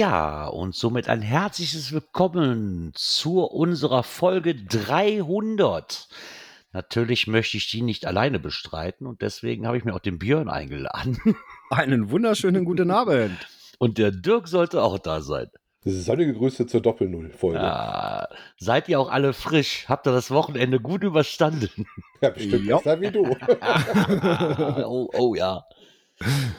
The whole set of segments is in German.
Ja, und somit ein herzliches Willkommen zu unserer Folge 300. Natürlich möchte ich die nicht alleine bestreiten und deswegen habe ich mir auch den Björn eingeladen. Einen wunderschönen guten Abend. Und der Dirk sollte auch da sein. Das ist sonnige Grüße zur Doppel-Null-Folge. Ja, seid ihr auch alle frisch? Habt ihr das Wochenende gut überstanden? Ja, bestimmt Ja. besser wie du. oh, oh ja.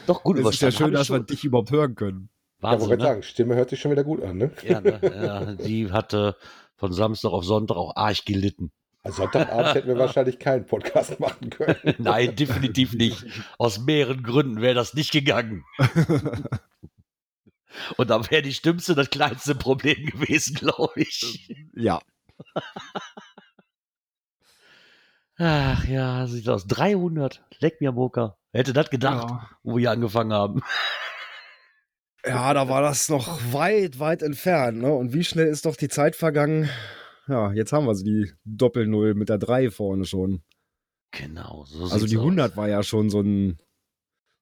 Doch gut Es ist ja überstanden. schön, dass wir dich überhaupt hören können. Ja, Wahnsinn, wollte ne? sagen, Stimme hört sich schon wieder gut an, ne? Ja, ne? ja, die hatte von Samstag auf Sonntag auch arg gelitten. Also Sonntagabend hätten wir wahrscheinlich keinen Podcast machen können. Nein, definitiv nicht. Aus mehreren Gründen wäre das nicht gegangen. Und da wäre die Stimmste das kleinste Problem gewesen, glaube ich. Ja, Ach ja, sieht aus. 300. Leck mir Moka. Hätte das gedacht, Ja. wo wir angefangen haben? Ja, da war das noch weit, weit entfernt. Ne? Und wie schnell ist doch die Zeit vergangen? Ja, jetzt haben wir sie, die Doppel-Null mit der 3 vorne schon. Genau, so Also die aus. 100 war ja schon so ein,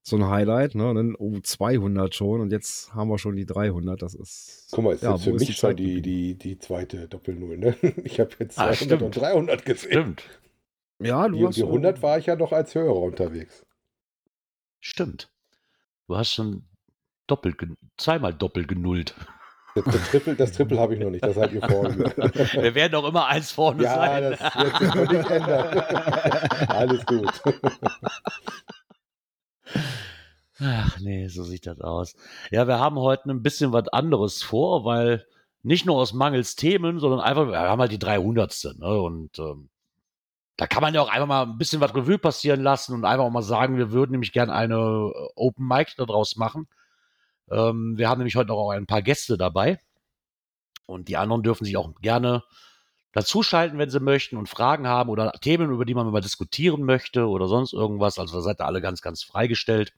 so ein Highlight. Ne? Und dann oh, 200 schon und jetzt haben wir schon die 300. Das ist... Guck mal, ist Ja, für ist mich die schon die, die, die zweite Doppel-Null, ne? Ich habe jetzt Ah, 200 stimmt. und 300 gesehen. Stimmt, Ja, du Die, hast die 100 war ich ja noch als Hörer unterwegs. stimmt. Du hast schon doppelt, zweimal doppelt genullt. Das, das Triple, das Triple habe ich noch nicht, das seid ihr vorne. Wir werden auch immer eins vorne ja, sein. das wird sich noch nicht ändern. Alles gut. Ach nee, so sieht das aus. Ja, wir haben heute ein bisschen was anderes vor, weil nicht nur aus Mangels Themen, sondern einfach, wir haben halt die 300. Ne? Und ähm, da kann man ja auch einfach mal ein bisschen was Revue passieren lassen und einfach auch mal sagen, wir würden nämlich gerne eine äh, Open Mic daraus machen. Ähm, wir haben nämlich heute auch ein paar Gäste dabei. Und die anderen dürfen sich auch gerne dazuschalten, wenn sie möchten und Fragen haben oder Themen, über die man mal diskutieren möchte oder sonst irgendwas. Also da seid ihr alle ganz, ganz freigestellt.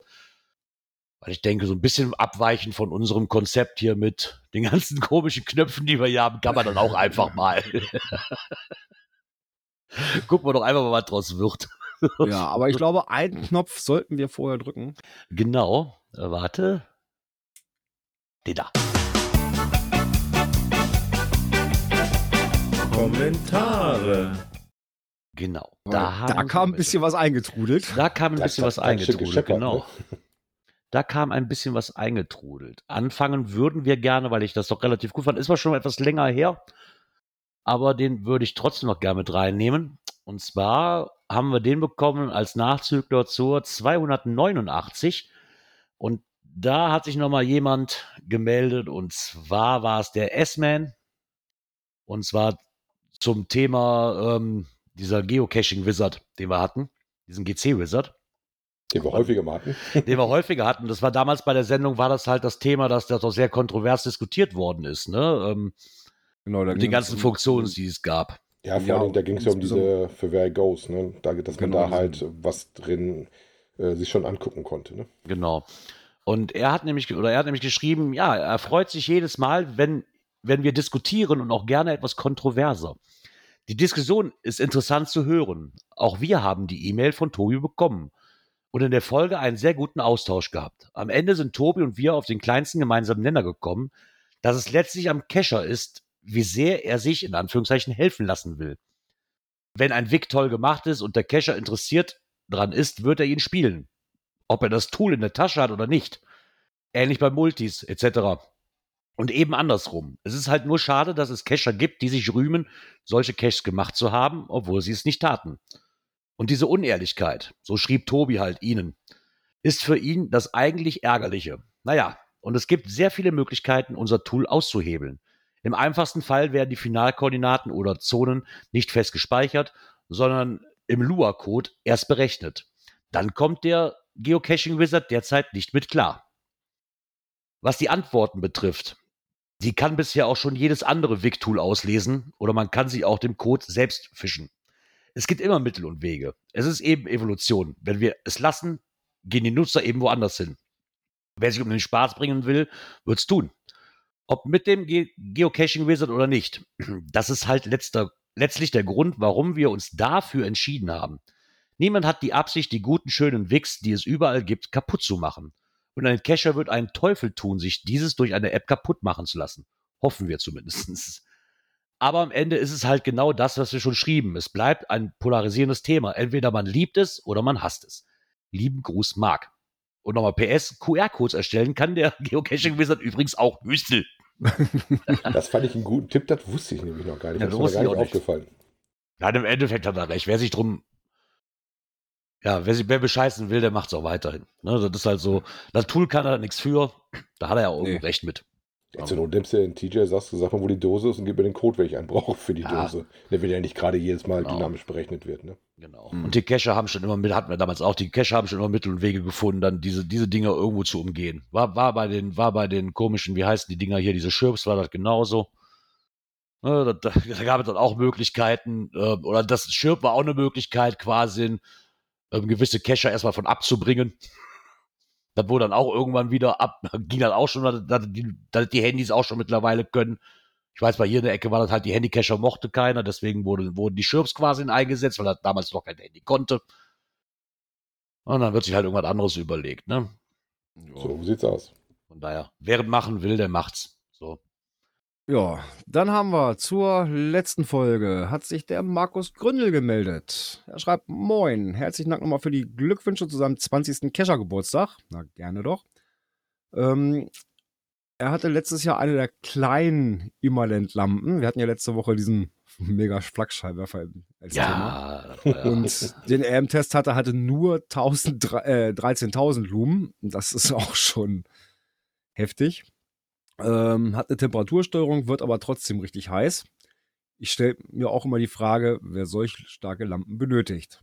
Weil ich denke, so ein bisschen abweichen von unserem Konzept hier mit den ganzen komischen Knöpfen, die wir hier haben, kann man dann auch einfach mal. Gucken wir doch einfach mal, was draus wird. Ja, aber ich glaube, einen Knopf sollten wir vorher drücken. Genau. Äh, warte. Den da. Kommentare. Genau. Da, haben kam ein bisschen was eingetrudelt. Da kam ein Da- bisschen da- was da eingetrudelt, genau. ne? Da kam ein bisschen was eingetrudelt. Anfangen würden wir gerne, weil ich das doch relativ gut fand. Ist zwar schon etwas länger her, aber den würde ich trotzdem noch gerne mit reinnehmen. Und zwar haben wir den bekommen als Nachzügler zur 289. Und da hat sich nochmal jemand gemeldet. Und zwar war es der S-Man. Und zwar zum Thema ähm, dieser Geocaching-Wizard, den wir hatten. Diesen GC-Wizard Den wir häufiger mal hatten. den wir häufiger hatten. Das war damals bei der Sendung, war das halt das Thema, dass das auch sehr kontrovers diskutiert worden ist, ne? Ähm, Genau, da die ging's ganzen um- Funktionen, die es gab. Ja, vor Ja, allem, da ging es ja um diese für Where It Goes, ne? Da, dass man Genau, da halt was drin äh, sich schon angucken konnte, ne? Genau. Und er hat nämlich, oder er hat nämlich geschrieben, ja, er freut sich jedes Mal, wenn, wenn wir diskutieren und auch gerne etwas kontroverser. Die Diskussion ist interessant zu hören. Auch wir haben die E-Mail von Tobi bekommen und in der Folge einen sehr guten Austausch gehabt. Am Ende sind Tobi und wir auf den kleinsten gemeinsamen Nenner gekommen, dass es letztlich am Cacher ist, wie sehr er sich in Anführungszeichen helfen lassen will. Wenn ein Wig toll gemacht ist und der Cacher interessiert dran ist, wird er ihn spielen. Ob er das Tool in der Tasche hat oder nicht. Ähnlich bei Multis etc. Und eben andersrum. Es ist halt nur schade, dass es Cacher gibt, die sich rühmen, solche Caches gemacht zu haben, obwohl sie es nicht taten. Und diese Unehrlichkeit, so schrieb Tobi halt ihnen, ist für ihn das eigentlich Ärgerliche. Naja, und es gibt sehr viele Möglichkeiten, unser Tool auszuhebeln. Im einfachsten Fall werden die Finalkoordinaten oder Zonen nicht fest gespeichert, sondern im Lua-Code erst berechnet. Dann kommt der Geocaching Wizard derzeit nicht mit klar. Was die Antworten betrifft, die kann bisher auch schon jedes andere Wig-Tool auslesen oder man kann sich auch dem Code selbst fischen. Es gibt immer Mittel und Wege. Es ist eben Evolution. Wenn wir es lassen, gehen die Nutzer eben woanders hin. Wer sich um den Spaß bringen will, wird es tun. Ob mit dem Ge Geocaching Wizard oder nicht. Das ist halt letzter, letztlich der Grund, warum wir uns dafür entschieden haben. Niemand hat die Absicht, die guten, schönen Wix, die es überall gibt, kaputt zu machen. Und ein Cacher wird einen Teufel tun, sich dieses durch eine App kaputt machen zu lassen. Hoffen wir zumindest. Aber am Ende ist es halt genau das, was wir schon schrieben. Es bleibt ein polarisierendes Thema. Entweder man liebt es oder man hasst es. Lieben Gruß, Marc. Und nochmal PS, QR-Codes erstellen kann der Geocaching Wizard übrigens auch Wüstel. Das fand ich einen guten Tipp, das wusste ich nämlich noch gar nicht. Ja, das ist mir gar nicht aufgefallen. Ja, im Endeffekt hat er recht. Wer sich drum. Ja, wer, sich, wer bescheißen will, der macht es auch weiterhin. Ne, das ist halt so. Das Tool kann er nichts für. Da hat er ja auch Nee. recht mit. Jetzt du nimmst du den TJ, sagst du, sag mal, wo die Dose ist und gib mir den Code, welchen ich einen brauche für die Ja. Dose. Der will ja nicht gerade jedes Mal Genau. dynamisch berechnet wird. Ne? Genau. Mhm. Und die Cacher haben schon immer mit, hatten wir damals auch, die Cacher haben schon immer Mittel und Wege gefunden, dann diese, diese Dinger irgendwo zu umgehen. War, war bei den, war bei den komischen, wie heißen die Dinger hier, diese Schirps, war das genauso. Ne, da, da, da gab es dann auch Möglichkeiten, äh, oder das Schirp war auch eine Möglichkeit, quasi ähm, gewisse Cacher erstmal von abzubringen. Das wurde dann auch irgendwann wieder ab, ging dann auch schon, dass, die, dass die Handys auch schon mittlerweile können. Ich weiß, bei hier in der Ecke war das halt, die Handycacher mochte keiner, deswegen wurde, wurden die Schirps quasi eingesetzt, weil er damals noch kein Handy konnte. Und dann wird sich halt irgendwas anderes überlegt, ne? So sieht's aus. Von daher, wer machen will, der macht's. So. Ja, dann haben wir zur letzten Folge hat sich der Markus Gründel gemeldet. Er schreibt: Moin, herzlichen Dank nochmal für die Glückwünsche zu seinem 20. Kescher-Geburtstag. Na, gerne doch. Ähm, er hatte letztes Jahr eine der kleinen Immalent-Lampen. Wir hatten ja letzte Woche diesen mega Flakscheinwerfer als Thema. Ja, ja Und den RM-Test hatte, hatte nur 1000, äh, 13.000 Lumen. Das ist auch schon heftig. Ähm, hat eine Temperatursteuerung, wird aber trotzdem richtig heiß. Ich stelle mir auch immer die Frage, wer solch starke Lampen benötigt.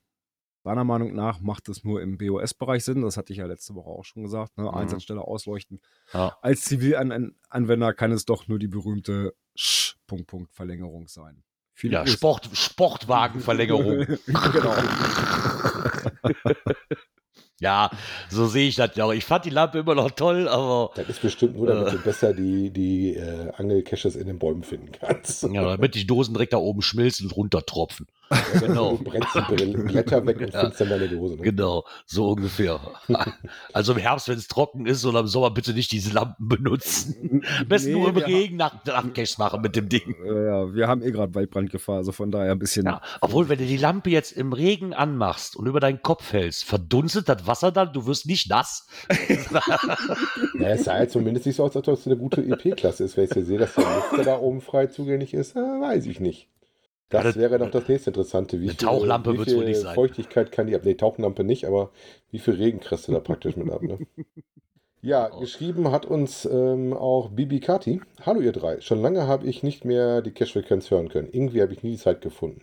Seiner Meinung nach macht es nur im BOS-Bereich Sinn. Das hatte ich ja letzte Woche auch schon gesagt. Ne? Mhm. Einsatzstelle ausleuchten. Ja. Als Zivilanwender kann es doch nur die berühmte Sch-Punkt-Punkt-Verlängerung sein. Viele ja. Sport, Sportwagenverlängerung. genau. ja, so sehe ich das ja auch. Ich fand die Lampe immer noch toll, aber Das ist bestimmt nur, damit Äh. du besser die, die äh, Angelcaches in den Bäumen finden kannst. ja, damit die Dosen direkt da oben schmilzen und runtertropfen. Genau. Du brennst die Blätter weg und Ja. findest dann deine Dose. Ne? Genau, so ungefähr. Also im Herbst, wenn es trocken ist oder im Sommer, bitte nicht diese Lampen benutzen. Am besten Nee, nur im Regen nach, Nachtcaches machen mit dem Ding. Ja, wir haben eh gerade Waldbrandgefahr, also von daher ein bisschen. Ja, obwohl, wenn du die Lampe jetzt im Regen anmachst und über deinen Kopf hältst, verdunstet das Wasser dann, du wirst nicht nass. Ja, es sah ja zumindest nicht so aus, als ob es eine gute EP-Klasse ist. Wenn ich jetzt sehe, dass der Lüfter da oben frei zugänglich ist, äh, weiß ich nicht. Das, das- wäre noch das nächste Interessante. Wie Eine viel- Tauchlampe wie wird's wohl nicht sein. Feuchtigkeit kann die ab? Nee, Tauchlampe nicht, aber wie viel Regen kriegst du da praktisch mit ab? Ne? Ja, Genau. geschrieben hat uns ähm, auch Bibi Kati. Hallo ihr drei. Schon lange habe ich nicht mehr die Cash-Frequenz hören können. Irgendwie habe ich nie die Zeit gefunden.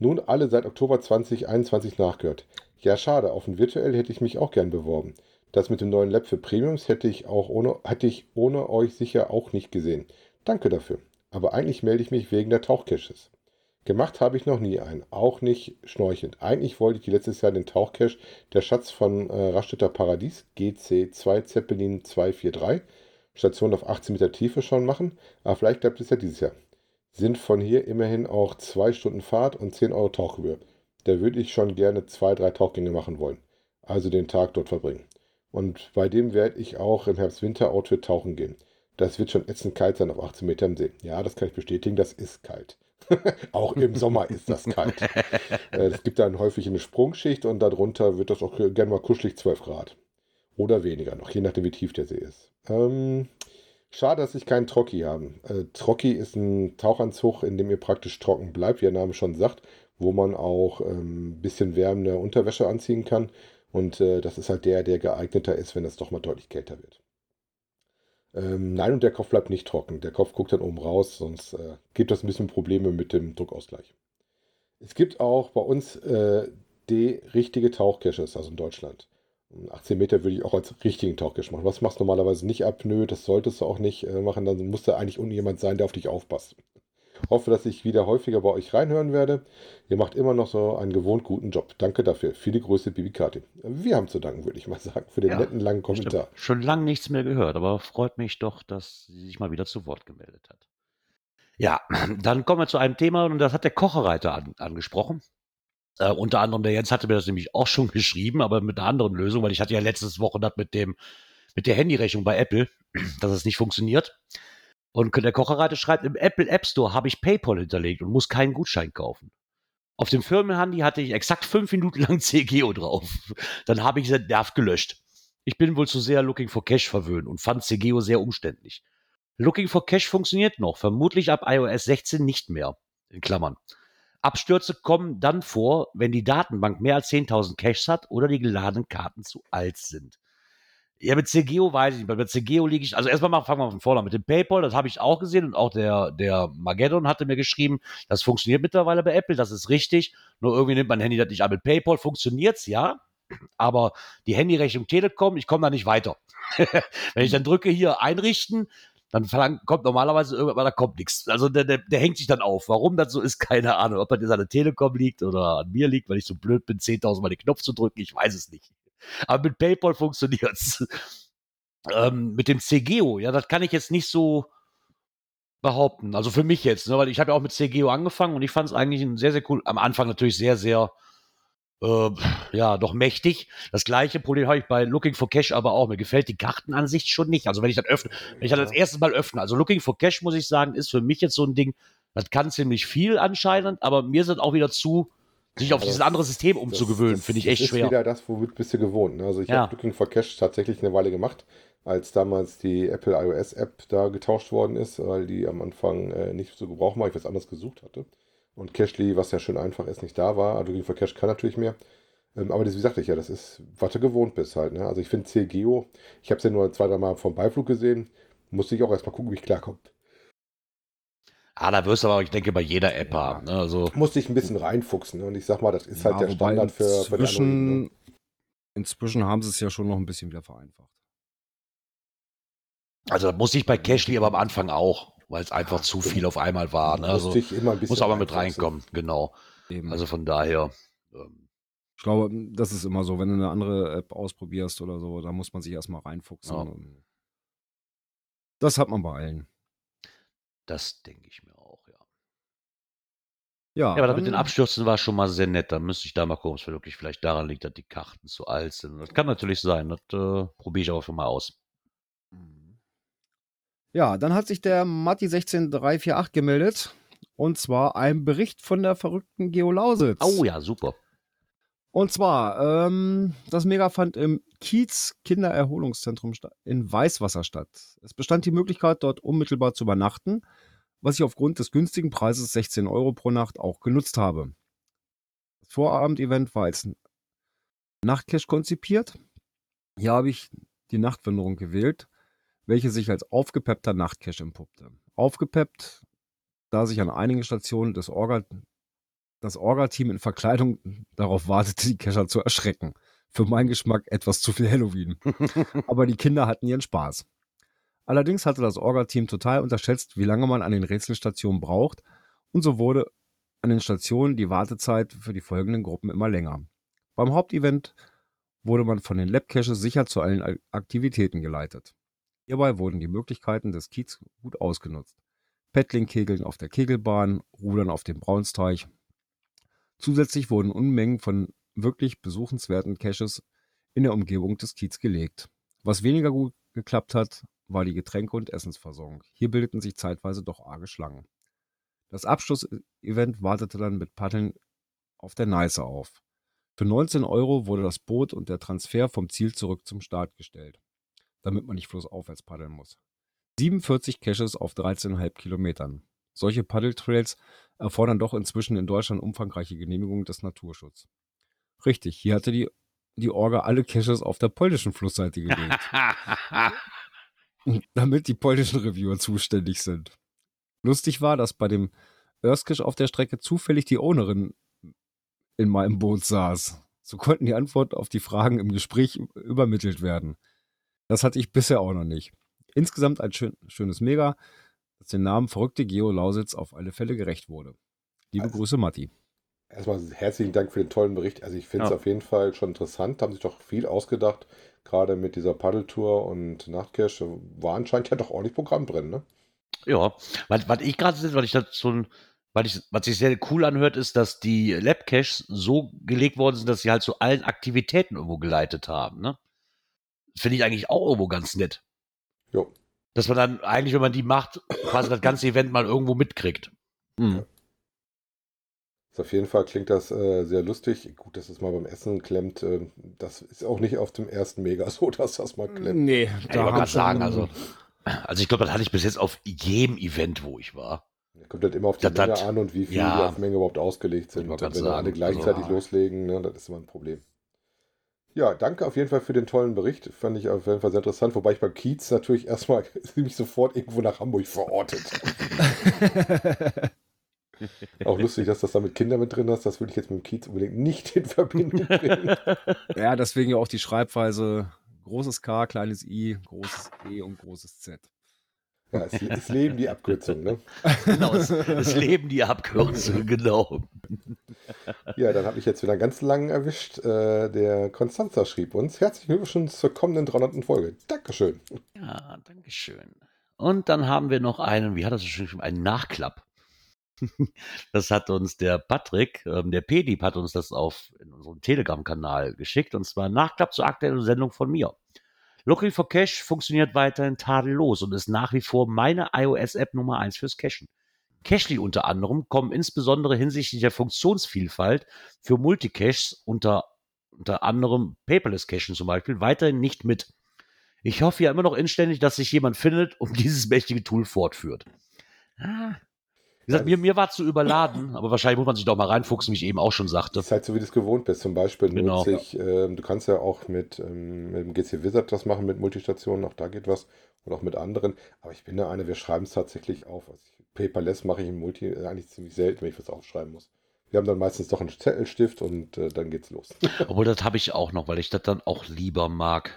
Nun alle seit Oktober 2021 nachgehört. Ja, schade. Auf ein virtuell hätte ich mich auch gern beworben. Das mit dem neuen Lab für Premiums hätte ich auch ohne, hätte ich ohne euch sicher auch nicht gesehen. Danke dafür. Aber eigentlich melde ich mich wegen der Tauchcaches. Gemacht habe ich noch nie einen, auch nicht schnorchelnd. Eigentlich wollte ich letztes Jahr den Tauchcache Der Schatz von äh, Rastetter Paradies GC2 Zeppelin 243 Station auf 18 Meter Tiefe schon machen, aber vielleicht bleibt es ja dieses Jahr. Sind von hier immerhin auch zwei Stunden Fahrt und 10 Euro Tauchgebühr. Da würde ich schon gerne zwei, drei Tauchgänge machen wollen. Also den Tag dort verbringen. Und bei dem werde ich auch im Herbst-Winter-Outfit tauchen gehen. Das wird schon ätzend kalt sein auf 18 Meter im See. Ja, das kann ich bestätigen, das ist kalt. auch im Sommer ist das kalt. Äh, Es gibt dann häufig eine Sprungschicht und darunter wird das auch gerne mal kuschelig 12 Grad. Oder weniger noch, je nachdem wie tief der See ist. Ähm, schade, dass ich keinen Trocki habe. Äh, Trocki ist ein Tauchanzug, in dem ihr praktisch trocken bleibt, wie der Name schon sagt, wo man auch ein ähm, bisschen wärmende Unterwäsche anziehen kann. Und äh, das ist halt der, der geeigneter ist, wenn es doch mal deutlich kälter wird. Ähm, nein, und der Kopf bleibt nicht trocken. Der Kopf guckt dann oben raus, sonst äh, gibt das ein bisschen Probleme mit dem Druckausgleich. Es gibt auch bei uns äh, die richtige Tauchcaches, also in Deutschland. 18 Meter würde ich auch als richtigen Tauchcache machen. Was machst du normalerweise nicht ab? Nö, das solltest du auch nicht äh, machen. Dann muss da eigentlich unten jemand sein, der auf dich aufpasst. Hoffe, dass ich wieder häufiger bei euch reinhören werde. Ihr macht immer noch so einen gewohnt guten Job. Danke dafür. Viele Grüße, Bibi Kati. Wir haben zu danken, würde ich mal sagen, für den Ja, netten langen Kommentar. Stimmt. Schon lange nichts mehr gehört, aber freut mich doch, dass sie sich mal wieder zu Wort gemeldet hat. Ja, dann kommen wir zu einem Thema und das hat der Kochereiter an, angesprochen. Äh, unter anderem, der Jens hatte mir das nämlich auch schon geschrieben, aber mit einer anderen Lösung, weil ich hatte ja letztes Woche das mit dem, mit der Handyrechnung bei Apple, dass es nicht funktioniert. Und der Kochereiter schreibt, im Apple App Store habe ich PayPal hinterlegt und muss keinen Gutschein kaufen. Auf dem Firmenhandy hatte ich exakt fünf Minuten lang CGO drauf. Dann habe ich den Nerv gelöscht. Ich bin wohl zu sehr Looking for Cash verwöhnt und fand CGO sehr umständlich. Looking for Cash funktioniert noch, vermutlich ab iOS 16 nicht mehr. In Klammern. Abstürze kommen dann vor, wenn die Datenbank mehr als 10.000 Caches hat oder die geladenen Karten zu alt sind. Ja, mit CGO weiß ich nicht. Bei CGO liege ich, also erstmal mal, fangen wir von vorne an. Mit dem PayPal, das habe ich auch gesehen und auch der, der Mageddon hatte mir geschrieben, das funktioniert mittlerweile bei Apple, das ist richtig. Nur irgendwie nimmt mein Handy das nicht an. Mit PayPal funktioniert's ja, aber die Handyrechnung Telekom, ich komme da nicht weiter. Wenn ich dann drücke hier einrichten, dann kommt normalerweise irgendwann, da kommt nichts. Also der, der, der hängt sich dann auf. Warum das so ist, keine Ahnung. Ob das jetzt an der Telekom liegt oder an mir liegt, weil ich so blöd bin, 10.000 Mal den Knopf zu drücken, ich weiß es nicht. Aber mit PayPal funktioniert's. ähm, mit dem CGO, ja, das kann ich jetzt nicht so behaupten. Also für mich jetzt, ne, weil ich habe ja auch mit CGO angefangen und ich fand es eigentlich ein sehr, sehr cool. Am Anfang natürlich sehr, sehr, äh, ja, doch mächtig. Das gleiche Problem habe ich bei Looking for Cash aber auch. Mir gefällt die Kartenansicht schon nicht. Also wenn ich das öffne, wenn ich das als erstes Mal öffne, also Looking for Cash, muss ich sagen, ist für mich jetzt so ein Ding, das kann ziemlich viel anscheinend, aber mir sind auch wieder zu, sich auf Ja, dieses das- andere System Das- umzugewöhnen, das- finde ich das echt ist schwer. wieder das, womit bist du gewohnt. Ne? Also ich Ja. habe Looking for Cash tatsächlich eine Weile gemacht, als damals die Apple iOS App da getauscht worden ist, weil die am Anfang äh, nicht so gebraucht war, ich was anderes gesucht hatte. Und Cashly, was ja schön einfach ist, nicht da war. Also Looking for Cash kann natürlich mehr. Ähm, aber das, wie sagte ich ja, das ist, was du gewohnt bist halt. Ne? Also ich finde CGO, ich habe es ja nur zwei, drei Mal vom Beiflug gesehen, musste ich auch erstmal gucken, wie ich klarkomme. Ah, da wirst du aber, ich denke, bei jeder App Ja. haben. Ne? Also, Musste ich ein bisschen reinfuchsen. Ne? Und ich sag mal, das ist halt Ja, der wobei Standard für, für die Androiden. Ne? inzwischen, haben sie es ja schon noch ein bisschen wieder vereinfacht. also das musste ich bei Cashly aber am Anfang auch, weil es einfach zu viel auf einmal war. Ne? Also, ich immer ein muss aber mit reinkommen, genau. Eben. Also von daher, ähm, ich glaube, das ist immer so, wenn du eine andere App ausprobierst oder so, da muss man sich erstmal reinfuchsen. Ja. Das hat man bei allen. das denke ich mir. Ja, Ja, aber das mit den Abstürzen war schon mal sehr nett. Da müsste ich da mal gucken, ob es wirklich vielleicht daran liegt, dass die Karten zu alt sind. Das kann natürlich sein. Das äh, probiere ich aber schon mal aus. Ja, dann hat sich der Matti16348 gemeldet. Und zwar ein Bericht von der verrückten Geolausitz. Oh ja, super. Und zwar, ähm, das Mega fand im Kiez Kindererholungszentrum in Weißwasser statt. Es bestand die Möglichkeit, dort unmittelbar zu übernachten, was ich aufgrund des günstigen Preises 16 Euro pro Nacht auch genutzt habe. Das Vorabendevent war als Nachtcash konzipiert. Hier habe ich die Nachtwanderung gewählt, welche sich als aufgepeppter Nachtcash entpuppte. Aufgepeppt, da sich an einigen Stationen des Orga das Orga-Team in Verkleidung darauf wartete, die Kescher zu erschrecken. Für meinen Geschmack etwas zu viel Halloween. Aber die Kinder hatten ihren Spaß. Allerdings hatte das Orga-Team total unterschätzt, wie lange man an den Rätselstationen braucht, und so wurde an den Stationen die Wartezeit für die folgenden Gruppen immer länger. Beim Hauptevent wurde man von den Lab-Caches sicher zu allen Ak- Aktivitäten geleitet. Hierbei wurden die Möglichkeiten des Kiez gut ausgenutzt. Paddling-Kegeln auf der Kegelbahn, Rudern auf dem Braunsteich, Zusätzlich wurden Unmengen von wirklich besuchenswerten Caches in der Umgebung des Kiez gelegt. Was weniger gut geklappt hat, war die Getränke- und Essensversorgung. Hier bildeten sich zeitweise doch arge Schlangen. Das Abschlussevent wartete dann mit Paddeln auf der Neiße auf. Für 19 Euro wurde das Boot und der Transfer vom Ziel zurück zum Start gestellt, damit man nicht flussaufwärts paddeln muss. 47 Caches auf 13,5 Kilometern. Solche Paddeltrails erfordern doch inzwischen in Deutschland umfangreiche Genehmigungen des Naturschutz. Richtig, hier hatte die, die Orga alle Caches auf der polnischen Flussseite gelegt, damit die polnischen Reviewer zuständig sind. Lustig war, dass bei dem Erskisch auf der Strecke zufällig die Ownerin in meinem Boot saß. So konnten die Antworten auf die Fragen im Gespräch übermittelt werden. Das hatte ich bisher auch noch nicht. Insgesamt ein schön, schönes Mega, das den Namen Verrückte Geo Lausitz auf alle Fälle gerecht wurde. Liebe Also- Grüße, Matti. Erstmal herzlichen Dank für den tollen Bericht. Also ich finde es Ja. auf jeden Fall schon interessant. Haben sich doch viel ausgedacht. Gerade mit dieser Paddeltour und Nachtcache war anscheinend ja doch ordentlich Programm drin, ne? Ja, was, was ich gerade sehe, weil ich das so ein, weil ich, was sich sehr cool anhört, ist, dass die Labcaches so gelegt worden sind, dass sie halt zu allen Aktivitäten irgendwo geleitet haben. Ne? Finde ich eigentlich auch irgendwo ganz nett. Jo. Dass man dann eigentlich, wenn man die macht, quasi das ganze Event mal irgendwo mitkriegt. Mhm. Ist auf jeden Fall klingt das äh, sehr lustig. Gut, dass es mal beim Essen klemmt. Äh, das ist auch nicht auf dem ersten Mega so, dass das mal klemmt. Nee, Ja, ich wollte gerade sagen, also, also ich glaube, das hatte ich bis jetzt auf jedem Event, wo ich war. Kommt halt immer auf die Das- Menge das- an und wie viel ja. die auf Menge überhaupt ausgelegt sind. Wollte Wenn da sagen, alle gleichzeitig also- loslegen, ne, das ist immer ein Problem. Ja, danke auf jeden Fall für den tollen Bericht. Fand ich auf jeden Fall sehr interessant. Wobei ich beim Kiez natürlich erstmal mich sofort irgendwo nach Hamburg verortet. Auch lustig, dass das da mit Kindern mit drin hast. Das würde ich jetzt mit dem Kiez unbedingt nicht in Verbindung bringen. ja, deswegen ja auch die Schreibweise großes K, kleines I, großes E und großes Z. Ja, es, es leben die Abkürzungen, ne? Genau, es, es leben die Abkürzungen, genau. Ja, dann habe ich jetzt wieder einen ganz langen erwischt. Äh, der Konstanzer schrieb uns: Herzlichen Glückwunsch zur kommenden 300. Folge. Dankeschön. Ja, Dankeschön. Und dann haben wir noch einen, wie hat das so schön geschrieben, einen Nachklapp. Das hat uns der Patrick, ähm, der Pedip hat uns das auf in unserem Telegram-Kanal geschickt und zwar Nachklapp zur aktuellen Sendung von mir. Looking for Cache funktioniert weiterhin tadellos und ist nach wie vor meine iOS-App Nummer 1 fürs Cachen. Cachely unter anderem kommen insbesondere hinsichtlich der Funktionsvielfalt für Multicaches unter, unter anderem Paperless Cachen zum Beispiel weiterhin nicht mit. Ich hoffe ja immer noch inständig, dass sich jemand findet und dieses mächtige Tool fortführt. Ah. Wie gesagt, mir, mir war zu überladen, aber wahrscheinlich muss man sich doch mal reinfuchsen, wie ich eben auch schon sagte. Das ist halt so, wie du es gewohnt bist. Zum Beispiel Genau. nutze ich, ähm, du kannst ja auch mit, ähm, mit dem GC Wizard das machen, mit Multistationen, auch da geht was. Und auch mit anderen. Aber ich bin da einer, wir schreiben es tatsächlich auf. Also ich, Paperless mache ich im Multi äh, eigentlich ziemlich selten, wenn ich was aufschreiben muss. Wir haben dann meistens doch einen Zettelstift und äh, dann geht's los. Obwohl, das habe ich auch noch, weil ich das dann auch lieber mag.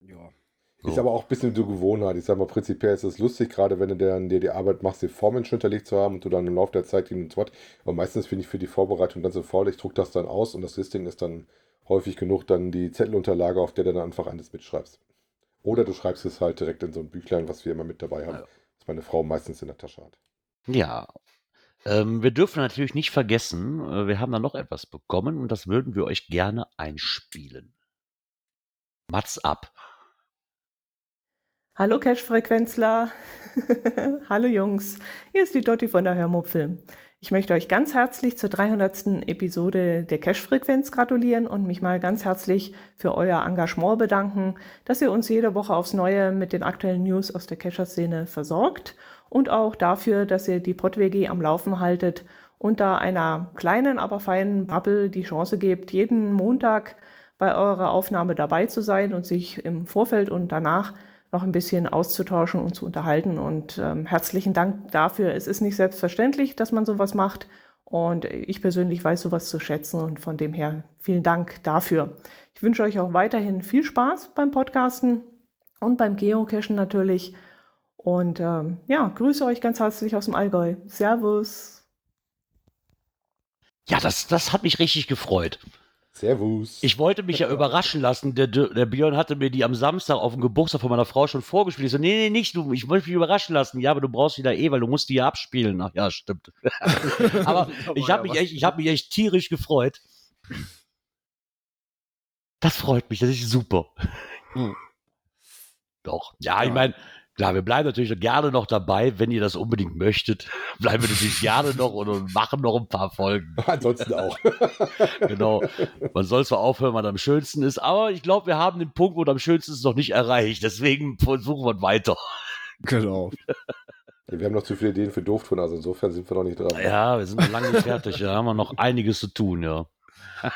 Ja. So. Ist aber auch ein bisschen so Gewohnheit. Ich sag mal, prinzipiell ist es lustig, gerade wenn du dann dir die Arbeit machst, die Formen schon hinterlegt zu haben und du dann im Laufe der Zeit hin und so Aber meistens finde ich für die Vorbereitung dann so faul, ich druck das dann aus und das Listing ist dann häufig genug dann die Zettelunterlage, auf der du dann einfach alles mitschreibst. Oder du schreibst es halt direkt in so ein Büchlein, was wir immer mit dabei haben, Ja. was meine Frau meistens in der Tasche hat. Ja. Ähm, wir dürfen natürlich nicht vergessen, äh, wir haben da noch etwas bekommen und das würden wir euch gerne einspielen. Mats ab. Hallo Cash-Frequenzler. Hallo Jungs. Hier ist die Dotti von der Hörmupfilm. Ich möchte euch ganz herzlich zur 300. Episode der Cash-Frequenz gratulieren und mich mal ganz herzlich für euer Engagement bedanken, dass ihr uns jede Woche aufs Neue mit den aktuellen News aus der Cacher-Szene versorgt und auch dafür, dass ihr die PodWG am Laufen haltet und da einer kleinen, aber feinen Bubble die Chance gebt, jeden Montag bei eurer Aufnahme dabei zu sein und sich im Vorfeld und danach noch ein bisschen auszutauschen und zu unterhalten. Und ähm, herzlichen Dank dafür. Es ist nicht selbstverständlich, dass man sowas macht. Und ich persönlich weiß sowas zu schätzen und von dem her vielen Dank dafür. Ich wünsche euch auch weiterhin viel Spaß beim Podcasten und beim Geocachen natürlich. Und ähm, ja, grüße euch ganz herzlich aus dem Allgäu. Servus. Ja, das, das hat mich richtig gefreut. Servus. Ich wollte mich ja überraschen lassen. Der, der Björn hatte mir die am Samstag auf dem Geburtstag von meiner Frau schon vorgespielt. Ich so, nee, nee, nicht du. Ich wollte mich überraschen lassen. Ja, aber du brauchst wieder eh, weil du musst die ja abspielen. Ach ja, stimmt. aber ich habe mich, echt, ich hab mich echt tierisch gefreut. Das freut mich. Das ist super. Hm. Doch. Ja, ich Ja. meine, klar, wir bleiben natürlich gerne noch dabei, wenn ihr das unbedingt möchtet. Bleiben wir natürlich gerne noch und, machen noch ein paar Folgen. Ansonsten auch. Genau. Man soll zwar aufhören, wann am schönsten ist, aber ich glaube, wir haben den Punkt, wo am schönsten ist, noch nicht erreicht. Deswegen versuchen wir weiter. Genau. wir haben noch zu viele Ideen für Dooftun, also insofern sind wir noch nicht dran. Ja, wir sind noch lange nicht fertig. Da haben wir noch einiges zu tun, ja.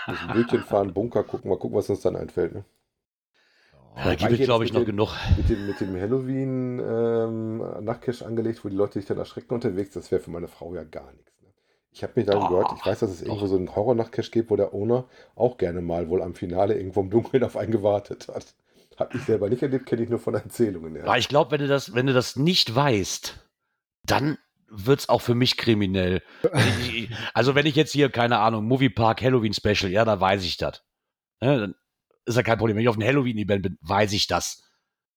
Müssen Bötchen fahren, Bunker gucken, mal gucken, was uns dann einfällt. Ne? Da gibt es, glaube ich, noch den- genug. Mit dem, mit dem Halloween ähm, Nachtcash angelegt, wo die Leute sich dann erschrecken unterwegs, das wäre für meine Frau ja gar nichts. Ne? Ich habe mich darum Doch, gehört, ich weiß, dass es doch. irgendwo so einen Horror-Nacht-Cache gibt, wo der Owner auch gerne mal wohl am Finale irgendwo im Dunkeln auf einen gewartet hat. Habe ich selber nicht erlebt, kenne ich nur von Erzählungen. Ja. Aber ich glaube, wenn du das, wenn du das nicht weißt, dann wird's auch für mich kriminell. Also wenn ich jetzt hier, keine Ahnung, Moviepark Halloween Special, ja, da weiß ich das. Ja, dann ist ja kein Problem. Wenn ich auf ein Halloween-Event bin, weiß ich das.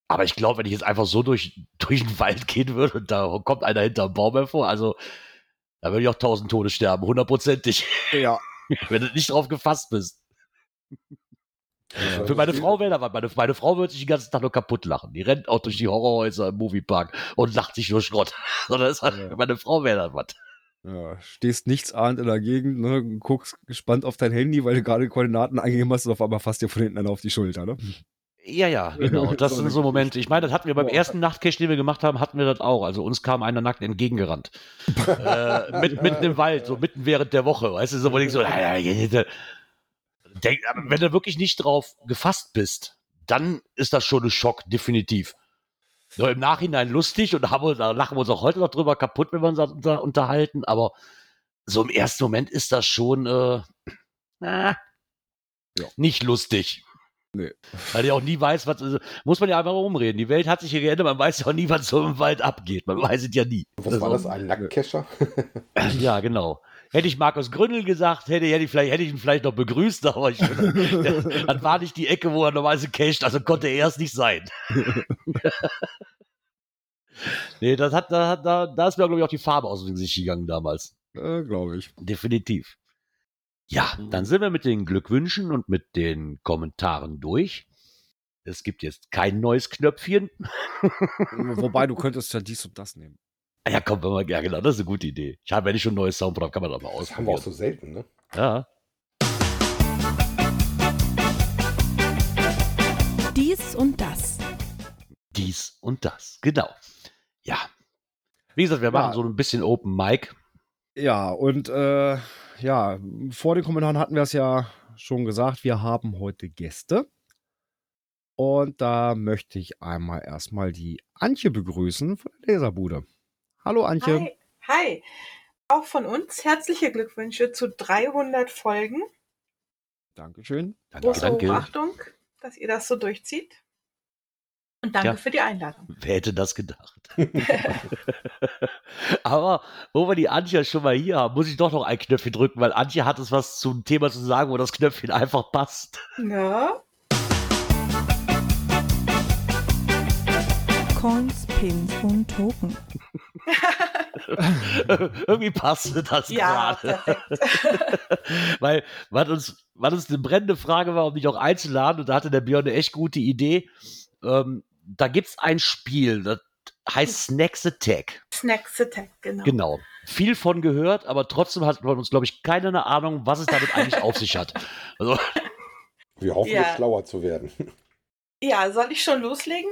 Aber ich glaube, wenn ich jetzt einfach so durch, durch den Wald gehen würde und da kommt einer hinterm Baum hervor, also da würde ich auch tausend Tode sterben, hundertprozentig, Ja. wenn du nicht drauf gefasst bist. Für meine Frau wäre da was. Meine, meine Frau würde sich den ganzen Tag nur kaputt lachen. Die rennt auch durch die Horrorhäuser im Moviepark und lacht sich nur Schrott. Sondern ist halt, Ja. für meine Frau wäre das was. Ja. Stehst nichtsahnd in der Gegend, ne, guckst gespannt auf dein Handy, weil du gerade Koordinaten eingegeben hast und auf einmal fasst dir von hinten einer auf die Schulter, ne? Ja, ja, genau. Das sind so Momente. Ich meine, das hatten wir beim ersten Nachtcache, den wir gemacht haben, hatten wir das auch. Also uns kam einer nackt entgegengerannt. äh, mit, mitten im Wald, so mitten während der Woche. Weißt du, so, wo ich so, denk, wenn du wirklich nicht drauf gefasst bist, dann ist das schon ein Schock, definitiv. Nur im Nachhinein lustig und da, haben da lachen wir uns auch heute noch drüber kaputt, wenn wir uns da unter, unterhalten, aber so im ersten Moment ist das schon äh, äh, Ja. nicht lustig. Nee. Weil ich auch nie weiß, was. Also, muss man ja einfach mal umreden. Die Welt hat sich hier geändert, man weiß ja auch nie, was so im Wald abgeht. Man weiß es ja nie. Was war das? Ein Nacktcacher? Ja, genau. Hätte ich Markus Gründel gesagt, hätte, hätte, ich, vielleicht, hätte ich ihn vielleicht noch begrüßt, aber ich, das war nicht die Ecke, wo er normalerweise cached, also konnte er es nicht sein. nee, das hat, da, hat, da, da ist mir, glaube ich, auch die Farbe aus dem Gesicht gegangen damals. Äh, Glaube ich. Definitiv. Ja, dann sind wir mit den Glückwünschen und mit den Kommentaren durch. Es gibt jetzt kein neues Knöpfchen. Wobei, du könntest ja dies und das nehmen. Ah Ja, komm, wenn man, ja, genau, das ist eine gute Idee. Ich habe, wenn ich schon ein neues habe, kann man das mal Das haben wir auch ausprobieren. so selten, ne? Ja. Dies und das. dies und das. Genau. Ja. Wie gesagt, wir machen Ja. so ein bisschen Open Mic. Ja, und äh, ja, vor den Kommentaren hatten wir es ja schon gesagt, wir haben heute Gäste. Und da möchte ich einmal erstmal die Antje begrüßen von der Leserbude. Hallo Antje. Hi. Hi. Auch von uns herzliche Glückwünsche zu 300 Folgen. Dankeschön. Danke, Große danke. Hochachtung, dass ihr das so durchzieht. Und danke Ja. für die Einladung. Wer hätte das gedacht? Aber wo wir die Antje schon mal hier haben, muss ich doch noch ein Knöpfchen drücken, weil Antje hat es was zum Thema zu sagen, wo das Knöpfchen einfach passt. Ja, Coins, Pins und Token. Irgendwie passte das ja, gerade. Weil, was uns, was uns eine brennende Frage war, um dich auch einzuladen, und da hatte der Björn eine echt gute Idee. Ähm, da gibt es ein Spiel, das heißt Snacks Attack. Snacks Attack, genau. Genau. Viel von gehört, aber trotzdem hat man uns, glaube ich, keine eine Ahnung, was es damit eigentlich auf sich hat. Also, Wir hoffen, Ja. schlauer zu werden. Ja, soll ich schon loslegen?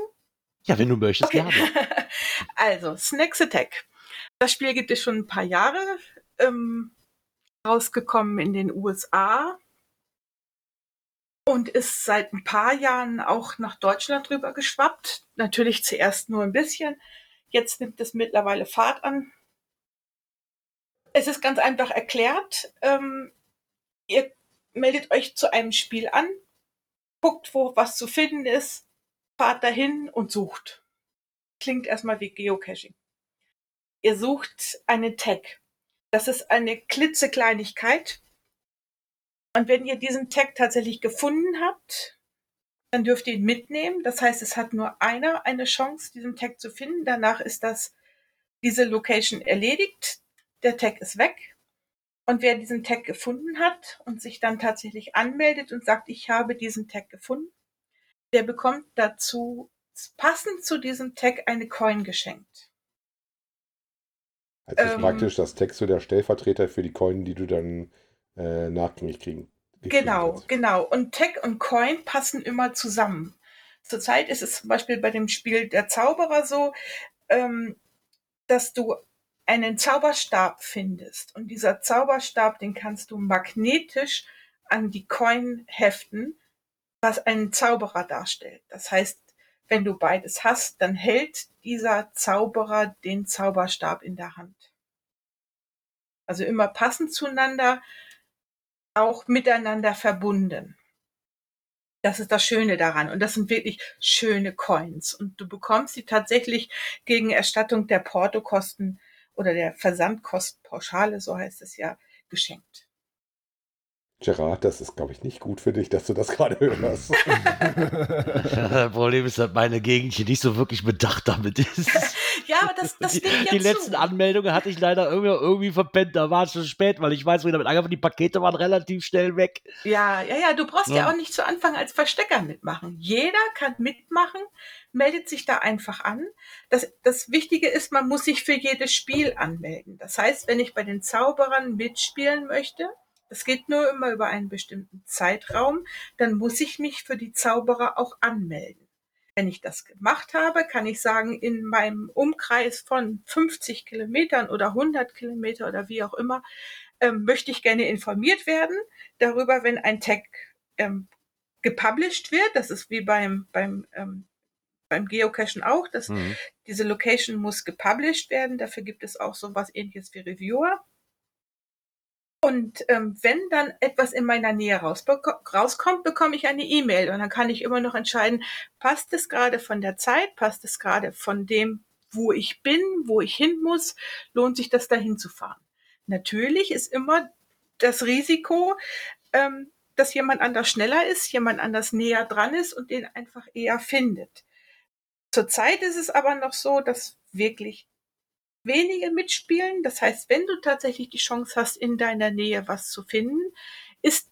Ja, wenn du möchtest, Okay. gerne. Also, Snacks Attack. Das Spiel gibt es schon ein paar Jahre. Ähm, rausgekommen in den USA. Und ist seit ein paar Jahren auch nach Deutschland rüber geschwappt. Natürlich zuerst nur ein bisschen. Jetzt nimmt es mittlerweile Fahrt an. Es ist ganz einfach erklärt. Ähm, ihr meldet euch zu einem Spiel an, guckt, wo was zu finden ist, fahrt dahin und sucht klingt erstmal wie Geocaching. Ihr sucht einen Tag. Das ist eine klitzekleinigkeit. Und wenn ihr diesen Tag tatsächlich gefunden habt, dann dürft ihr ihn mitnehmen. Das heißt, es hat nur einer eine Chance, diesen Tag zu finden. Danach ist das, diese Location erledigt. Der Tag ist weg. Und wer diesen Tag gefunden hat und sich dann tatsächlich anmeldet und sagt, ich habe diesen Tag gefunden, der bekommt dazu passend zu diesem Tag eine Coin geschenkt. Also ist Ähm, praktisch das Text so der Stellvertreter für die Coin, die du dann äh, nachgängig kriegen. Genau, hast. genau. Und Tag und Coin passen immer zusammen. Zurzeit ist es zum Beispiel bei dem Spiel Der Zauberer so, ähm, dass du einen Zauberstab findest. Und dieser Zauberstab, den kannst du magnetisch an die Coin heften, was einen Zauberer darstellt. Das heißt, wenn du beides hast, dann hält dieser Zauberer den Zauberstab in der Hand. Also immer passend zueinander, auch miteinander verbunden. Das ist das Schöne daran. Und das sind wirklich schöne Coins. Und du bekommst sie tatsächlich gegen Erstattung der Portokosten oder der Versandkostenpauschale, so heißt es ja, geschenkt. Gerard, das ist, glaube ich, nicht gut für dich, dass du das gerade hörst. das Problem ist, dass meine Gegend hier nicht so wirklich bedacht damit ist. ja, aber das, das Die, ja die zu. letzten Anmeldungen hatte ich leider irgendwie, irgendwie verpennt. Da war es schon spät, weil ich weiß, wie damit angefangen die Pakete waren relativ schnell weg. Ja, ja, ja, du brauchst ja. Ja. auch nicht zu Anfang als Verstecker mitmachen. Jeder kann mitmachen, meldet sich da einfach an. Das, das Wichtige ist, man muss sich für jedes Spiel anmelden. Das heißt, wenn ich bei den Zauberern mitspielen möchte, das geht nur immer über einen bestimmten Zeitraum, dann muss ich mich für die Zauberer auch anmelden. Wenn ich das gemacht habe, kann ich sagen, in meinem Umkreis von 50 Kilometern oder 100 Kilometer oder wie auch immer, ähm, möchte ich gerne informiert werden darüber, wenn ein Tag ähm, gepublished wird. Das ist wie beim, beim, ähm, beim Geocachen auch. Das, Mhm. Diese Location muss gepublished werden. Dafür gibt es auch so was ähnliches wie Reviewer. Und ähm, wenn dann etwas in meiner Nähe rauskommt, bekomme ich eine E-Mail und dann kann ich immer noch entscheiden, passt es gerade von der Zeit, passt es gerade von dem, wo ich bin, wo ich hin muss, lohnt sich das dahin zu fahren. Natürlich ist immer das Risiko, ähm, dass jemand anders schneller ist, jemand anders näher dran ist und den einfach eher findet. Zurzeit ist es aber noch so, dass wirklich wenige mitspielen. Das heißt, wenn du tatsächlich die Chance hast, in deiner Nähe was zu finden, ist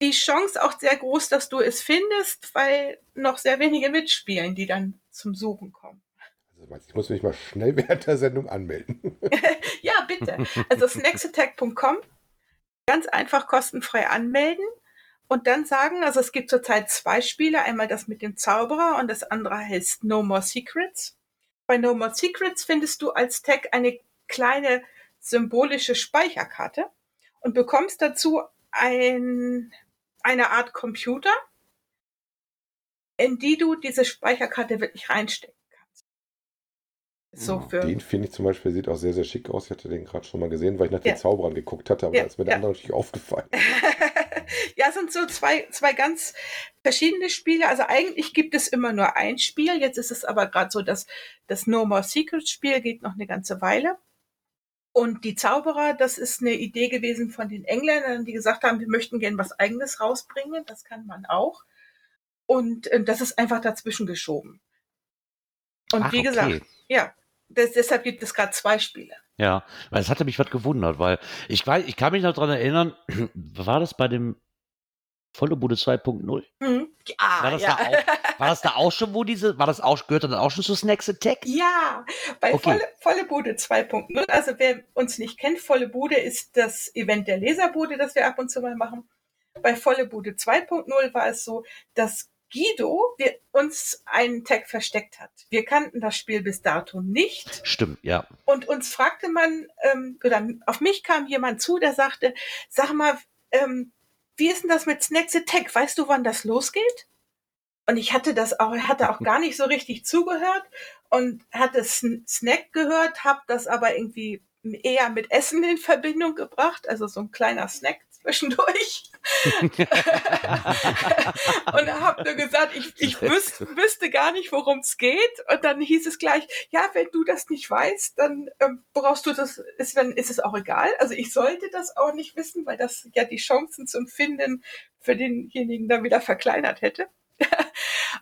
die Chance auch sehr groß, dass du es findest, weil noch sehr wenige mitspielen, die dann zum Suchen kommen. Also, ich muss mich mal schnell während der Sendung anmelden. Ja, bitte. Also snacksattack.com, ganz einfach kostenfrei anmelden und dann sagen, also es gibt zurzeit zwei Spiele, einmal das mit dem Zauberer und das andere heißt No More Secrets. Bei No More Secrets findest du als Tag eine kleine symbolische Speicherkarte und bekommst dazu ein, eine Art Computer, in die du diese Speicherkarte wirklich reinstecken kannst. So für Den finde ich zum Beispiel, sieht auch sehr, sehr schick aus. Ich hatte den gerade schon mal gesehen, weil ich nach Ja. den Zauberern geguckt hatte, aber Ja, da ist mir der ja. andere natürlich aufgefallen. ja, sind so zwei, zwei ganz verschiedene Spiele. Also eigentlich gibt es immer nur ein Spiel. Jetzt ist es aber gerade so, dass das No More Secrets Spiel geht noch eine ganze Weile. Und die Zauberer, das ist eine Idee gewesen von den Engländern, die gesagt haben, wir möchten gern was eigenes rausbringen. Das kann man auch. Und äh, das ist einfach dazwischen geschoben. Und Ach, wie okay. gesagt, ja, das, deshalb gibt es gerade zwei Spiele. Ja, weil es hatte mich was gewundert, weil ich weiß, ich kann mich noch dran erinnern, war das bei dem Volle Bude 2.0? Mhm. Ja, War das, ja. da auch, war das da auch schon, wo diese, war das auch, gehört dann auch schon zu Snacks Attack? Ja, bei Okay. Volle, Volle Bude 2.0, also wer uns nicht kennt, Volle Bude ist das Event der Leserbude, das wir ab und zu mal machen. Bei Volle Bude 2.0 war es so, dass Guido wir, uns einen Tag versteckt hat. Wir kannten das Spiel bis dato nicht Stimmt, ja. und uns fragte man, ähm, oder auf mich kam jemand zu, der sagte, sag mal, ähm, wie ist denn das mit Snacks Attack? Weißt du, wann das losgeht? Und ich hatte das auch, hatte auch gar nicht so richtig zugehört und hatte Sn- Snack gehört, habe das aber irgendwie eher mit Essen in Verbindung gebracht, also so ein kleiner Snack zwischendurch. und habe nur gesagt, ich, ich wüs wüsste gar nicht, worum es geht. Und dann hieß es gleich, ja, wenn du das nicht weißt, dann ähm, brauchst du das, ist, dann ist es auch egal. Also ich sollte das auch nicht wissen, weil das ja die Chancen zum Finden für denjenigen dann wieder verkleinert hätte.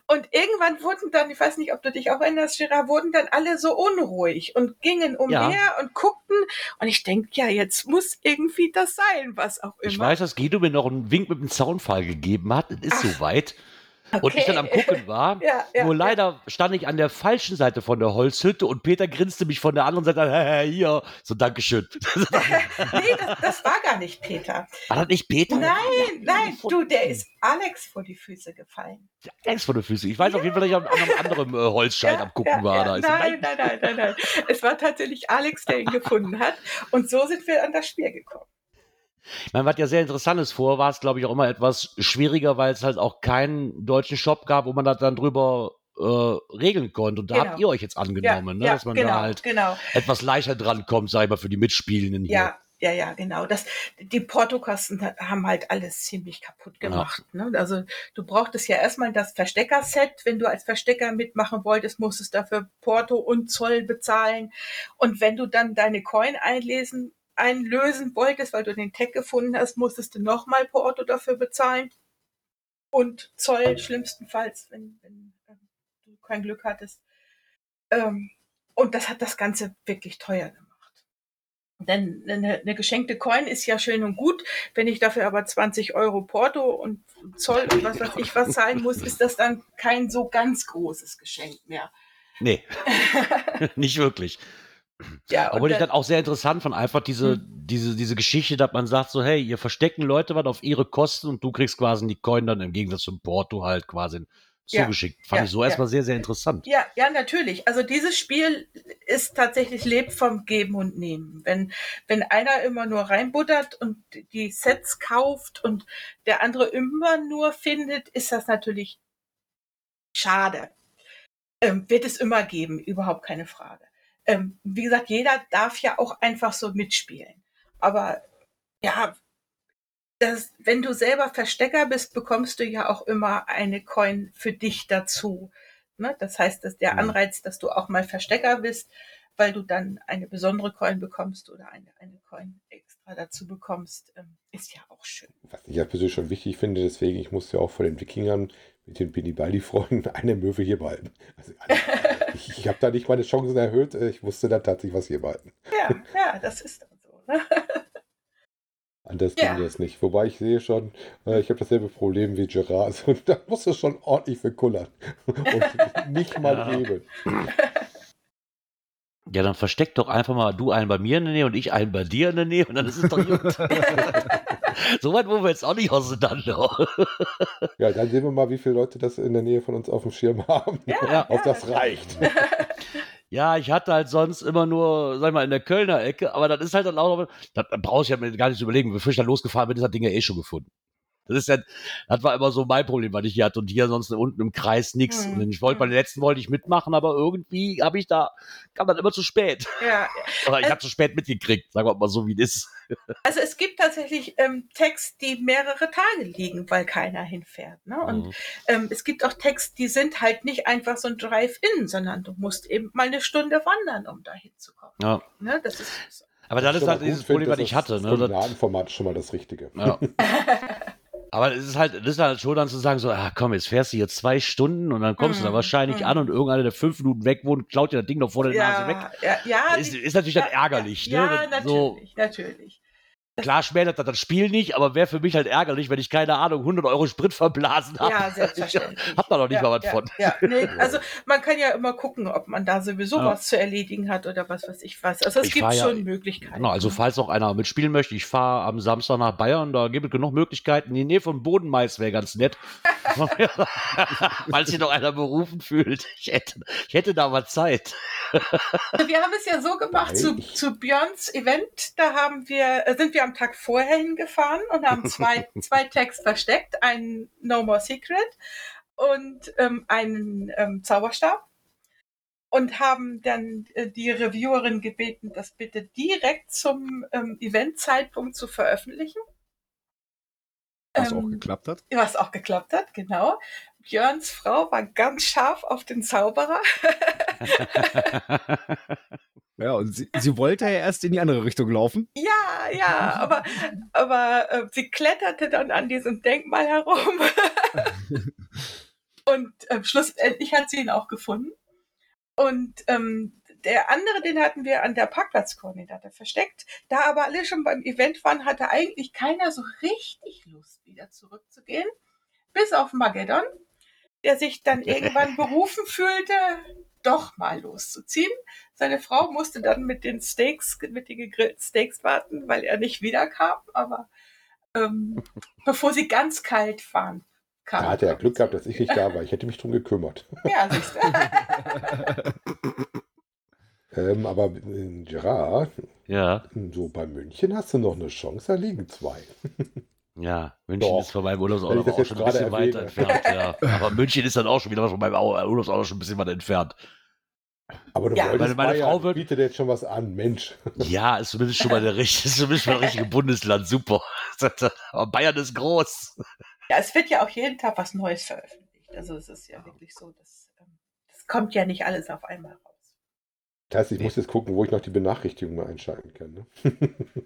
Und irgendwann wurden dann, ich weiß nicht, ob du dich auch erinnerst, Gerard, wurden dann alle so unruhig und gingen umher Ja. und guckten. Und ich denke, ja, jetzt muss irgendwie das sein, was auch immer. Ich weiß, dass Guido mir noch einen Wink mit dem Zaunfall gegeben hat. Es ist Ach, soweit. Und ich dann am Gucken war. Ja, ja, Nur ja. leider stand ich an der falschen Seite von der Holzhütte und Peter grinste mich von der anderen Seite an. "Hä, hä, Hier, so Dankeschön. nee, das, das war gar nicht Peter. War das nicht Peter? Nein, nein, du, der ist Alex vor die Füße gefallen. Angst vor den Füßen. Ich weiß auf jeden Fall, dass ich an einem anderen äh, Holzschein am Gucken ja, war. ja. Da ist Nein, nein, nein, nein, nein. Es war tatsächlich Alex, der ihn gefunden hat. Und so sind wir an das Spiel gekommen. Man was ja sehr Interessantes vor, war es, glaube ich, auch immer etwas schwieriger, weil es halt auch keinen deutschen Shop gab, wo man das dann drüber äh, regeln konnte. Und da Genau. habt ihr euch jetzt angenommen, ne? ja, dass man genau, da halt genau. etwas leichter drankommt, sag ich mal, für die Mitspielenden hier. Ja, ja, ja, genau. Das, die Portokosten haben halt alles ziemlich kaputt gemacht. Ja. Ne? Also du brauchtest ja erstmal das Versteckerset. Wenn du als Verstecker mitmachen wolltest, musstest du dafür Porto und Zoll bezahlen. Und wenn du dann deine Coin einlesen, einlösen wolltest, weil du den Tag gefunden hast, musstest du nochmal Porto dafür bezahlen. Und Zoll schlimmstenfalls, wenn, wenn äh, du kein Glück hattest. Ähm, und das hat das Ganze wirklich teuer gemacht. Denn eine, eine, geschenkte Coin ist ja schön und gut. Wenn ich dafür aber 20 Euro Porto und Zoll und was weiß ich was zahlen muss, ist das dann kein so ganz großes Geschenk mehr. Nee, nicht wirklich. Ja, Obwohl ich dann auch sehr interessant fand, einfach diese, hm. diese, diese Geschichte, dass man sagt so, hey, ihr verstecken Leute was auf ihre Kosten und du kriegst quasi die Coin dann im Gegensatz zum Porto halt quasi zugeschickt. Ja, Fand ja, ich so erstmal sehr, sehr interessant. Ja, ja, natürlich. Also dieses Spiel ist tatsächlich lebt vom Geben und Nehmen. Wenn, wenn einer immer nur reinbuttert und die Sets kauft und der andere immer nur findet, ist das natürlich schade. Ähm, wird es immer geben, überhaupt keine Frage. Ähm, wie gesagt, jeder darf ja auch einfach so mitspielen. Aber ja, das, wenn du selber Verstecker bist, bekommst du ja auch immer eine Coin für dich dazu. Ne? Das heißt, dass der Anreiz, dass du auch mal Verstecker bist, weil du dann eine besondere Coin bekommst oder eine, eine Coin extra dazu bekommst, ähm, ist ja auch schön. Was ich ja persönlich schon wichtig finde, deswegen, ich musste ja auch vor den Wikingern mit den Binibaldi-Freunden eine Möwe hier behalten. Also, ich, ich habe da nicht meine Chancen erhöht, ich musste da tatsächlich was hier behalten. Ja, ja, das ist dann so. Ne? Anders ja. ging das nicht. Wobei ich sehe schon, äh, ich habe dasselbe Problem wie Gerard. Also, da muss es schon ordentlich verkullern. Und nicht mal ja. eben. Ja, dann versteck doch einfach mal du einen bei mir in der Nähe und ich einen bei dir in der Nähe und dann ist es doch gut. so weit wollen wir jetzt auch nicht auseinander. ja, dann sehen wir mal, wie viele Leute das in der Nähe von uns auf dem Schirm haben. Ja, Ob das reicht. Ja, ich hatte halt sonst immer nur, sag ich mal, in der Kölner Ecke, aber das ist halt dann auch, da brauche ich ja mir gar nicht überlegen, bevor ich dann losgefahren bin, ist das Ding ja eh schon gefunden. Das ist ja, das war immer so mein Problem, was ich hier hatte und hier sonst unten im Kreis nichts. Mhm. Und ich wollte bei den letzten wollte ich mitmachen, aber irgendwie habe ich da, kam dann immer zu spät. Ja. Oder ich also, habe zu spät mitgekriegt, sagen wir mal so, wie es ist. Also es gibt tatsächlich ähm, Text, die mehrere Tage liegen, weil keiner hinfährt. Ne? Und mhm. ähm, es gibt auch Text, die sind halt nicht einfach so ein Drive-In, sondern du musst eben mal eine Stunde wandern, um da hinzukommen. Ja. Ne? Das ist aber das ist halt dieses Problem, was ich hatte. Ne? Das Format schon mal das Richtige. Ja. Aber es ist halt, das ist halt schon dann zu sagen, so, ah, komm, jetzt fährst du hier zwei Stunden und dann kommst mm, du da mhm, wahrscheinlich mm. an und irgendeiner, der fünf Minuten weg wohnt, klaut dir das Ding noch vor der ja, Nase weg. Ja, ja. Ist, ist natürlich dann ärgerlich, ja, ne? Ja, natürlich, so, natürlich. Klar schmälert das das Spiel nicht, aber wäre für mich halt ärgerlich, wenn ich keine Ahnung 100 Euro Sprit verblasen habe. Ja, selbstverständlich. Ich hab da noch nicht ja, mal was ja, von. Ja, nee, also man kann ja immer gucken, ob man da sowieso ja. was zu erledigen hat oder was weiß ich was. Also es ich gibt schon Möglichkeiten. Genau, also falls auch einer mitspielen möchte, ich fahre am Samstag nach Bayern, da gibt es genug Möglichkeiten. In die Nähe von Bodenmais wäre ganz nett. falls sich noch einer berufen fühlt. Ich hätte, ich hätte da mal Zeit. wir haben es ja so gemacht, zu, zu Björns Event, da haben wir, äh, sind wir am Tag vorher hingefahren und haben zwei, zwei Tags versteckt, einen No More Secret und ähm, einen ähm, Zauberstab und haben dann äh, die Reviewerin gebeten, das bitte direkt zum ähm, Eventzeitpunkt zu veröffentlichen. Was ähm, auch geklappt hat. Was auch geklappt hat, genau. Björns Frau war ganz scharf auf den Zauberer. Ja, und sie, sie wollte ja erst in die andere Richtung laufen. Ja, ja, aber, aber äh, sie kletterte dann an diesem Denkmal herum. und äh, schlussendlich hat sie ihn auch gefunden. Und ähm, der andere, den hatten wir an der Parkplatzkoordinate versteckt. Da aber alle schon beim Event waren, hatte eigentlich keiner so richtig Lust, wieder zurückzugehen. Bis auf Mageddon, der sich dann irgendwann berufen fühlte, doch mal loszuziehen. Seine Frau musste dann mit den Steaks, mit den gegrillten Steaks warten, weil er nicht wiederkam. Aber ähm, bevor sie ganz kalt waren, kam. Da hatte er Glück gehabt, dass ich nicht da war. Ich hätte mich drum gekümmert. Ja, siehst du. ähm, aber in Gerard, ja. so bei München hast du noch eine Chance, da liegen zwei. Ja, München Doch. ist von meinem Urlaubsort auch schon ein bisschen erwähne. weiter entfernt. Ja. Aber München ist dann auch schon wieder von meinem Urlaubsort schon ein bisschen weiter entfernt. Aber du Ja. Meine- meine Bayern, Frau wird- bietet jetzt schon was an, Mensch. Ja, ist zumindest schon mal der richtige, zumindest mal richtige Bundesland, super. Aber Bayern ist groß. Ja, es wird ja auch jeden Tag was Neues veröffentlicht. Also es ist ja wirklich so, dass ähm, das kommt ja nicht alles auf einmal raus. Das heißt, ich muss jetzt gucken, wo ich noch die Benachrichtigung mal einschalten kann. Ne?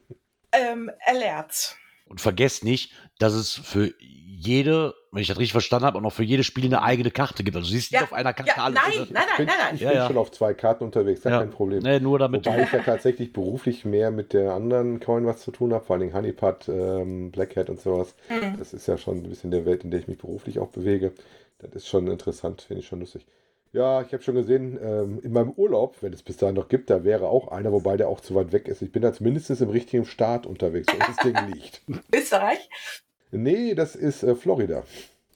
Ähm, Alerts. Und vergesst nicht, dass es für jede, wenn ich das richtig verstanden habe, auch noch für jedes Spiel eine eigene Karte gibt. Also du siehst nicht Ja, auf einer Karte Ja, alles. nein, nein, nein, Ich bin, nein, nein. ich Ja, bin ja. schon auf zwei Karten unterwegs, da Ja. kein Problem. Nee, nur damit Wobei ich ja tatsächlich beruflich mehr mit der anderen Coin was zu tun habe, vor allem Honeypot, ähm, Black Hat und sowas. Mhm. Das ist ja schon ein bisschen der Welt, in der ich mich beruflich auch bewege. Das ist schon interessant, finde ich schon lustig. Ja, ich habe schon gesehen, ähm, in meinem Urlaub, wenn es bis dahin noch gibt, da wäre auch einer, wobei der auch zu weit weg ist. Ich bin da zumindest im richtigen Staat unterwegs, wo das Ding liegt. Österreich? Nee, das ist äh, Florida.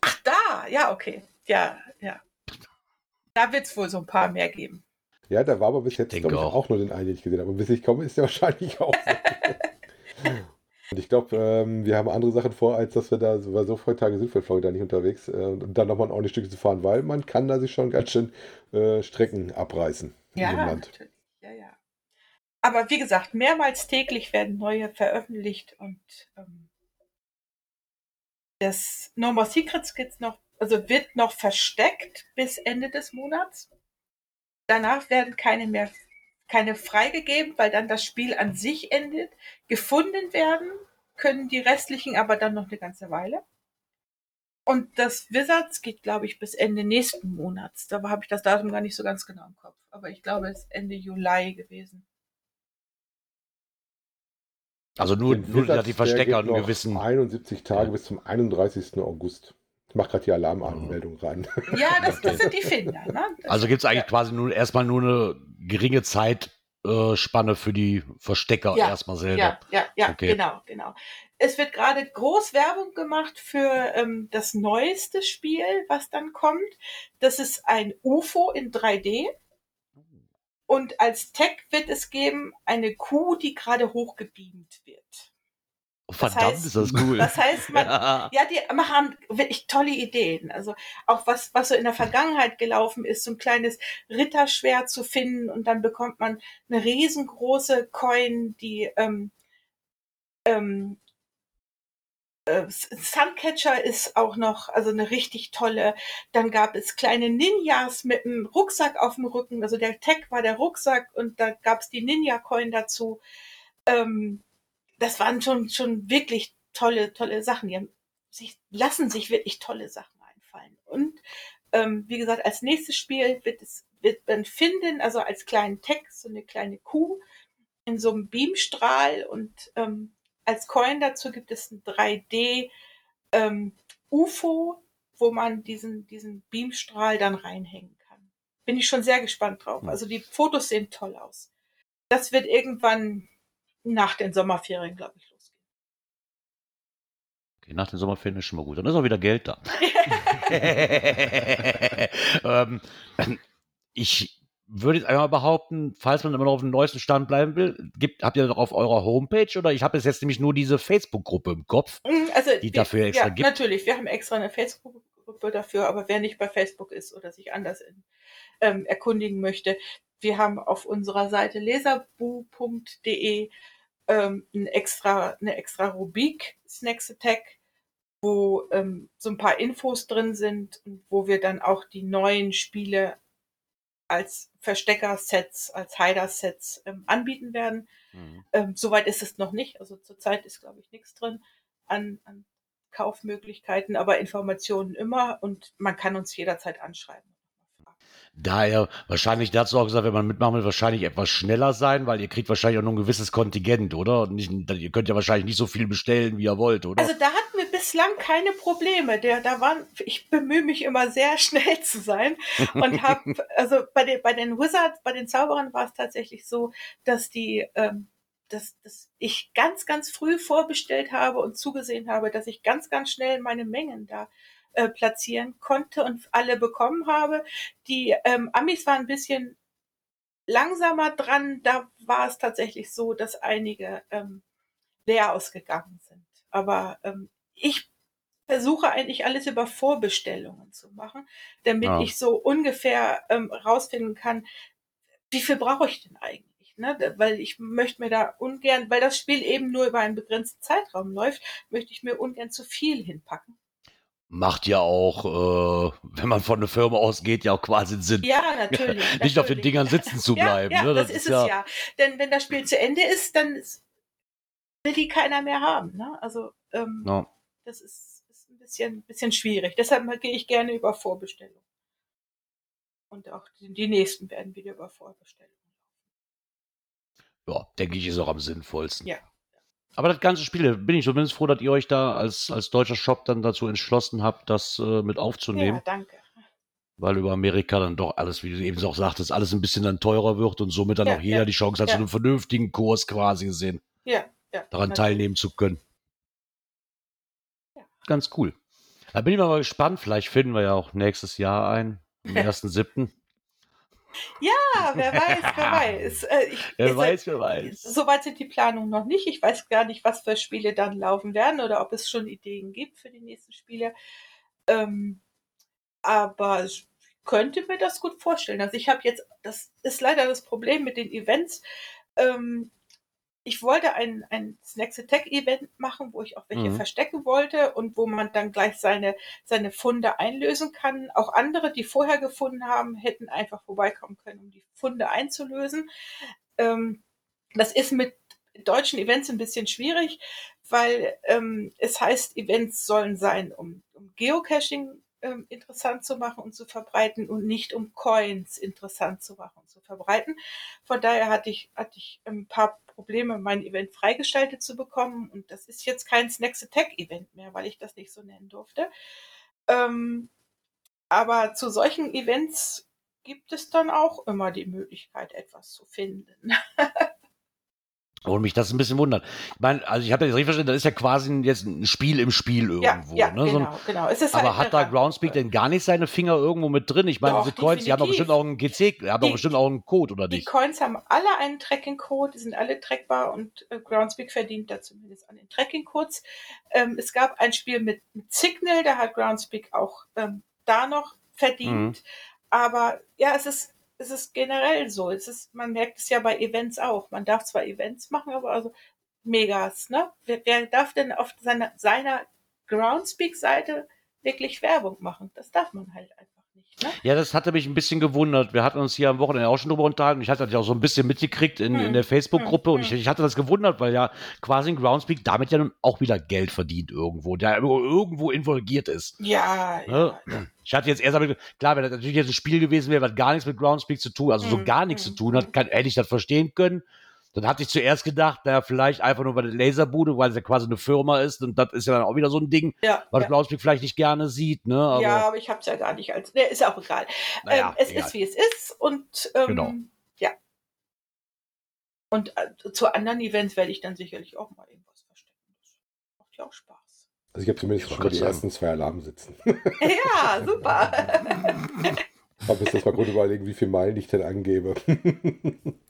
Ach, da, ja, okay. Ja, ja. Da wird es wohl so ein paar mehr geben. Ja, da war aber bis jetzt, denke glaube ich, auch. auch nur den einen, den ich gesehen habe. Und bis ich komme, ist der wahrscheinlich auch. Und ich glaube, ähm, wir haben andere Sachen vor, als dass wir da so, weil so viele Tage sind wir in Florida nicht unterwegs. Äh, und dann nochmal ein ordentliches Stück zu fahren, weil man kann da sich schon ganz schön äh, Strecken abreißen in Ja, dem Land. natürlich. Ja, ja. Aber wie gesagt, mehrmals täglich werden neue veröffentlicht und ähm, das No More Secrets gibt's noch, also wird noch versteckt bis Ende des Monats. Danach werden keine mehr, keine freigegeben, weil dann das Spiel an sich endet. Gefunden werden können die restlichen aber dann noch eine ganze Weile. Und das Wizards geht, glaube ich, bis Ende nächsten Monats. Da habe ich das Datum gar nicht so ganz genau im Kopf. Aber ich glaube, es ist Ende Juli gewesen. Also nur, nur Wizards, die Verstecker und einen gewissen. 71 Tage Ja. bis zum 31. August. Ich mache gerade die Alarmanmeldung ran. Ja, das, das sind die Finder. Ne? Also gibt es eigentlich ja. quasi nur erstmal nur eine geringe Zeitspanne für die Verstecker Ja, erstmal selber. Ja, ja, ja, Okay. genau, genau. Es wird gerade groß Werbung gemacht für ähm, das neueste Spiel, was dann kommt. Das ist ein UFO in 3D. Und als Tech wird es geben eine Kuh, die gerade hochgebeamt wird. Verdammt, heißt- ist das cool. Das heißt, man, ja. Ja, die machen wirklich tolle Ideen. Also auch was, was so in der Vergangenheit gelaufen ist, so ein kleines Ritterschwert zu finden und dann bekommt man eine riesengroße Coin, die ähm, ähm, äh, Suncatcher ist auch noch, also eine richtig tolle. Dann gab es kleine Ninjas mit einem Rucksack auf dem Rücken. Also der Tech war der Rucksack und da gab es die Ninja-Coin dazu. Ähm, das waren schon, schon wirklich tolle, tolle Sachen. Die haben sich, lassen sich wirklich tolle Sachen einfallen. Und ähm, wie gesagt, als nächstes Spiel wird es wird man finden, also als kleinen Text, so eine kleine Kuh in so einem Beamstrahl und ähm, als Coin dazu gibt es ein 3D ähm, UFO, wo man diesen, diesen Beamstrahl dann reinhängen kann. Bin ich schon sehr gespannt drauf. Also die Fotos sehen toll aus. Das wird irgendwann nach den Sommerferien, glaube ich, losgehen. Okay, nach den Sommerferien ist schon mal gut. Dann ist auch wieder Geld da. ähm, ich würde jetzt einmal behaupten, falls man immer noch auf dem neuesten Stand bleiben will, gibt, habt ihr doch auf eurer Homepage oder ich habe jetzt nämlich nur diese Facebook-Gruppe im Kopf. Mm, Also, Die dafür extra ja, gibt? Natürlich, wir haben extra eine Facebook-Gruppe dafür, aber wer nicht bei Facebook ist oder sich anders in, ähm, erkundigen möchte, wir haben auf unserer Seite leserbu.de ähm, ein extra, eine extra Rubrik Snacks Attack, wo ähm, so ein paar Infos drin sind und wo wir dann auch die neuen Spiele als Verstecker-Sets, als Hider-Sets ähm, anbieten werden. Ähm, Soweit ist es noch nicht. Also zurzeit ist, glaube ich, nichts drin an, an Kaufmöglichkeiten, aber Informationen immer und man kann uns jederzeit anschreiben. Daher wahrscheinlich dazu auch gesagt, wenn man mitmachen will, wahrscheinlich etwas schneller sein, weil ihr kriegt wahrscheinlich auch nur ein gewisses Kontingent, oder? Nicht, ihr könnt ja wahrscheinlich nicht so viel bestellen, wie ihr wollt, oder? Also da hatten wir bislang keine Probleme. Der, da waren, ich bemühe mich immer sehr schnell zu sein und habe, also bei den, bei den Wizards, bei den Zauberern war es tatsächlich so, dass die, ähm, dass, dass ich ganz, ganz früh vorbestellt habe und zugesehen habe, dass ich ganz, ganz schnell meine Mengen da äh, platzieren konnte und alle bekommen habe. Die ähm, Amis waren ein bisschen langsamer dran. Da war es tatsächlich so, dass einige ähm, leer ausgegangen sind. Aber ähm, ich versuche eigentlich alles über Vorbestellungen zu machen, damit Ja. ich so ungefähr ähm, rausfinden kann, wie viel brauche ich denn eigentlich? Ne? Weil ich möchte mir da ungern, weil das Spiel eben nur über einen begrenzten Zeitraum läuft, möchte ich mir ungern zu viel hinpacken. Macht ja auch, äh, wenn man von einer Firma ausgeht, ja auch quasi Sinn. Ja, natürlich. Nicht natürlich. auf den Dingern sitzen zu Ja, bleiben. Ja, ne? das, ist es ja. Denn wenn das Spiel zu Ende ist, dann will die keiner mehr haben. Ne? Also ähm, Ja. das ist, ist ein bisschen, bisschen schwierig. Deshalb gehe ich gerne über Vorbestellung. Und auch die, die nächsten werden wieder über Vorbestellung. ja, denke ich, ist auch am sinnvollsten. Ja. Aber das ganze Spiel, da bin ich zumindest froh, dass ihr euch da als, als deutscher Shop dann dazu entschlossen habt, das äh, mit aufzunehmen. Ja, danke. weil über Amerika dann doch alles, wie du eben auch sagtest, alles ein bisschen dann teurer wird und somit dann Ja, auch jeder ja, die Chance hat, ja. zu einem vernünftigen Kurs quasi gesehen, Ja, ja. daran natürlich. teilnehmen zu können. Ja. Ganz cool. Da bin ich mal gespannt. Vielleicht finden wir ja auch nächstes Jahr ein, am 1.7. Ja, wer weiß, wer weiß. Äh, ich, Wer weiß, wer weiß. Soweit sind die Planungen noch nicht. Ich weiß gar nicht, was für Spiele dann laufen werden oder ob es schon Ideen gibt für die nächsten Spiele. Ähm, aber ich könnte mir das gut vorstellen. Also ich habe jetzt, das ist leider das Problem mit den Events. Ähm, ich wollte ein, ein Snacks Attack Event machen, wo ich auch welche Mhm. verstecken wollte und wo man dann gleich seine, seine Funde einlösen kann. Auch andere, die vorher gefunden haben, hätten einfach vorbeikommen können, um die Funde einzulösen. Ähm, das ist mit deutschen Events ein bisschen schwierig, weil ähm, es heißt, Events sollen sein, um, um Geocaching ähm, interessant zu machen und zu verbreiten und nicht um Coins interessant zu machen und zu verbreiten. Von daher hatte ich, hatte ich ein paar Probleme, mein Event freigestaltet zu bekommen und das ist jetzt kein Snacks Attack Event mehr, weil ich das nicht so nennen durfte. Ähm, aber zu solchen Events gibt es dann auch immer die Möglichkeit, etwas zu finden. Und mich das ein bisschen wundert. Ich meine, also ich habe das richtig verstanden, das ist ja quasi ein- jetzt ein Spiel im Spiel irgendwo. ja, ja, ne? So genau, genau. Es ist aber halt hat da Groundspeak denn gar nicht seine Finger irgendwo mit drin? Ich meine, Doch, diese Coins, die haben doch bestimmt auch einen GC, die haben doch Die- bestimmt auch einen Code, oder Die nicht? Coins haben alle einen Tracking-Code, die sind alle trackbar und äh, Groundspeak verdient da zumindest an den Tracking-Codes. Ähm, es gab ein Spiel mit, mit Signal, da hat Groundspeak auch ähm, da noch verdient. Aber ja, es ist, es ist generell so. Es ist, man merkt es ja bei Events auch. Man darf zwar Events machen, aber also Megas, ne? Wer, wer darf denn auf seiner, seiner Groundspeak-Seite wirklich Werbung machen? Das darf man halt einfach nicht, ne? Ja, das hatte mich ein bisschen gewundert. Wir hatten uns hier am Wochenende auch schon drüber unterhalten. Ich hatte das ja auch so ein bisschen mitgekriegt in, in Hm, der Facebook-Gruppe hm, und ich, ich hatte das gewundert, weil ja quasi ein Groundspeak damit ja nun auch wieder Geld verdient irgendwo, der irgendwo involviert ist. Ja, Ne? ja. Ich hatte jetzt erst, aber klar, wenn das natürlich jetzt ein Spiel gewesen wäre, was gar nichts mit Groundspeak zu tun, also so Mhm, gar nichts zu tun hat, kann, hätte ich das verstehen können. Dann hatte ich zuerst gedacht, naja, vielleicht einfach nur bei der Laserbude, weil es ja quasi eine Firma ist und das ist ja dann auch wieder so ein Ding, Ja, was ja. Groundspeak vielleicht nicht gerne sieht, ne? Aber ja, aber ich habe es ja gar nicht als. Ne, ist auch egal. naja, ähm, es egal. ist, wie es ist. Und ähm, Genau. ja. Und äh, zu anderen Events werde ich dann sicherlich auch mal irgendwas verstecken. Das macht ja auch Spaß. Also ich habe zumindest Ich schon die ersten zwei Alarme sitzen. ja, super. habe jetzt mal gut überlegen, wie viele Meilen ich denn angebe.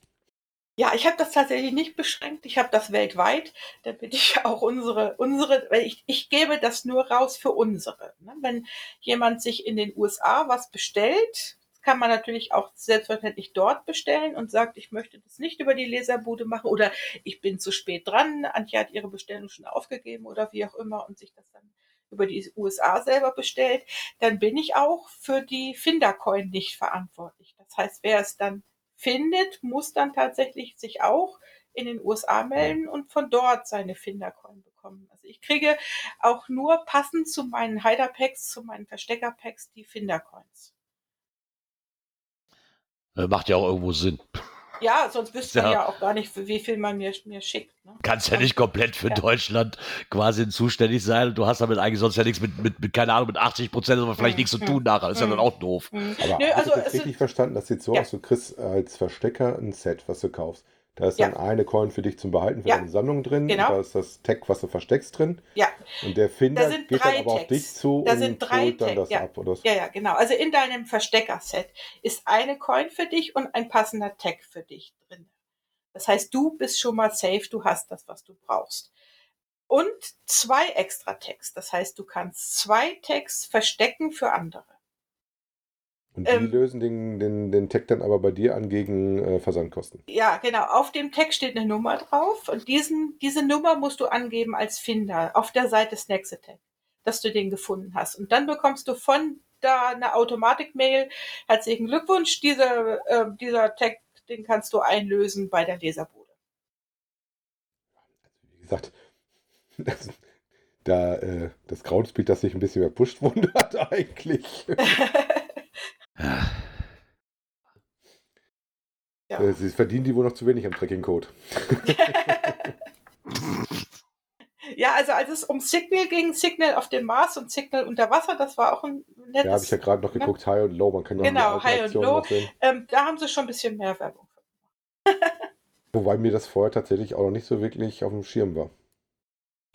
Ja, ich habe das tatsächlich nicht beschränkt. Ich habe das weltweit, damit ich auch unsere, unsere, weil ich, ich gebe das nur raus für unsere. Ne? Wenn jemand sich in den USA was bestellt, kann man natürlich auch selbstverständlich dort bestellen und sagt, ich möchte das nicht über die Leserbude machen oder ich bin zu spät dran, Antje hat ihre Bestellung schon aufgegeben oder wie auch immer und sich das dann über die USA selber bestellt, dann bin ich auch für die Findercoin nicht verantwortlich. Das heißt, wer es dann findet, muss dann tatsächlich sich auch in den USA melden und von dort seine Findercoin bekommen. Also ich kriege auch nur passend zu meinen Hider-Packs, zu meinen Verstecker-Packs die Findercoins. Äh, Macht ja auch irgendwo Sinn. Ja, sonst wüsste man Ja. ja auch gar nicht, für wie viel man mir, mir schickt. Ne? Kannst ja nicht komplett für Ja. Deutschland quasi zuständig sein. Du hast damit eigentlich sonst ja nichts mit, mit, mit keine Ahnung, mit 80 Prozent, aber vielleicht Hm, nichts zu hm, tun nachher. Ist ja hm. dann auch doof. Mhm. Aber Nö, habe also ich richtig ist- verstanden? Das sieht so Ja. aus, du kriegst als Verstecker ein Set, was du kaufst. Da ist Ja. dann eine Coin für dich zum Behalten für Ja. deine Sammlung drin. Genau. Da ist das Tag, was du versteckst drin. Ja, Und der Finder Da sind geht dann aber auf dich zu Da und sind drei holt dann das ja. ab. Oder so. ja, ja, genau. Also in deinem Verstecker-Set ist eine Coin für dich und ein passender Tag für dich drin. Das heißt, du bist schon mal safe, du hast das, was du brauchst. Und zwei extra Tags. Das heißt, du kannst zwei Tags verstecken für andere. Und die Ähm. lösen den, den, den Tag dann aber bei dir an gegen äh, Versandkosten. Ja, genau. Auf dem Tag steht eine Nummer drauf und diesen, diese Nummer musst du angeben als Finder auf der Seite Snacks Attack, dass du den gefunden hast. Und dann bekommst du von da eine Automatik-Mail. Herzlichen Glückwunsch, dieser, äh, dieser Tag, den kannst du einlösen bei der Leserbude. Wie gesagt, das, da äh, das Groundspeed, das sich ein bisschen mehr pusht, wundert eigentlich. Ja. Ja. Äh, Sie verdienen die wohl noch zu wenig am Tracking-Code. Ja, also als es um Signal ging, Signal auf dem Mars und Signal unter Wasser, das war auch ein nettes. Ja, habe ich ja gerade noch geguckt, High und Low. Man kann ja Genau, High und Low. ähm, da haben sie schon ein bisschen mehr Werbung. Wobei mir das vorher tatsächlich auch noch nicht so wirklich auf dem Schirm war.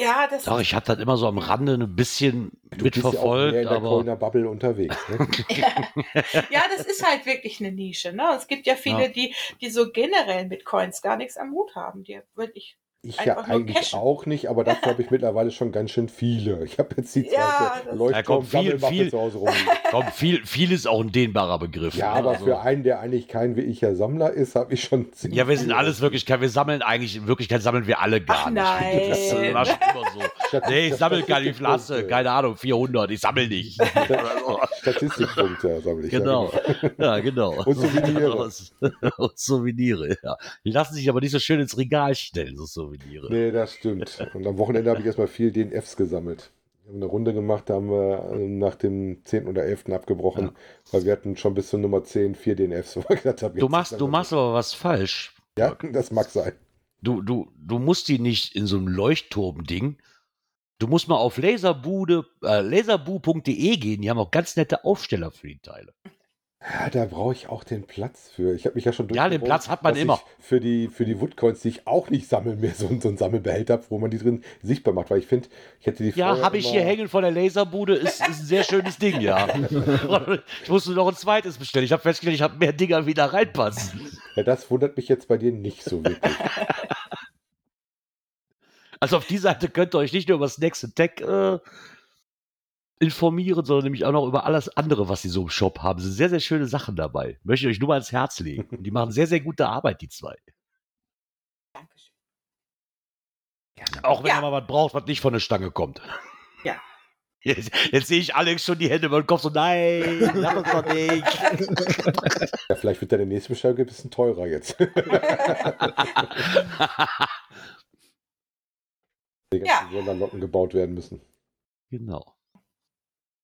Ja, das Doch, ich habe das immer so am Rande ein bisschen Du bist ja auch mehr mitverfolgt, in der aber Coiner Bubble unterwegs. Ne? ja, das ist halt wirklich eine Nische. Ne? Es gibt ja viele, Ja. die, die so generell mit Coins gar nichts am Hut haben. Die wirklich. Ich ja Einfach nur eigentlich cashen. auch nicht, aber dafür habe ich mittlerweile schon ganz schön viele. Ich habe jetzt die Ja, zweite das- Ja, komm, viel- viel- zu Hause rumliegen. komm, viel, viel ist auch ein dehnbarer Begriff. Ja, ne? aber Also- für einen, der eigentlich kein wie ich ja Sammler ist, habe ich schon ziemlich Ja, wir sind viele. alles wirklich, wir sammeln eigentlich, in Wirklichkeit sammeln wir alle gar Ach, nicht. Das ist nein. war schon immer so. Statistik- Nee, ich sammle keine Flasse, Statistikpunkte. keine Ahnung, 400, ich sammle nicht. Statistikpunkte sammle ich. Genau. Ja, genau. Und Souvenire. Und Souvenire, ja. Die lassen sich aber nicht so schön ins Regal stellen, so Souvenire. Nee, das stimmt. Und am Wochenende habe ich erstmal viel DNFs gesammelt. Wir haben eine Runde gemacht, da haben wir äh, nach dem 10. oder 11. abgebrochen, weil wir hatten schon bis zur Nummer 10 vier DNFs. gedacht Du machst, du aber- machst aber was falsch. Ja, das mag sein. Du, du, du musst die nicht in so einem Leuchtturm-Ding. Du musst mal auf laserbude, äh, laserbu.de gehen. Die haben auch ganz nette Aufsteller für die Teile. Ja, da brauche ich auch den Platz für. Ich habe mich ja schon Ja, den Platz hat man immer. Für die, für die Woodcoins, die ich auch nicht sammeln, mehr so, so einen Sammelbehälter habe, wo man die drin sichtbar macht. Weil ich finde, ich hätte die Ja, habe ich hier hängen von der Laserbude. Ist, ist ein sehr schönes Ding, ja. ich musste noch ein zweites bestellen. Ich habe festgestellt, ich habe mehr Dinger wieder reinpassen. Ja, das wundert mich jetzt bei dir nicht so wirklich. Also auf die Seite könnt ihr euch nicht nur über das nächste Tech äh, informieren, sondern nämlich auch noch über alles andere, was sie so im Shop haben. Es sind sehr, sehr schöne Sachen dabei. Möchte ich euch nur mal ans Herz legen. Und die machen sehr, sehr gute Arbeit, die zwei. Dankeschön. Auch wenn Ja. ihr mal was braucht, was nicht von der Stange kommt. Ja. Jetzt, jetzt sehe ich Alex schon die Hände über den Kopf so, nein, sag das doch nicht. Ja, vielleicht wird deine nächste Bestellung ein bisschen teurer jetzt. Die ganzen Ja. Sonderlocken gebaut werden müssen. genau.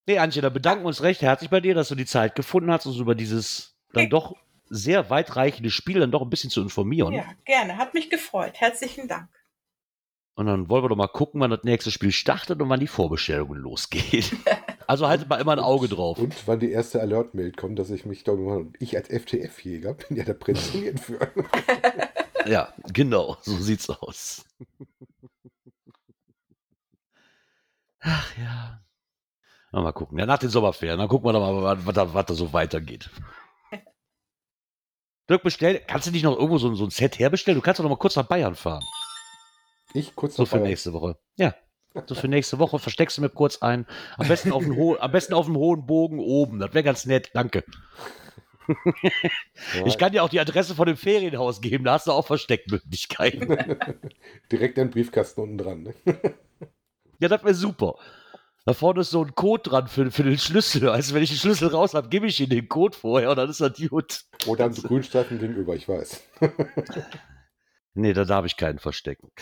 Nee, Antje, da bedanken wir uns recht herzlich bei dir, dass du die Zeit gefunden hast, uns über dieses dann doch sehr weitreichende Spiel dann doch ein bisschen zu informieren. Ja, gerne. Hat mich gefreut. Herzlichen Dank. Und dann wollen wir doch mal gucken, wann das nächste Spiel startet und wann die Vorbestellungen losgeht. Also haltet mal immer ein Auge drauf. Und wann die erste Alert-Mail kommt, dass ich mich, glaube ich, ich als FTF-Jäger bin ja da prädestiniert für. Ja, genau, so sieht's aus. Ach ja. Na, mal gucken. Ja, nach den Sommerferien, dann gucken wir doch mal, was, was, da, was da so weitergeht. Dirk, bestell, kannst du nicht noch irgendwo so, ein- so ein Set herbestellen? Du kannst doch noch mal kurz nach Bayern fahren. Ich kurz So noch für bei- nächste Woche. Ja. So für nächste Woche versteckst du mir kurz ein. Am besten auf dem, ho am besten auf dem hohen Bogen oben. Das wäre ganz nett. Danke. Ich kann dir auch die Adresse von dem Ferienhaus geben. Da hast du auch Versteckmöglichkeiten. direkt den Briefkasten unten dran. Ne? Ja, das wäre super. Da vorne ist so ein Code dran für, für den Schlüssel. Also wenn ich den Schlüssel raus habe, gebe ich ihm den Code vorher und dann ist das gut. Oder so Grünstreifen gegenüber, ich weiß. Nee, da darf ich keinen verstecken.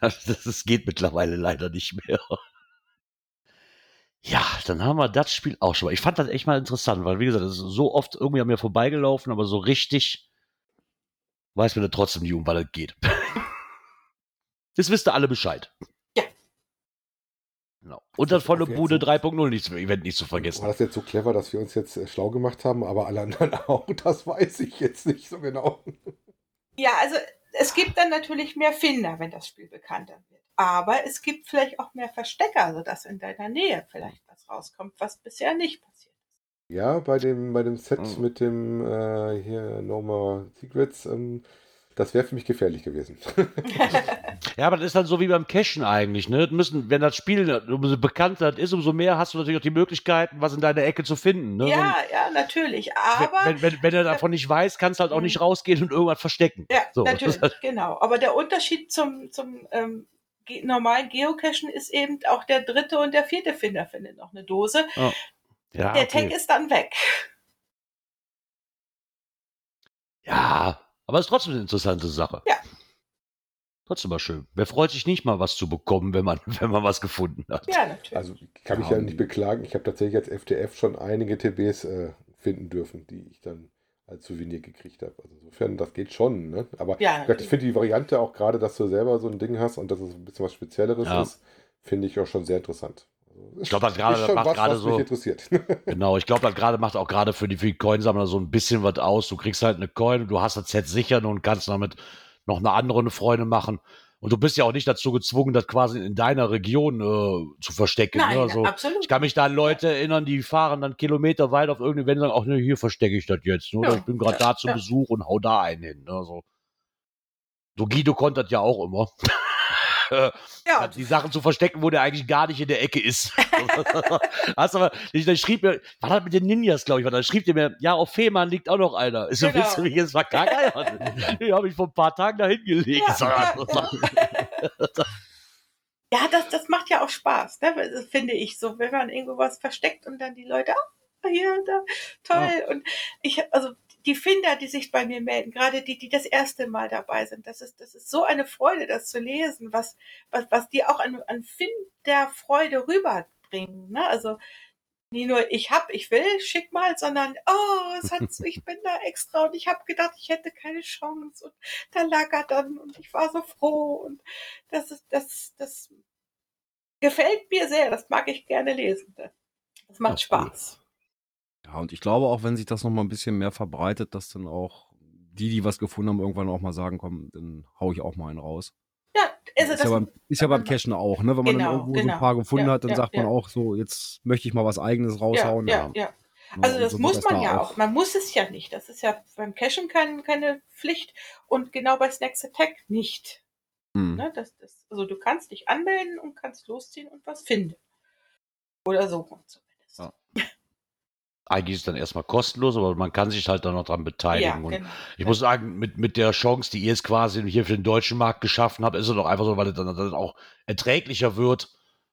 Das, das, das geht mittlerweile leider nicht mehr. Ja, dann haben wir das Spiel auch schon mal. Ich fand das echt mal interessant, weil wie gesagt, das ist so oft irgendwie an mir vorbeigelaufen, aber so richtig weiß mir dann trotzdem nie, um was es geht. Jetzt wisst ihr alle Bescheid. Und das volle Bude so. 3.0 nicht, Event nicht zu vergessen. War das jetzt so clever, dass wir uns jetzt äh, schlau gemacht haben, aber alle anderen auch? Das weiß ich jetzt nicht so genau. Ja, also es gibt dann natürlich mehr Finder, wenn das Spiel bekannter wird. Aber es gibt vielleicht auch mehr Verstecker, sodass in deiner Nähe vielleicht was rauskommt, was bisher nicht passiert ist. Ja, bei dem, bei dem Set Mhm. mit dem äh, hier No More Secrets, ähm, das wäre für mich gefährlich gewesen. Ja, aber das ist dann so wie beim Cashen eigentlich, ne? Müssen, wenn das Spiel, umso bekannter das ist, umso mehr hast du natürlich auch die Möglichkeiten, was in deiner Ecke zu finden. Ne? Ja, ja, natürlich. Aber wenn, wenn, wenn du davon nicht weißt, kannst du halt auch nicht rausgehen und irgendwas verstecken. Ja, So, natürlich, genau. Aber der Unterschied zum, zum ähm, normalen Geocachen ist eben auch der dritte und der vierte Finder findet noch eine Dose. Ja, der okay. Tag ist dann weg. ja, aber es ist trotzdem eine interessante Sache. Ja. Trotzdem mal schön. Wer freut sich nicht mal was zu bekommen, wenn man, wenn man was gefunden hat? Ja, natürlich. Also ich kann mich Ja, ja nicht beklagen. Ich habe tatsächlich als FDF schon einige TBs äh, finden dürfen, die ich dann als Souvenir gekriegt habe. Also insofern, das geht schon. Ne? Aber Ja, ich natürlich. finde die Variante auch gerade, dass du selber so ein Ding hast und dass es ein bisschen was Spezielleres Ja. ist, finde ich auch schon sehr interessant. Also, Ich glaub, das gerade- macht gerade so- interessiert. Genau, ich glaube, das gerade macht auch gerade für die, für die Coinsammler so ein bisschen was aus. Du kriegst halt eine Coin und du hast das Set sichern und kannst damit noch eine andere eine Freude machen. Und du bist ja auch nicht dazu gezwungen, das quasi in deiner Region äh, zu verstecken. Nein, ne? Also, absolut. ich kann mich da an Leute erinnern, die fahren dann Kilometer weit auf irgendeine Wände und sagen, ach ne, hier verstecke ich das jetzt. Ne? Oder Ja, ich bin gerade da zu ja. Besuch und hau da einen hin. Ne? So. so Guido konnte das ja auch immer. ja, die Sachen zu verstecken, wo der eigentlich gar nicht in der Ecke ist. Hast aber, ich, dann schrieb mir, was hat mit den Ninjas, glaube ich, war, dann schrieb der mir, ja, auf Fehmarn liegt auch noch einer. Ist so, Genau. willst du mich jetzt verkackern? Den habe ich vor ein paar Tagen da hingelegt. Ja, ja, ja. das, das macht ja auch Spaß, ne? Das finde ich so, wenn man irgendwo was versteckt und dann die Leute, ah, hier, da, toll. Und ich, also die Finder, die sich bei mir melden, gerade die, die das erste Mal dabei sind, das ist, das ist so eine Freude, das zu lesen, was, was, was die auch an, an Finderfreude rüberbringen. Ne? Also nie nur ich hab, ich will, schick mal, sondern oh, es hat, ich bin da extra und ich habe gedacht, ich hätte keine Chance und da lag er dann und ich war so froh und das ist, das, das gefällt mir sehr, das mag ich gerne lesen. Das macht. Spaß. Ja, und ich glaube auch, wenn sich das noch mal ein bisschen mehr verbreitet, dass dann auch die, die was gefunden haben, irgendwann auch mal sagen, komm, dann hau ich auch mal einen raus. Ja, also ist, das, ja beim, ist ja beim Cashen auch, ne? Wenn man Genau, dann irgendwo so genau. ein paar gefunden Ja, hat, dann ja, sagt man auch so, jetzt möchte ich mal was eigenes raushauen. ja, ja. Ja, Also das so muss man da ja auch. Man muss es ja nicht. Das ist ja beim Cashen kein, keine Pflicht und genau bei Snacks Attack nicht. Hm. Ne? Das, das, also du kannst dich anmelden und kannst losziehen und was finden. Oder so zumindest. Ja. Eigentlich ist es dann erstmal kostenlos, aber man kann sich halt dann noch dran Ja, beteiligen. und genau. ich muss sagen, mit, mit der Chance, die ihr jetzt quasi hier für den deutschen Markt geschaffen habt, ist es doch einfach so, weil es dann, dann auch erträglicher wird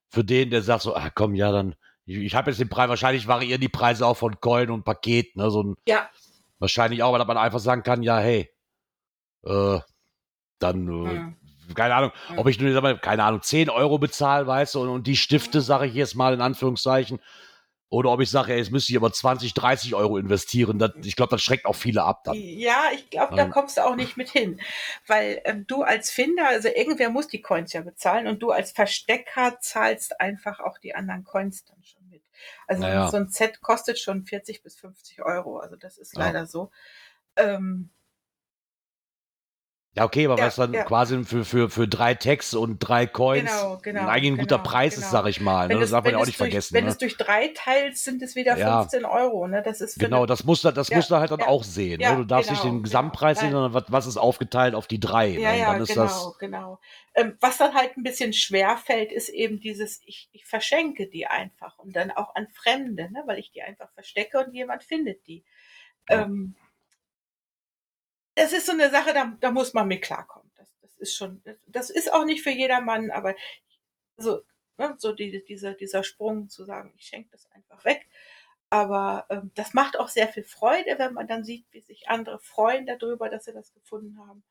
für den, der sagt so, ah komm, ja, dann, ich, ich habe jetzt den Preis, wahrscheinlich variieren die Preise auch von Coin und Paket, ne, so ein, Ja, wahrscheinlich auch, weil man einfach sagen kann, ja, hey, äh, dann, äh, Hm. keine Ahnung, Hm. ob ich nur, sag mal, keine Ahnung, 10 Euro bezahle, weißt du, und, und die Stifte, sage ich jetzt mal in Anführungszeichen, oder ob ich sage, ey, jetzt müsste ich aber 20, 30 Euro investieren. Das, ich glaube, das schreckt auch viele ab dann. Ja, ich glaube, da Ähm. kommst du auch nicht mit hin. Weil ähm, du als Finder, also irgendwer muss die Coins ja bezahlen und du als Verstecker zahlst einfach auch die anderen Coins dann schon mit. Also Naja. so ein Set kostet schon 40 bis 50 Euro. Also das ist Ja. leider so. Ähm, Ja, okay, aber Ja, was dann ja. quasi für, für, für drei Tags und drei Coins Genau, genau, eigentlich ein guter genau, Preis genau. ist, sag ich mal. Ne? Das es- darf man ja auch nicht durch, vergessen. Wenn Ne? es durch drei teilst, sind es wieder Ja. 15 Euro. Ne? Das ist Genau, das musst du, das Ja, musst du halt dann auch sehen. Ne? Du darfst nicht genau, den Gesamtpreis genau. sehen, sondern was, was ist aufgeteilt auf die drei. Ja, ne? ja, genau, das, genau. Ähm, was dann halt ein bisschen schwer fällt, ist eben dieses, ich, ich verschenke die einfach und dann auch an Fremde, ne, weil ich die einfach verstecke und jemand findet die. Ähm, es ist so eine Sache, da, da muss man mit klarkommen. Das, das ist schon, das ist auch nicht für jedermann, aber so, ne, so die, dieser, dieser Sprung zu sagen, ich schenke das einfach weg. Aber ähm, das macht auch sehr viel Freude, wenn man dann sieht, wie sich andere freuen darüber, dass sie das gefunden haben.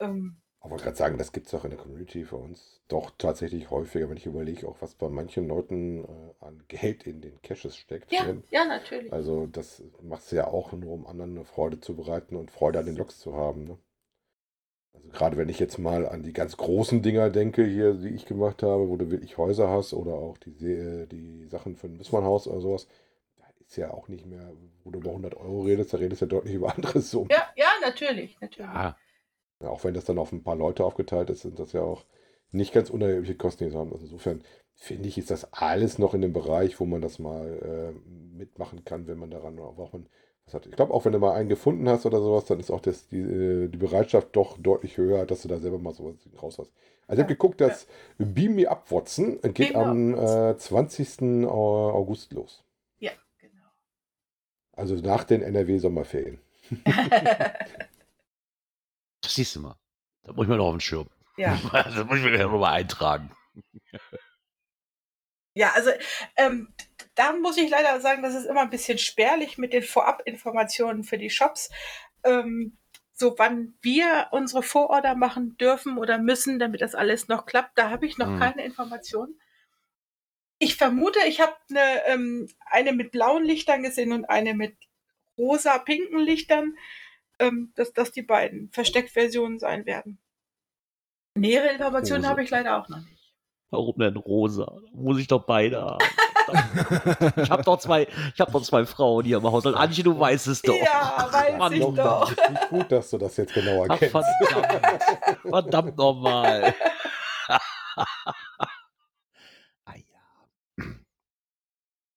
Ähm, Ich wollte gerade sagen, das gibt es auch in der Community für uns doch tatsächlich häufiger, wenn ich überlege, auch was bei manchen Leuten äh, an Geld in den Caches steckt. ja, Ne? ja, natürlich. Also das macht es ja auch nur, um anderen eine Freude zu bereiten und Freude an den Loks zu haben. Ne? Also gerade wenn ich jetzt mal an die ganz großen Dinger denke, hier, die ich gemacht habe, wo du wirklich Häuser hast oder auch die, See- die Sachen für ein Wissmannhaus oder sowas, da ist ja auch nicht mehr, wo du über 100 Euro redest, da redest du ja deutlich über andere Summen. Ja, ja, natürlich, natürlich. ja, Ja, auch wenn das dann auf ein paar Leute aufgeteilt ist, sind das ja auch nicht ganz unerhebliche Kosten, die sie haben. Also insofern finde ich, ist das alles noch in dem Bereich, wo man das mal äh, mitmachen kann, wenn man daran auch ein Das hat, ich glaube, auch wenn du mal einen gefunden hast oder sowas, dann ist auch das, die, äh, die Bereitschaft doch deutlich höher, dass du da selber mal sowas raus hast. Also ich habe geguckt, dass Beam Me Up Watson geht Me am äh, 20. August los. Ja, genau. Also nach den NRW-Sommerferien. Das siehst du mal. Da muss ich mir noch auf den Schirm. ja. Das muss ich mir noch mal eintragen. Ja, also ähm, da muss ich leider sagen, das ist immer ein bisschen spärlich mit den Vorabinformationen für die Shops. Ähm, so wann wir unsere Vororder machen dürfen oder müssen, damit das alles noch klappt, da habe ich noch Mhm. keine Informationen. Ich vermute, ich habe eine, ähm, eine mit blauen Lichtern gesehen und eine mit rosa-pinken Lichtern, ähm, dass das die beiden Versteckversionen sein werden. Nähere Informationen habe ich leider auch noch nicht. Warum denn rosa? Muss ich doch beide haben. Ich habe doch zwei, ich habe doch zwei Frauen hier im Haushalt. Antje, du weißt es doch. Ja, weiß Mann, ich doch. Nicht gut, dass du das jetzt genauer Ach, kennst. verdammt. Verdammt nochmal. ah ja.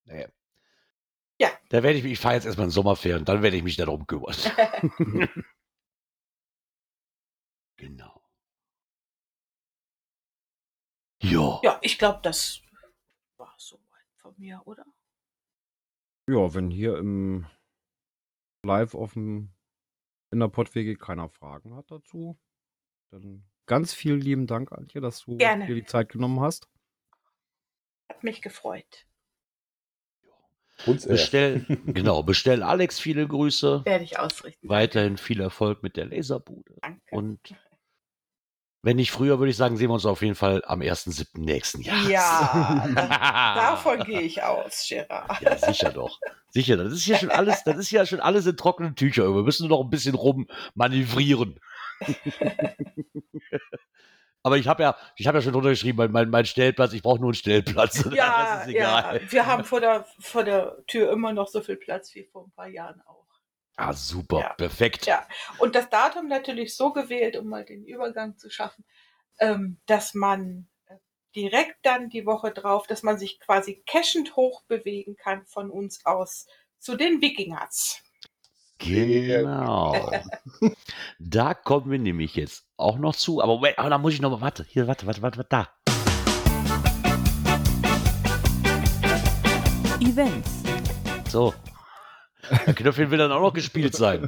Naja. Ja. Da werde ich mich, ich fahre jetzt erstmal in Sommerferien, dann werde ich mich darum kümmern. genau. Ja. Ja, ich glaube, das war soweit von mir, oder? Ja, wenn hier im Live auf dem in der Pottwege keiner Fragen hat dazu, dann ganz vielen lieben Dank, Antje, dass du Gerne. dir die Zeit genommen hast. Hat mich gefreut. Uns. Bestell, genau, bestell Alex viele Grüße. Werde ich ausrichten. Weiterhin viel Erfolg mit der Laserbude. Danke. Und wenn nicht früher, würde ich sagen, sehen wir uns auf jeden Fall am 1.7. nächsten Jahres. Ja, davon gehe ich aus, Gerard. Ja, sicher doch. Sicher, das ist ja schon alles, das ist ja schon alles in trockenen Tüchern. Wir müssen nur noch ein bisschen rummanövrieren. Aber ich habe ja, ich habe ja schon drunter geschrieben, mein, mein, mein Stellplatz, ich brauche nur einen Stellplatz. Ja, Rest ist ja, wir haben vor der, vor der Tür immer noch so viel Platz wie vor ein paar Jahren auch. Ah, super, Ja. perfekt. Ja. Und das Datum natürlich so gewählt, um mal den Übergang zu schaffen, ähm, dass man äh, direkt dann die Woche drauf, dass man sich quasi cachend hochbewegen kann von uns aus zu den Wikingers. Genau. da kommen wir nämlich jetzt auch noch zu. Aber Moment, aber da muss ich noch mal, warte, hier, warte, warte, warte, warte, da. Events. So. Der Knöpfchen will dann auch noch gespielt sein.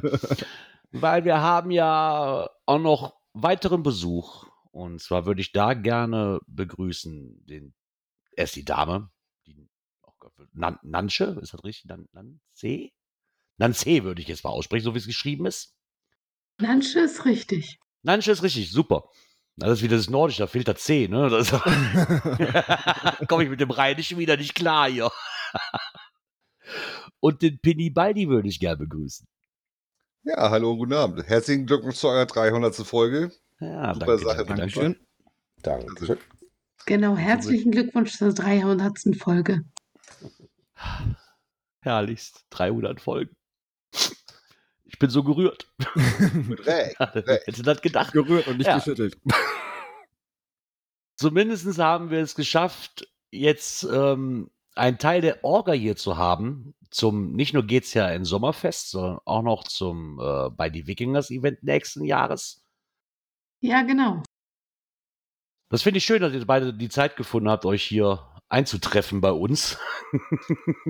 Weil wir haben ja auch noch weiteren Besuch. Und zwar würde ich da gerne begrüßen, den, erst die Dame, die, oh Gott, Nan, Nansche, ist das richtig? Nan, Nanze? Nanze würde ich jetzt mal aussprechen, so wie es geschrieben ist. Nansche ist richtig. Nansche ist richtig, super. Das ist wieder das Nordische, da fehlt das C, ne? Das komme ich mit dem Rheinischen wieder nicht klar hier. Und den Pinny Baldi würde ich gerne begrüßen. Ja, hallo und guten Abend. Herzlichen Glückwunsch zu eurer 300. Folge. Ja, Super danke, Sache, danke, danke. Dankeschön. Dankeschön. Genau, herzlichen Glückwunsch zur 300. Folge. Herrlichst, 300 Folgen. Ich bin so gerührt. Recht. Hätte das gedacht? Gerührt und nicht Ja. geschüttelt. Zumindest haben wir es geschafft, jetzt ähm, einen Teil der Orga hier zu haben. Zum, nicht nur geht's ja in Sommerfest, sondern auch noch zum äh, bei die Wikingers Event nächsten Jahres. Ja, genau. Das finde ich schön, dass ihr beide die Zeit gefunden habt, euch hier einzutreffen bei uns.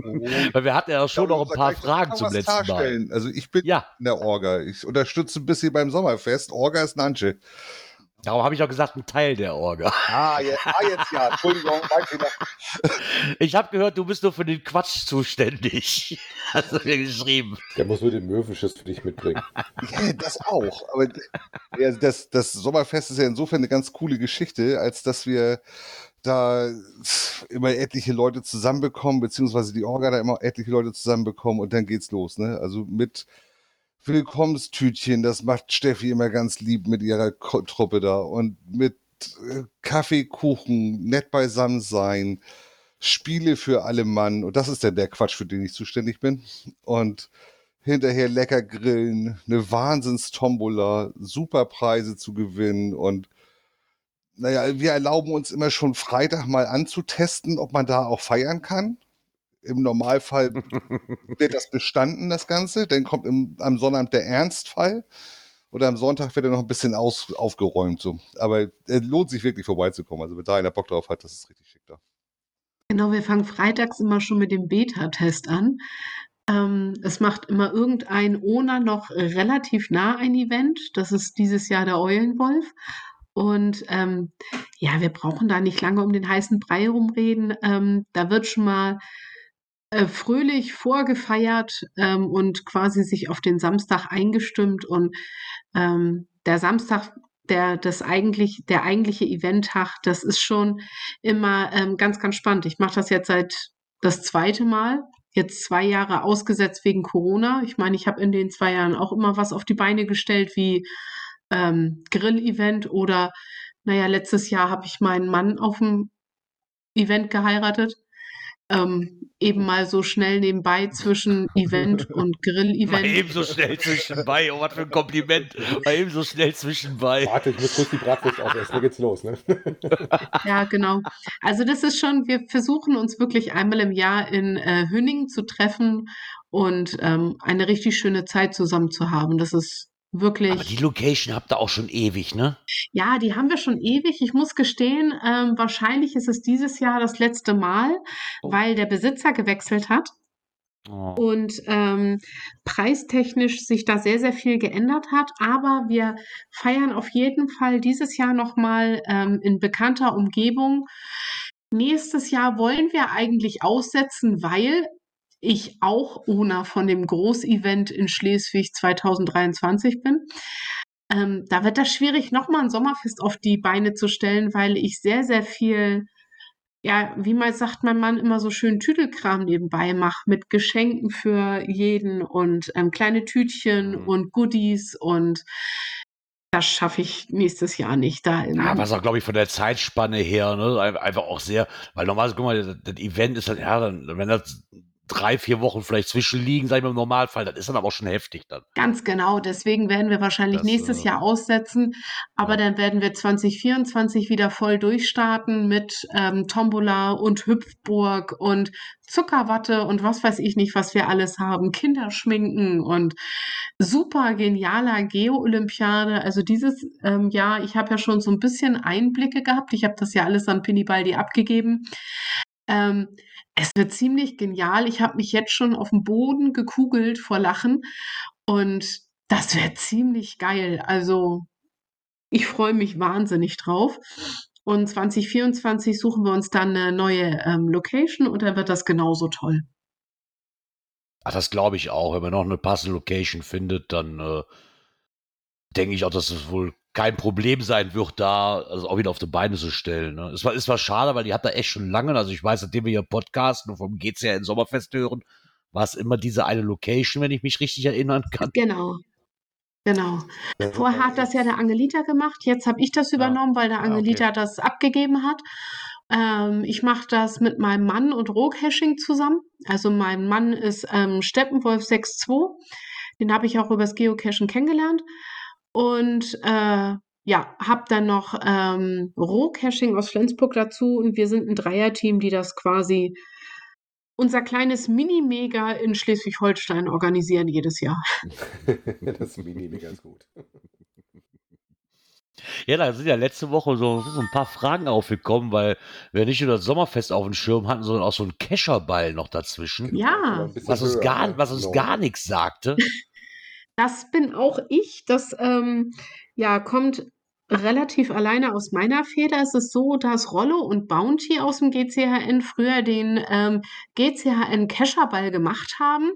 Weil wir hatten ja schon noch ein paar Fragen zum letzten Mal. Mal. Also ich bin Ja, in der Orga. Ich unterstütze ein bisschen beim Sommerfest. Orga ist Nansche. Darum habe ich auch gesagt, ein Teil der Orga. Ah, jetzt, ah, jetzt ja. Entschuldigung, mein Fehler. Ich habe gehört, du bist nur für den Quatsch zuständig. Hast du mir geschrieben. Der muss nur den Möwenschiss für dich mitbringen. Ja, das auch. Aber das, das Sommerfest ist ja insofern eine ganz coole Geschichte, als dass wir da immer etliche Leute zusammenbekommen, beziehungsweise die Orga da immer etliche Leute zusammenbekommen und dann geht's los. Ne? Also mit Willkommenstütchen, das macht Steffi immer ganz lieb mit ihrer Ko Truppe da. Und mit äh, Kaffee, nett beisammen sein, Spiele für alle Mann. Und das ist dann der Quatsch, für den ich zuständig bin. Und hinterher lecker grillen, eine Wahnsinnstombola, super Preise zu gewinnen. Und naja, wir erlauben uns immer schon Freitag mal anzutesten, ob man da auch feiern kann. Im Normalfall wird das bestanden, das Ganze. Dann kommt im, am Sonnabend der Ernstfall. Oder am Sonntag wird er noch ein bisschen aus, aufgeräumt. So. Aber es lohnt sich wirklich vorbeizukommen. Also, wenn da einer Bock drauf hat, das ist richtig schick da. Genau, wir fangen freitags immer schon mit dem Beta-Test an. Ähm, es macht immer irgendein ONA noch relativ nah ein Event. Das ist dieses Jahr der Eulenwolf. Und ähm, ja, wir brauchen da nicht lange um den heißen Brei rumreden. Ähm, da wird schon mal äh, fröhlich vorgefeiert ähm, und quasi sich auf den Samstag eingestimmt. Und ähm, der Samstag, der, das eigentlich, der eigentliche Eventtag, das ist schon immer ähm, ganz, ganz spannend. Ich mache das jetzt seit das zweite Mal. Jetzt zwei Jahre ausgesetzt wegen Corona. Ich meine, ich habe in den zwei Jahren auch immer was auf die Beine gestellt, wie ähm, Grill-Event oder, naja, letztes Jahr habe ich meinen Mann auf dem Event geheiratet. Ähm, eben mal so schnell nebenbei zwischen Event und Grill-Event. Eben so schnell zwischenbei. Oh, was für ein Kompliment. Mal eben so schnell zwischenbei. Warte, ich muss kurz die Bratwurst aufessen. Da geht's los, ne? Ja, genau. Also das ist schon, wir versuchen uns wirklich einmal im Jahr in äh, Hünning zu treffen und ähm, eine richtig schöne Zeit zusammen zu haben. Das ist wirklich. Aber die Location habt ihr auch schon ewig, ne? Ja, die haben wir schon ewig. Ich muss gestehen, ähm, wahrscheinlich ist es dieses Jahr das letzte Mal, Oh. weil der Besitzer gewechselt hat Oh. und ähm, preistechnisch sich da sehr, sehr viel geändert hat. Aber wir feiern auf jeden Fall dieses Jahr nochmal ähm, in bekannter Umgebung. Nächstes Jahr wollen wir eigentlich aussetzen, weil ich auch Owner von dem Großevent in Schleswig 2023 bin. Ähm, da wird das schwierig, nochmal ein Sommerfest auf die Beine zu stellen, weil ich sehr, sehr viel, ja, wie mal sagt mein Mann immer so schön Tüdelkram nebenbei mache, mit Geschenken für jeden und ähm, kleine Tütchen Mhm. und Goodies und das schaffe ich nächstes Jahr nicht. Da Ja, was auch, glaube ich, von der Zeitspanne her, ne, ein- einfach auch sehr, weil normalerweise, guck mal, das, das Event ist dann, ja, dann, wenn das drei, vier Wochen vielleicht zwischenliegen, sag ich mal im Normalfall, das ist dann aber auch schon heftig dann. Ganz genau, deswegen werden wir wahrscheinlich Das, nächstes äh, Jahr aussetzen, aber ja. dann werden wir 2024 wieder voll durchstarten mit ähm, Tombola und Hüpfburg und Zuckerwatte und was weiß ich nicht, was wir alles haben, Kinderschminken und super genialer Geo-Olympiade. Also dieses ähm, Jahr, ich habe ja schon so ein bisschen Einblicke gehabt, ich habe das ja alles an Pinibaldi abgegeben. Ähm, es wird ziemlich genial. Ich habe mich jetzt schon auf dem Boden gekugelt vor Lachen und das wird ziemlich geil. Also ich freue mich wahnsinnig drauf. Und 2024 suchen wir uns dann eine neue ähm, Location und dann wird das genauso toll. Ach, das glaube ich auch. Wenn man noch eine passende Location findet, dann äh, denke ich auch, dass es wohl kein Problem sein wird, da also auch wieder auf die Beine zu stellen. Ne? Es war, ist zwar schade, weil die hat da echt schon lange, also ich weiß, seitdem wir hier podcasten und vom GCR in Sommerfest hören, war es immer diese eine Location, wenn ich mich richtig erinnern kann. Genau. Genau. Vorher hat das ja der Angelita gemacht. Jetzt habe ich das übernommen, weil der Ah, okay. Angelita das abgegeben hat. Ähm, ich mache das mit meinem Mann und Rohcaching zusammen. Also mein Mann ist ähm, Steppenwolf 6.2. Den habe ich auch übers Geocachen kennengelernt. Und äh, ja, habe dann noch ähm, Rohcaching aus Flensburg dazu. Und wir sind ein Dreierteam, die das quasi unser kleines Mini-Mega in Schleswig-Holstein organisieren jedes Jahr. das Mini mir ganz gut. Ja, da sind ja letzte Woche so, so ein paar Fragen aufgekommen, weil wir nicht nur das Sommerfest auf dem Schirm hatten, sondern auch so einen Kescherball noch dazwischen. Aber Ja, Was uns gar, ne? was uns Genau. gar nichts sagte. das bin auch ich. Das ähm, ja, kommt relativ alleine aus meiner Feder. Es ist so, dass Rollo und Bounty aus dem GCHN früher den ähm, GCHN Kescherball gemacht haben.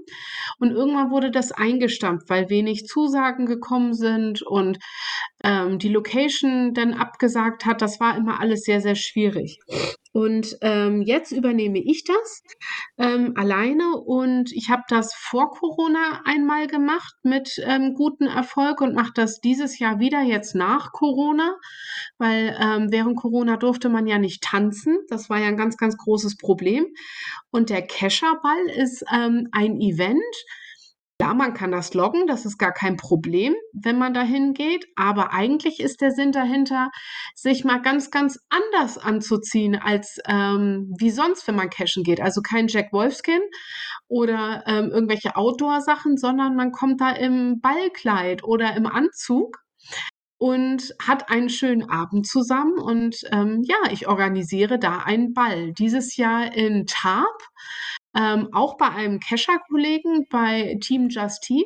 Und irgendwann wurde das eingestampft, weil wenig Zusagen gekommen sind und ähm, die Location dann abgesagt hat. Das war immer alles sehr, sehr schwierig. Und ähm, jetzt übernehme ich das ähm, alleine und ich habe das vor Corona einmal gemacht mit ähm, gutem Erfolg und mache das dieses Jahr wieder jetzt nach Corona, weil ähm, während Corona durfte man ja nicht tanzen. Das war ja ein ganz, ganz großes Problem. Und der Kescherball ist ähm, ein Event, Ja, man kann das loggen, das ist gar kein Problem, wenn man dahin geht. Aber eigentlich ist der Sinn dahinter, sich mal ganz, ganz anders anzuziehen als ähm, wie sonst, wenn man cashen geht. Also kein Jack Wolfskin oder ähm, irgendwelche Outdoor-Sachen, sondern man kommt da im Ballkleid oder im Anzug und hat einen schönen Abend zusammen. Und ähm, ja, ich organisiere da einen Ball. Dieses Jahr in Tarp ähm, auch bei einem Kescher-Kollegen bei Team Just Tea.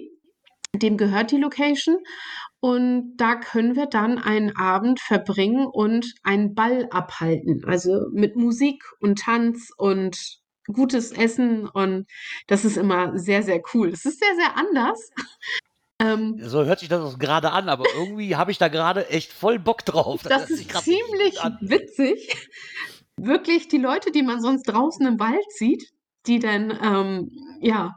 Dem gehört die Location. Und da können wir dann einen Abend verbringen und einen Ball abhalten. Also mit Musik und Tanz und gutes Essen. Und das ist immer sehr, sehr cool. Es ist sehr, sehr anders. Ähm, so hört sich das gerade an, aber irgendwie habe ich da gerade echt voll Bock drauf. Das, das ist ziemlich witzig. Wirklich, die Leute, die man sonst draußen im Wald sieht, die dann, ähm, ja,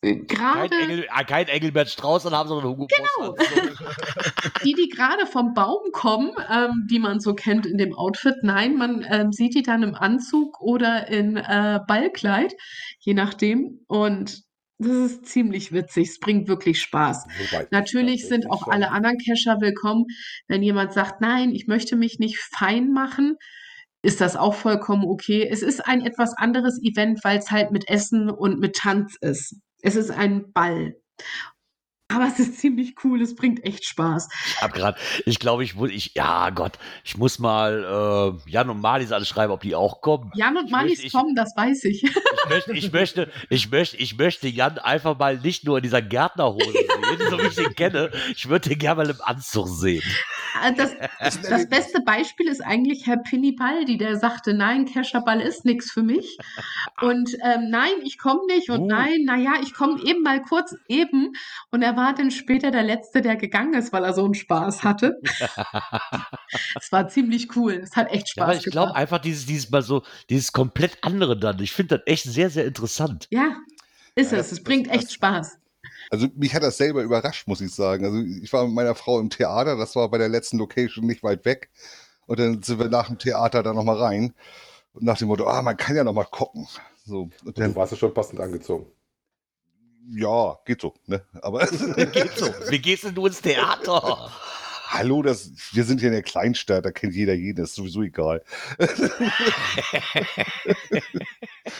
gerade. Kein, Engel, ah, kein Engelbert Strauß, dann haben sie einen Hugo Genau. die, die gerade vom Baum kommen, ähm, die man so kennt in dem Outfit. Nein, man ähm, sieht die dann im Anzug oder in äh, Ballkleid, je nachdem. Und das ist ziemlich witzig. Es bringt wirklich Spaß. Wobei, Natürlich sind auch alle anderen Cacher willkommen. Wenn jemand sagt, nein, ich möchte mich nicht fein machen, ist das auch vollkommen okay. Es ist ein etwas anderes Event, weil es halt mit Essen und mit Tanz ist. Es ist ein Ball. Aber es ist ziemlich cool, es bringt echt Spaß. Ich habe gerade, ich glaube, ich muss, ich, ja Gott, ich muss mal äh, Jan und Malis anschreiben, ob die auch kommen. Jan und Malis kommen, das weiß ich. Ich möchte, ich möchte, ich möchte, ich möchte Jan einfach mal nicht nur in dieser Gärtnerhose sehen, so wie ich ihn kenne. Ich würde ihn gerne mal im Anzug sehen. Äh, das, das beste Beispiel ist eigentlich Herr Pinipaldi, der sagte, nein, Kescherball ist nichts für mich. Und ähm, nein, ich komme nicht. Und uh. nein, naja, ich komme eben mal kurz eben. Und er war dann später der Letzte, der gegangen ist, weil er so einen Spaß hatte. Es war ziemlich cool. Es hat echt Spaß ja, aber ich glaube einfach dieses, dieses mal so, dieses komplett andere dann. Ich finde das echt sehr, sehr interessant. Ja, ist ja, es. Es bringt echt Spaß. Also mich hat das selber überrascht, muss ich sagen. Also ich war mit meiner Frau im Theater, das war bei der letzten Location nicht weit weg. Und dann sind wir nach dem Theater da nochmal rein. Und nach dem Motto, ah, man kann ja nochmal gucken. So, und dann, du warst ja schon passend angezogen. Ja, geht so, ne? Aber geht so. Wie gehst denn du ins Theater? Hallo, das, wir sind hier in der Kleinstadt, da kennt jeder jeden, das ist sowieso egal.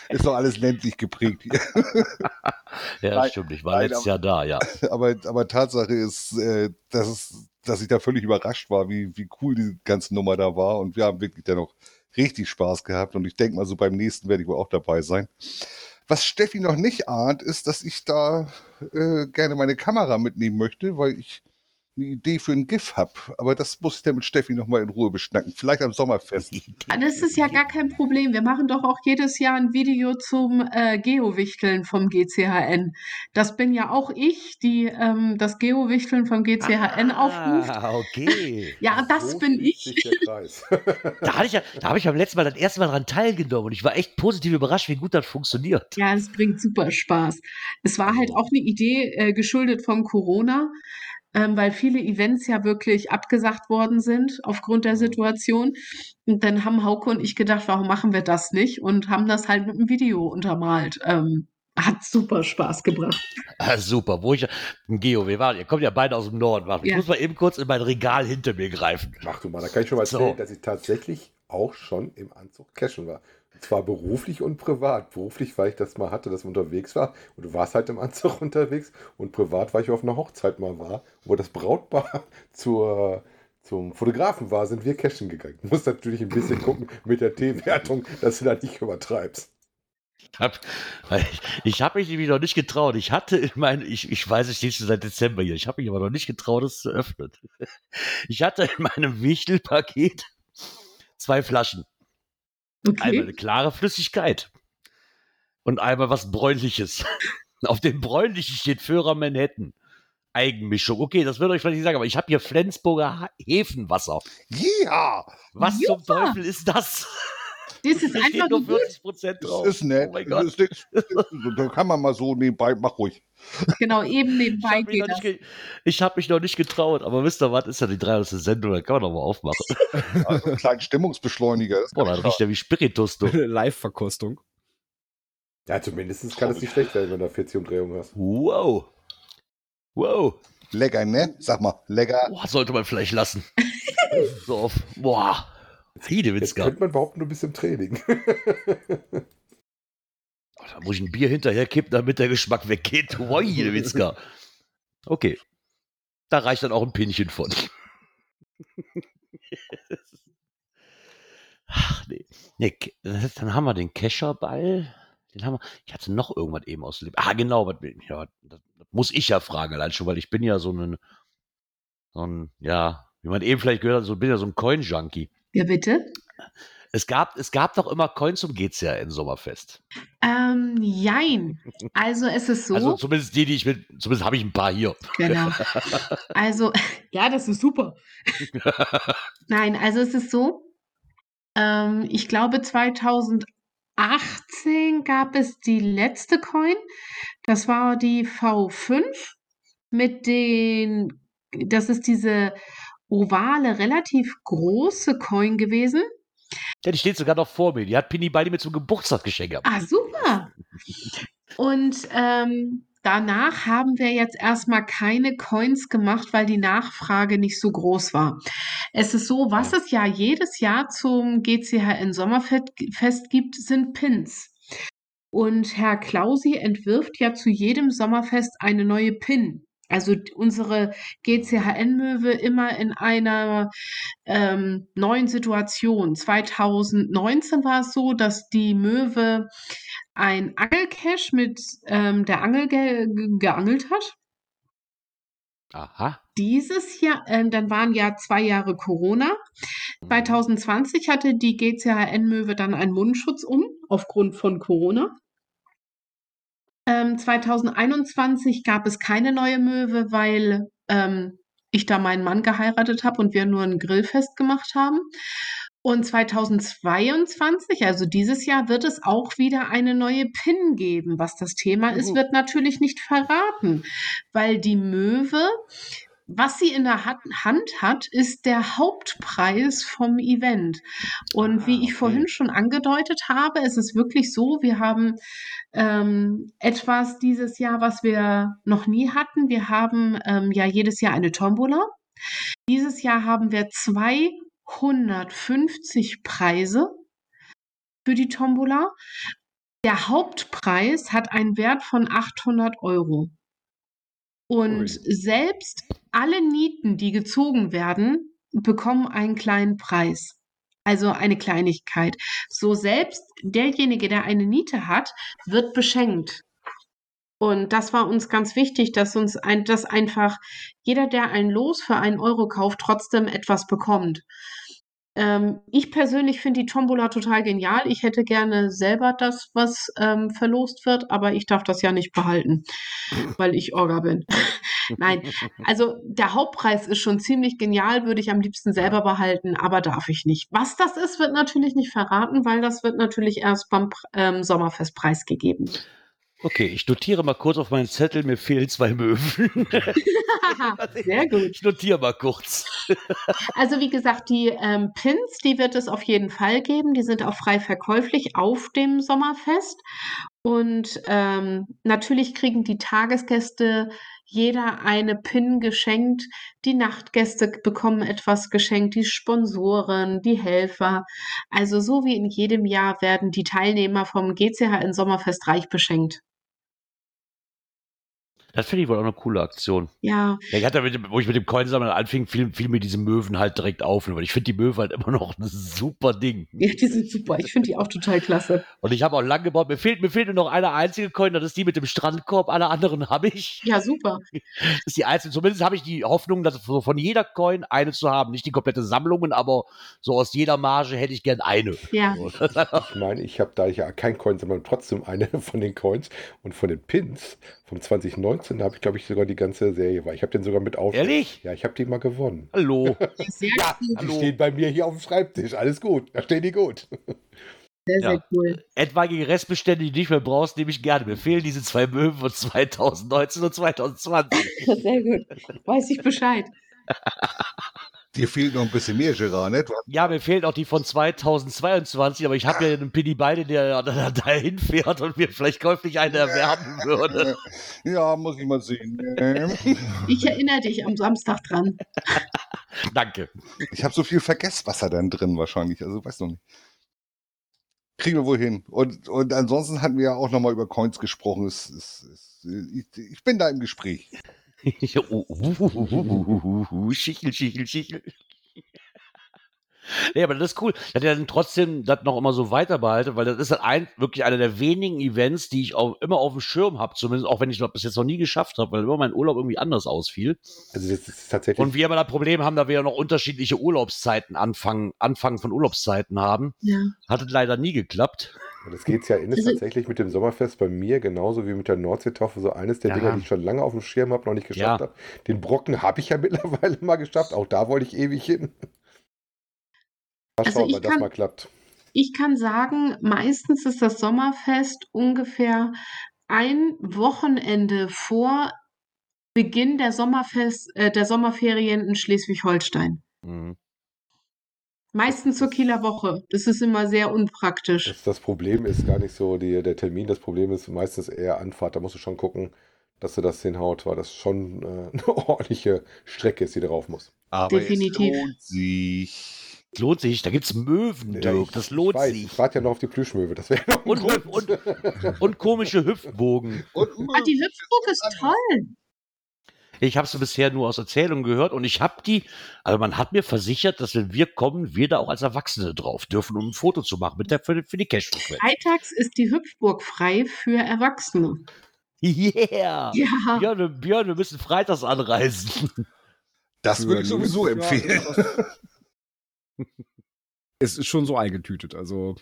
ist doch alles ländlich geprägt hier. ja, nein, stimmt, ich war nein, letztes Jahr da, ja. Aber, aber Tatsache ist, äh, dass, es, dass ich da völlig überrascht war, wie, wie cool die ganze Nummer da war. Und wir haben wirklich dann noch richtig Spaß gehabt. Und ich denke mal, so beim nächsten werde ich wohl auch dabei sein. Was Steffi noch nicht ahnt, ist, dass ich da äh, gerne meine Kamera mitnehmen möchte, weil ich eine Idee für ein GIF habe. Aber das muss ich dann mit Steffi nochmal in Ruhe beschnacken. Vielleicht am Sommerfest. Das ist ja gar kein Problem. Wir machen doch auch jedes Jahr ein Video zum äh, Geowichteln vom GCHN. Das bin ja auch ich, die ähm, das Geowichteln vom GCHN ah, aufruft. Ah, okay. ja, das so bin ich. da hatte ich ja, da habe ich beim letzten Mal das erste Mal daran teilgenommen und ich war echt positiv überrascht, wie gut das funktioniert. Ja, es bringt super Spaß. Es war halt auch eine Idee äh, geschuldet von Corona ähm, weil viele Events ja wirklich abgesagt worden sind aufgrund der mhm. Situation. Und dann haben Hauke und ich gedacht, warum machen wir das nicht? Und haben das halt mit einem Video untermalt. Ähm, hat super Spaß gebracht. Ah, super. Wo ich, Geo, wir waren, ihr kommt ja beide aus dem Norden. Ich ja. muss mal eben kurz in mein Regal hinter mir greifen. Mach du mal, da kann ich schon mal erzählen, so. dass ich tatsächlich auch schon im Anzug cashen war. Zwar beruflich und privat. Beruflich, weil ich das mal hatte, dass ich unterwegs war. Und du warst halt im Anzug unterwegs. Und privat, weil ich auf einer Hochzeit mal war, wo das Brautpaar zur, zum Fotografen war, sind wir cashen gegangen. Du musst natürlich ein bisschen gucken mit der T-Wertung, dass du da nicht übertreibst. Ich habe ich hab mich nämlich noch nicht getraut. Ich hatte in meinem, ich, ich weiß, ich stehe schon seit Dezember hier. Ich habe mich aber noch nicht getraut, es zu öffnen. Ich hatte in meinem Wichtelpaket zwei Flaschen. Okay. Einmal eine klare Flüssigkeit und einmal was Bräunliches. Auf dem Bräunlichen steht Führer Manhattan. Eigenmischung. Okay, das wird euch vielleicht nicht sagen, aber ich habe hier Flensburger Hefenwasser. Ja! Was ja. zum Teufel ist das? Das ist einfach nur 40 Prozent drauf. Das ist nett. Oh mein Gott. Das ist, da kann man mal so nebenbei, mach ruhig. Genau, eben nebenbei ich geht das. ich habe mich noch nicht getraut, aber wisst ihr was, ist ja die 300. Sendung, da kann man doch mal aufmachen. Also einen kleinen Stimmungsbeschleuniger. Boah, dann riecht der wie Spiritus, du. Live-Verkostung. Ja, zumindest kann es nicht schlecht werden, wenn du 40 Umdrehungen hast. Wow. Wow. Lecker, ne? Sag mal, lecker. Boah, sollte man vielleicht lassen. so auf. Boah. Jetzt Heidewitzka. könnte man behaupten, du bist im Training. Da muss ich ein Bier hinterher kippen, damit der Geschmack weggeht. Heidewitzka. Okay. Da reicht dann auch ein Pinchen von. Ach, nee. nee. Dann haben wir den Kescherball. Den haben wir. Ich hatte noch irgendwas eben aus dem. Ah, genau. was- Ja, das das muss ich ja fragen, allein schon, weil ich bin ja so ein, so ein, ja, wie man eben vielleicht gehört hat, so bin ja so ein Coin-Junkie. Ja, bitte? Es gab, es gab doch immer Coins zum GCRN Sommerfest. Ähm, jein. Also es ist so. Also zumindest die, die ich mit, zumindest habe ich ein paar hier. Genau. Also, ja, das ist super. Nein, also es ist so, ähm, ich glaube 2018 gab es die letzte Coin. Das war die V5 mit den, das ist diese ovale, relativ große Coin gewesen. Ja, die steht sogar noch vor mir. Die hat Pini Baldi mir zum Geburtstag geschenkt. Ah, super. Und ähm, danach haben wir jetzt erstmal keine Coins gemacht, weil die Nachfrage nicht so groß war. Es ist so, was es ja jedes Jahr zum GCHN Sommerfest gibt, sind Pins. Und Herr Klausi entwirft ja zu jedem Sommerfest eine neue Pin. Also unsere GCHN-Möwe immer in einer ähm, neuen Situation. 2019 war es so, dass die Möwe ein Angelcache mit ähm, der Angel ge geangelt hat. Aha. Dieses Jahr, ähm, dann waren ja zwei Jahre Corona. 2020 hatte die GCHN-Möwe dann einen Mundschutz um, aufgrund von Corona. Ähm, 2021 gab es keine neue Möwe, weil ähm, ich da meinen Mann geheiratet habe und wir nur ein Grillfest gemacht haben. Und 2022, also dieses Jahr, wird es auch wieder eine neue PIN geben. Was das Thema ist, Juhu. wird natürlich nicht verraten, weil die Möwe, was sie in der Ha- Hand hat, ist der Hauptpreis vom Event. Und Ah, wie ich okay. vorhin schon angedeutet habe, es ist wirklich so, wir haben ähm, etwas dieses Jahr, was wir noch nie hatten. Wir haben ähm, ja jedes Jahr eine Tombola. Dieses Jahr haben wir 250 Preise für die Tombola. Der Hauptpreis hat einen Wert von 800 Euro. Und Ui. selbst alle Nieten, die gezogen werden, bekommen einen kleinen Preis. Also eine Kleinigkeit. So selbst derjenige, der eine Niete hat, wird beschenkt. Und das war uns ganz wichtig, dass uns ein, dass einfach jeder, der ein Los für einen Euro kauft, trotzdem etwas bekommt. Ähm, ich persönlich finde die Tombola total genial. Ich hätte gerne selber das, was ähm, verlost wird, aber ich darf das ja nicht behalten, weil ich Orga bin. Nein, also der Hauptpreis ist schon ziemlich genial, würde ich am liebsten selber behalten, aber darf ich nicht. Was das ist, wird natürlich nicht verraten, weil das wird natürlich erst beim ähm, Sommerfest preisgegeben. Okay, ich notiere mal kurz auf meinen Zettel, mir fehlen zwei Möwen. Sehr gut. Ich notiere mal kurz. Also wie gesagt, die ähm, Pins, die wird es auf jeden Fall geben. Die sind auch frei verkäuflich auf dem Sommerfest. Und ähm, natürlich kriegen die Tagesgäste jeder eine Pin geschenkt. Die Nachtgäste bekommen etwas geschenkt, die Sponsoren, die Helfer. Also so wie in jedem Jahr werden die Teilnehmer vom GCHN Sommerfest reich beschenkt. Das finde ich wohl auch eine coole Aktion. Ja, Ja, ich hatte, mit dem, wo ich mit dem Coinsammeln anfing, fiel, fiel mir diese Möwen halt direkt auf, weil ich finde die Möwen halt immer noch ein super Ding. ja die sind super. Ich finde die auch total klasse. Und ich habe auch lange gebaut. Mir fehlt, mir fehlt nur noch eine einzige Coin, das ist die mit dem Strandkorb. Alle anderen habe ich. Ja, super. Das ist die einzige. Zumindest habe ich die Hoffnung, dass so von jeder Coin eine zu haben. Nicht die komplette Sammlungen, aber so aus jeder Marge hätte ich gern eine. Ja. Ich meine, ich habe da ja kein Coin, sondern trotzdem eine von den Coins und von den Pins vom 2019 habe ich, glaube ich, sogar die ganze Serie. Weil ich habe den sogar mit auf. Ehrlich? Ja, ich habe die mal gewonnen. Hallo. Sehr, Ja, cool. die Hallo. stehen bei mir hier auf dem Schreibtisch. Alles gut. Da stehen die gut. sehr, Ja. sehr cool. Etwaige Restbestände, die du nicht mehr brauchst, nehme ich gerne. Mir fehlen diese zwei Möwen von 2019 und 2020. Sehr gut. Weiß ich Bescheid. Dir fehlt noch ein bisschen mehr, Gerard, ne? Hast- Ja, mir fehlt auch die von 2022, aber ich habe ja einen Pini Beide, der da, hinfährt und mir vielleicht käuflich eine erwerben würde. Ja, muss ich mal sehen. Ähm, Ich erinnere dich am Samstag dran. Danke. Ich habe so viel Vergesswasser dann drin wahrscheinlich, also weiß noch nicht. Kriegen wir wohl hin. Und, und ansonsten hatten wir ja auch nochmal über Coins gesprochen. Es, es, es, ich, ich bin da im Gespräch. Uh, uh, uh, uh, uh, uh, uh, Schichel, Schichel, Schichel. Nee, aber das ist cool, dass er dann trotzdem das noch immer so weiter behalte, weil das ist halt ein, wirklich einer der wenigen Events, die ich auch immer auf dem Schirm habe, zumindest auch wenn ich das bis jetzt noch nie geschafft habe, weil immer mein Urlaub irgendwie anders ausfiel. Also das ist tatsächlich. Und wir aber das Problem haben, da wir ja noch unterschiedliche Urlaubszeiten anfangen, Anfang von Urlaubszeiten haben, Ja. hat es leider nie geklappt. Und das geht ja in ist Also- tatsächlich mit dem Sommerfest bei mir genauso wie mit der Nordseetaufe so eines der Ja. Dinger, die ich schon lange auf dem Schirm habe, noch nicht geschafft Ja. habe. Den Brocken habe ich ja mittlerweile mal geschafft. Auch da wollte ich ewig hin. Mal Also schauen, wann das mal klappt. Ich kann sagen, meistens ist das Sommerfest ungefähr ein Wochenende vor Beginn der Sommerfest, äh, der Sommerferien in Schleswig-Holstein. Mhm. Meistens zur Kieler Woche. Das ist immer sehr unpraktisch. Das, das Problem ist gar nicht so die, der Termin, das Problem ist meistens eher Anfahrt. Da musst du schon gucken, dass du das hinhaut, weil das schon äh, eine ordentliche Strecke ist, die drauf muss. Aber Definitiv. es lohnt sich. Lohnt sich, da gibt's Möwen, Ja, Dirk, ich- das lohnt ich weiß, sich. Ich warte ja noch auf die Plüschmöwe. Das wäre Und, und, und komische Hüpfbogen. Und Ah, die Hüpfburg ist toll. Ich habe sie bisher nur aus Erzählungen gehört und ich habe die, also man hat mir versichert, dass wenn wir kommen, wir da auch als Erwachsene drauf dürfen, um ein Foto zu machen mit der, für, für die Cash-Frequenz. Freitags ist die Hüpfburg frei für Erwachsene. Yeah! Ja. Björn, Björn, wir müssen freitags anreisen. Das würde ich sowieso empfehlen. Es ist schon so eingetütet. Also,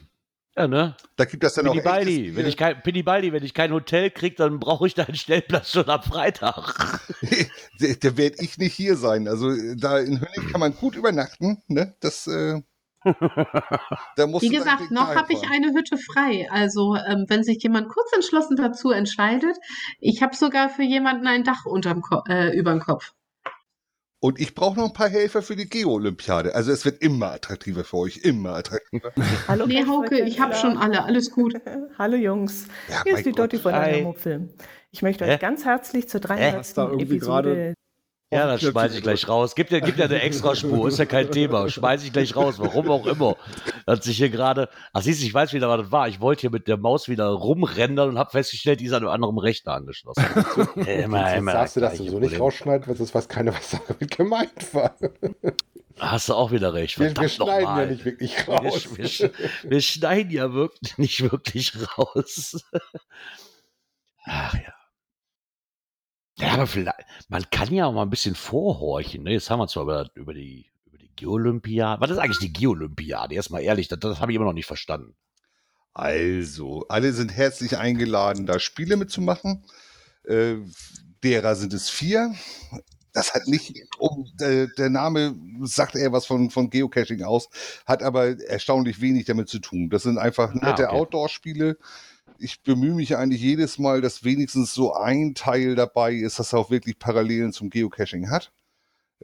Ja, ne? Da gibt das dann auch Pini Baldi, echtes wenn ich kein, Pini Baldi, wenn ich kein Hotel kriege, dann brauche ich da einen Stellplatz schon am Freitag. Da werde ich nicht hier sein. Also da in Hönning kann man gut übernachten. Ne? Das, äh, da musst Wie gesagt, noch habe ich eine Hütte frei. Also, ähm, wenn sich jemand kurz entschlossen dazu entscheidet, ich habe sogar für jemanden ein Dach unterm Ko äh, überm Kopf. Und ich brauche noch ein paar Helfer für die Geo-Olympiade. Also es wird immer attraktiver für euch, immer attraktiver. Hallo, Nee, Hauke, ich habe schon alle. Alles gut. Hallo Jungs, Ja, hier ist die Gott. Dotti von der Hi. Hermo-Film. Ich möchte euch ganz herzlich zur 300. Hast da irgendwie gerade- Episode Ja, das Knöpfchen schmeiß ich gleich raus. Gibt ja, gibt ja eine Extraspur, ist ja kein Thema. Schmeiß ich gleich raus, warum auch immer. Hat sich hier gerade, ach siehst du, ich weiß wieder, was das war. Ich wollte hier mit der Maus wieder rumrennen und habe festgestellt, die ist an einem anderen Rechner angeschlossen. immer, Jetzt immer darfst du das gleiche so nicht Problem. rausschneiden, weil sonst weiß keiner, was damit gemeint war. Hast du auch wieder recht. Wir, wir schneiden ja nicht wirklich Wir, raus. wir, sch- wir schneiden ja wirklich nicht wirklich raus. Ach ja. Ja, aber vielleicht, man kann ja auch mal ein bisschen vorhorchen. Ne? Jetzt haben wir zwar über, über die, über die Geolympiade. Was ist eigentlich die Geolympiade? Erstmal ehrlich, das, das habe ich immer noch nicht verstanden. Also, alle sind herzlich eingeladen, da Spiele mitzumachen. Äh, derer sind es vier. Das hat nicht, um, äh, der Name sagt eher was von, von Geocaching aus, hat aber erstaunlich wenig damit zu tun. Das sind einfach nette okay. Outdoor-Spiele. Ich bemühe mich eigentlich jedes Mal, dass wenigstens so ein Teil dabei ist, das auch wirklich Parallelen zum Geocaching hat.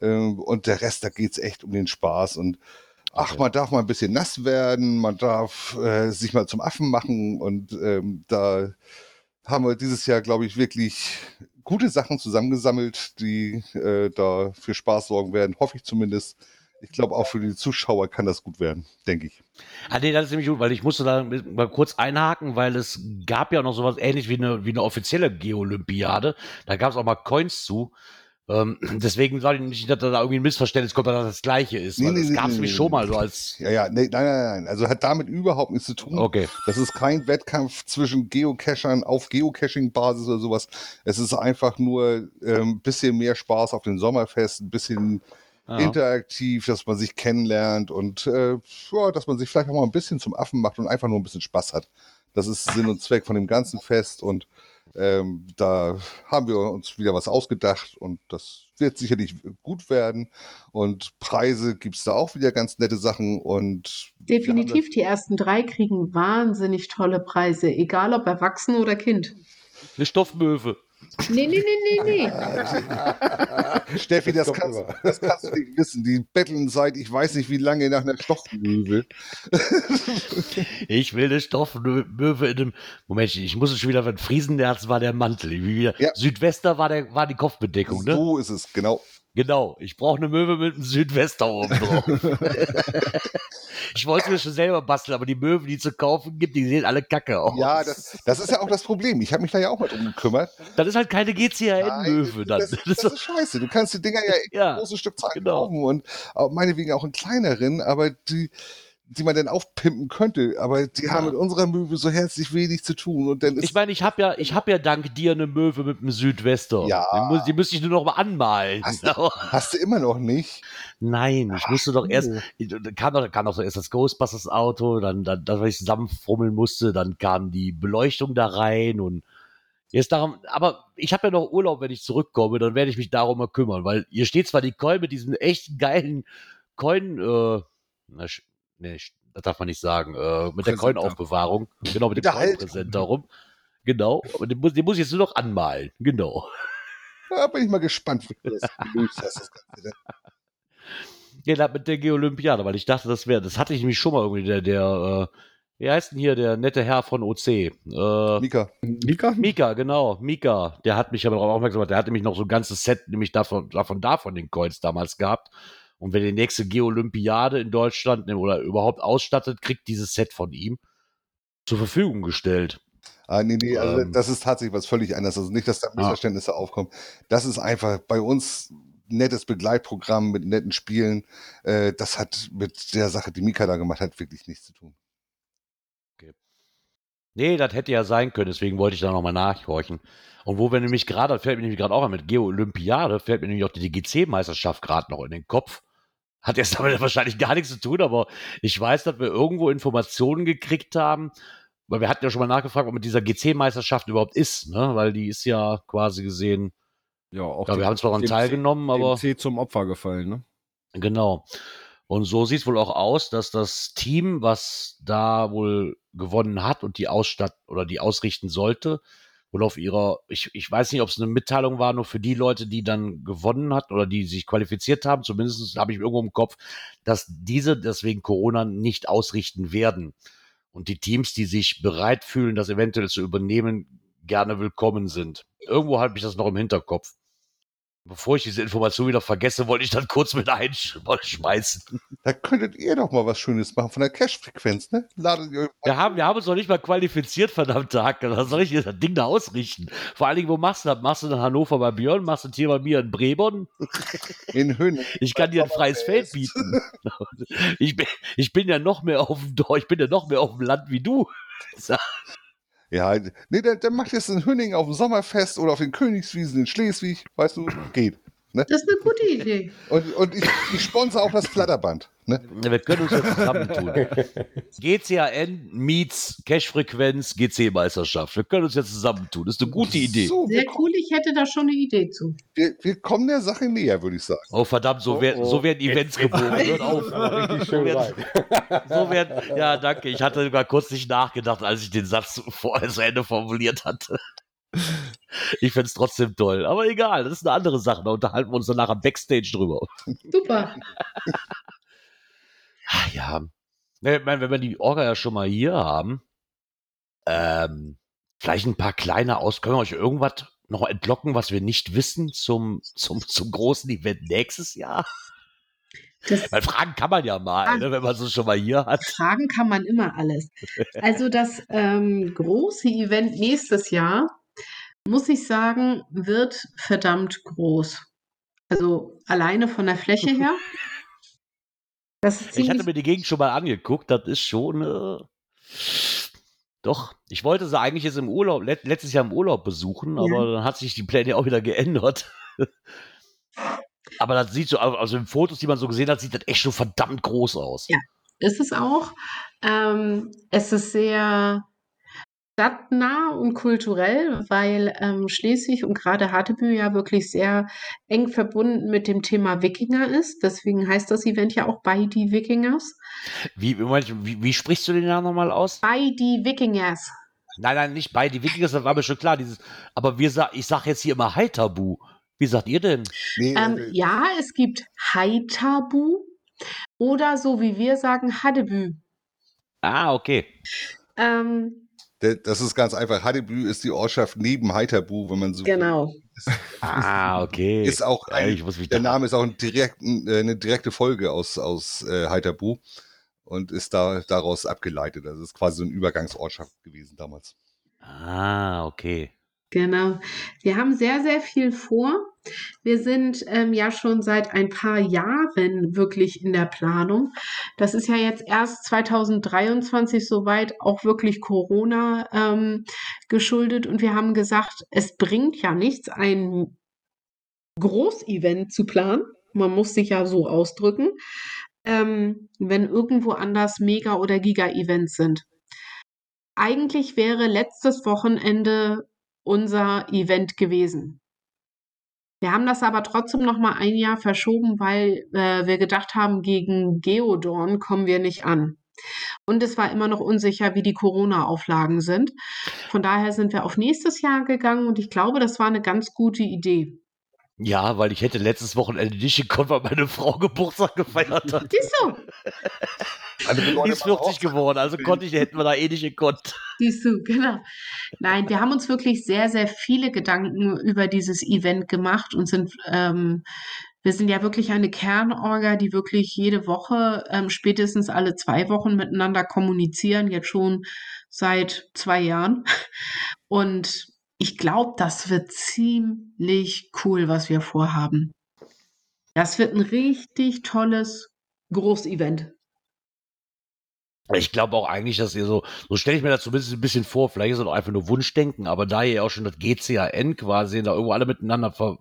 Ähm, und der Rest, da geht's echt um den Spaß. Und ach, Okay. man darf mal ein bisschen nass werden, man darf äh, sich mal zum Affen machen. Und ähm, da haben wir dieses Jahr, glaube ich, wirklich gute Sachen zusammengesammelt, die äh, da für Spaß sorgen werden. Hoffe ich zumindest. Ich glaube, auch für die Zuschauer kann das gut werden, denke ich. Ah, nee, das ist nämlich gut, weil ich musste da mal kurz einhaken, weil es gab ja noch sowas ähnlich wie eine, wie eine offizielle Geolympiade. Da gab es auch mal Coins zu. Ähm, deswegen soll ich nicht, dass da irgendwie ein Missverständnis kommt, dass das das Gleiche ist. Nee, nee, das nee, gab es nee, nämlich nee, schon mal so als. Ja, ja, nee, nein, nein, nein. Also hat damit überhaupt nichts zu tun. Okay. Das ist kein Wettkampf zwischen Geocachern auf Geocaching-Basis oder sowas. Es ist einfach nur ein ähm, bisschen mehr Spaß auf den Sommerfest, ein bisschen Ja. interaktiv, dass man sich kennenlernt und äh, ja, dass man sich vielleicht auch mal ein bisschen zum Affen macht und einfach nur ein bisschen Spaß hat. Das ist Sinn und Zweck von dem ganzen Fest und ähm, da haben wir uns wieder was ausgedacht und das wird sicherlich gut werden. Und Preise gibt es da auch wieder ganz nette Sachen und Definitiv, die ersten drei kriegen wahnsinnig tolle Preise, egal ob erwachsen oder Kind. Eine Stoffmöwe. Nee, nee, nee, nee, nee. Steffi, das kannst, das kannst du nicht wissen. Die betteln seit ich weiß nicht wie lange nach einer Stoffmöwe. Ich will eine Stoffmöwe in dem. Moment, ich muss es schon wieder, wenn Friesennerz war der Mantel. Wie wieder, Ja. Südwester war, der, war die Kopfbedeckung, ne? So ist es, genau. Genau. Ich brauche eine Möwe mit einem Südwester oben drauf. ich wollte mir schon selber basteln, aber die Möwen, die zu kaufen gibt, die sehen alle kacke aus. Ja, das, das ist ja auch das Problem. Ich habe mich da ja auch mal drum gekümmert. Das ist halt keine GCHN-Möwe dann. Das, das ist scheiße. Du kannst die Dinger ja in Ja, große Stückzahlen genau. kaufen und auch meinetwegen auch in kleineren, aber die, die man dann aufpimpen könnte. Aber die haben mit unserer Möwe so herzlich wenig zu tun. Und dann ist Ich meine, ich habe ja, ich hab ja dank dir eine Möwe mit einem Südwester. Ja. Die, muss, die müsste ich nur noch mal anmalen. Hast du, hast du immer noch nicht. Nein, ich musste doch erst, da kam doch, kam doch so erst das Ghostbusters-Auto, dann, dann, dann, weil ich zusammenfummeln musste, dann kam die Beleuchtung da rein und jetzt darum, aber ich habe ja noch Urlaub, wenn ich zurückkomme, dann werde ich mich darum mal kümmern, weil hier steht zwar die Coin mit diesem echt geilen Coin, äh, nee, das darf man nicht sagen, äh, mit der. Coin-Aufbewahrung, genau, mit dem Der Halt. Coin-Präsenter rum. Genau, und den muss, den muss ich jetzt nur noch anmalen, genau. Da bin ich mal gespannt, wie du das gelöst hast. Das Ganze. ne? Ja, mit der Geolympiade, weil ich dachte, das wäre, das hatte ich nämlich schon mal irgendwie, der, der, äh, wie heißt denn hier, der nette Herr von OC? Äh, Mika, Mika? Mika, genau, Mika, der hat mich aber darauf aufmerksam gemacht, der hatte nämlich noch so ein ganzes Set, nämlich davon, davon, davon den Coins damals gehabt. Und wer die nächste Geolympiade in Deutschland ne, oder überhaupt ausstattet, kriegt dieses Set von ihm zur Verfügung gestellt. Ah, nee, nee, also Ähm. das ist tatsächlich was völlig anderes. Also nicht, dass da Missverständnisse aufkommen. Das ist einfach bei uns nettes Begleitprogramm mit netten Spielen. Äh, das hat mit der Sache, die Mika da gemacht hat, wirklich nichts zu tun. Nee, das hätte ja sein können, deswegen wollte ich da nochmal nachhorchen. Und wo wir nämlich gerade, fällt mir nämlich gerade auch an mit Geo-Olympiade, fällt mir nämlich auch die GC-Meisterschaft gerade noch in den Kopf. Hat jetzt damit wahrscheinlich gar nichts zu tun, aber ich weiß, dass wir irgendwo Informationen gekriegt haben, weil wir hatten ja schon mal nachgefragt, ob mit dieser GC-Meisterschaft überhaupt ist, ne? Weil die ist ja quasi gesehen, Ja, auch ja, wir haben zwar daran C- teilgenommen, aber. dem C zum Opfer gefallen, ne? Genau. Und so sieht es wohl auch aus, dass das Team, was da wohl gewonnen hat und die Ausstatt oder die ausrichten sollte, wohl auf ihrer, ich, ich weiß nicht, ob es eine Mitteilung war, nur für die Leute, die dann gewonnen hat oder die sich qualifiziert haben, zumindest habe ich irgendwo im Kopf, dass diese deswegen Corona nicht ausrichten werden. Und die Teams, die sich bereit fühlen, das eventuell zu übernehmen, gerne willkommen sind. Irgendwo habe ich das noch im Hinterkopf. Bevor ich diese Information wieder vergesse, wollte ich dann kurz mit einschmeißen. Da könntet ihr doch mal was Schönes machen von der Cash-Frequenz, ne? Ladet ihr Wir haben, wir haben uns noch nicht mal qualifiziert, verdammt Tag. Was soll ich das Ding da ausrichten? Vor allen Dingen, wo machst du das? Machst du in Hannover bei Björn? Machst du das hier bei mir in Brebern? in Höhen. Ich kann dir ein freies Feld bieten. Ich bin, ich bin ja noch mehr auf dem Dorf, ich bin ja noch mehr auf dem Land wie du. Ja, nee, dann, dann macht es in Hünning auf dem Sommerfest oder auf den Königswiesen in Schleswig, weißt du, geht. Ne? Das ist eine gute Idee. Und, und ich, ich sponsor auch das Flatterband. Ne? Wir können uns jetzt zusammentun. GCAN meets Cash-Frequenz, GC-Meisterschaft. Wir können uns jetzt zusammentun. Das ist eine gute Idee. So, Sehr cool, ich hätte da schon eine Idee zu. wir, wir kommen der Sache näher, würde ich sagen. Oh verdammt, so, Oh, werden, oh. so werden Events geboren. Hört auf. So werden, so werden, ja, danke. Ich hatte sogar kurz nicht nachgedacht, als ich den Satz vorher zu Ende formuliert hatte. Ich find's trotzdem toll. Aber egal, das ist eine andere Sache. Da unterhalten wir uns danach am Backstage drüber. Super. Ah, Ja. Ne, Ich meine, wenn wir die Orga ja schon mal hier haben, ähm, vielleicht ein paar kleine aus. Können wir euch irgendwas noch entlocken, was wir nicht wissen zum, zum, zum großen Event nächstes Jahr? Das Weil Fragen kann man ja mal, ne, wenn man es schon mal hier hat. Fragen kann man immer alles. Also das ähm, große Event nächstes Jahr, muss ich sagen, wird verdammt groß. Also alleine von der Fläche her. Ich hatte mir die Gegend schon mal angeguckt, das ist schon. Äh, doch, ich wollte sie eigentlich jetzt im Urlaub, let, letztes Jahr im Urlaub besuchen, Ja. aber dann hat sich die Pläne auch wieder geändert. aber das sieht so, also in Fotos, die man so gesehen hat, sieht das echt schon verdammt groß aus. Ja. ist es auch. Ähm, es ist sehr stadtnah und kulturell, weil ähm, Schleswig und gerade Hartebü ja wirklich sehr eng verbunden mit dem Thema Wikinger ist. Deswegen heißt das Event ja auch bei die Wikingers. Wie, wie, wie sprichst du den Namen nochmal aus? Bei die Wikingers. Nein, nein, nicht bei. Die Wikinger, das war mir schon klar. Dieses, aber wir sa ich sage jetzt hier immer Heiterbu. Wie sagt ihr denn? Nee, Ähm, äh, ja, es gibt Haitabu oder so wie wir sagen Hadebü. Ah, okay. Ähm, das ist ganz einfach. Hadebü ist die Ortschaft neben Heiterbu, wenn man so genau. Ah, okay. Ist auch Ja, ein, ich muss mich der da- Name ist auch ein direkten, äh, eine direkte Folge aus, aus äh, Heiterbu und ist da daraus abgeleitet. Also ist quasi so eine Übergangsortschaft gewesen damals. Ah, okay. Genau. Wir haben sehr, sehr viel vor. Wir sind ähm, ja schon seit ein paar Jahren wirklich in der Planung. Das ist ja jetzt erst 2023 soweit auch wirklich Corona ähm, geschuldet. Und wir haben gesagt, es bringt ja nichts, ein Großevent zu planen. Man muss sich ja so ausdrücken, ähm, wenn irgendwo anders Mega- oder Giga-Events sind. Eigentlich wäre letztes Wochenende unser Event gewesen. Wir haben das aber trotzdem noch mal ein Jahr verschoben, weil äh, wir gedacht haben, gegen Geodorn kommen wir nicht an. Und es war immer noch unsicher, wie die Corona-Auflagen sind. Von daher sind wir auf nächstes Jahr gegangen und ich glaube, das war eine ganz gute Idee. Ja, weil ich hätte letztes Wochenende nicht gekommen, weil meine Frau Geburtstag gefeiert hat. Siehst du, Also Die ist 40 geworden, also konnte ich, hätten wir da eh nicht gekonnt. siehst du, genau. Nein, wir haben uns wirklich sehr, sehr viele Gedanken über dieses Event gemacht und sind, ähm, wir sind ja wirklich eine Kernorga, die wirklich jede Woche, ähm, spätestens alle zwei Wochen miteinander kommunizieren, jetzt schon seit zwei Jahren. Und ich glaube, das wird ziemlich cool, was wir vorhaben. Das wird ein richtig tolles Großevent. Ich glaube auch eigentlich, dass ihr so, so stelle ich mir das zumindest ein bisschen vor, vielleicht ist es auch einfach nur Wunschdenken, aber da ihr ja auch schon das GCAN quasi da irgendwo alle miteinander ver,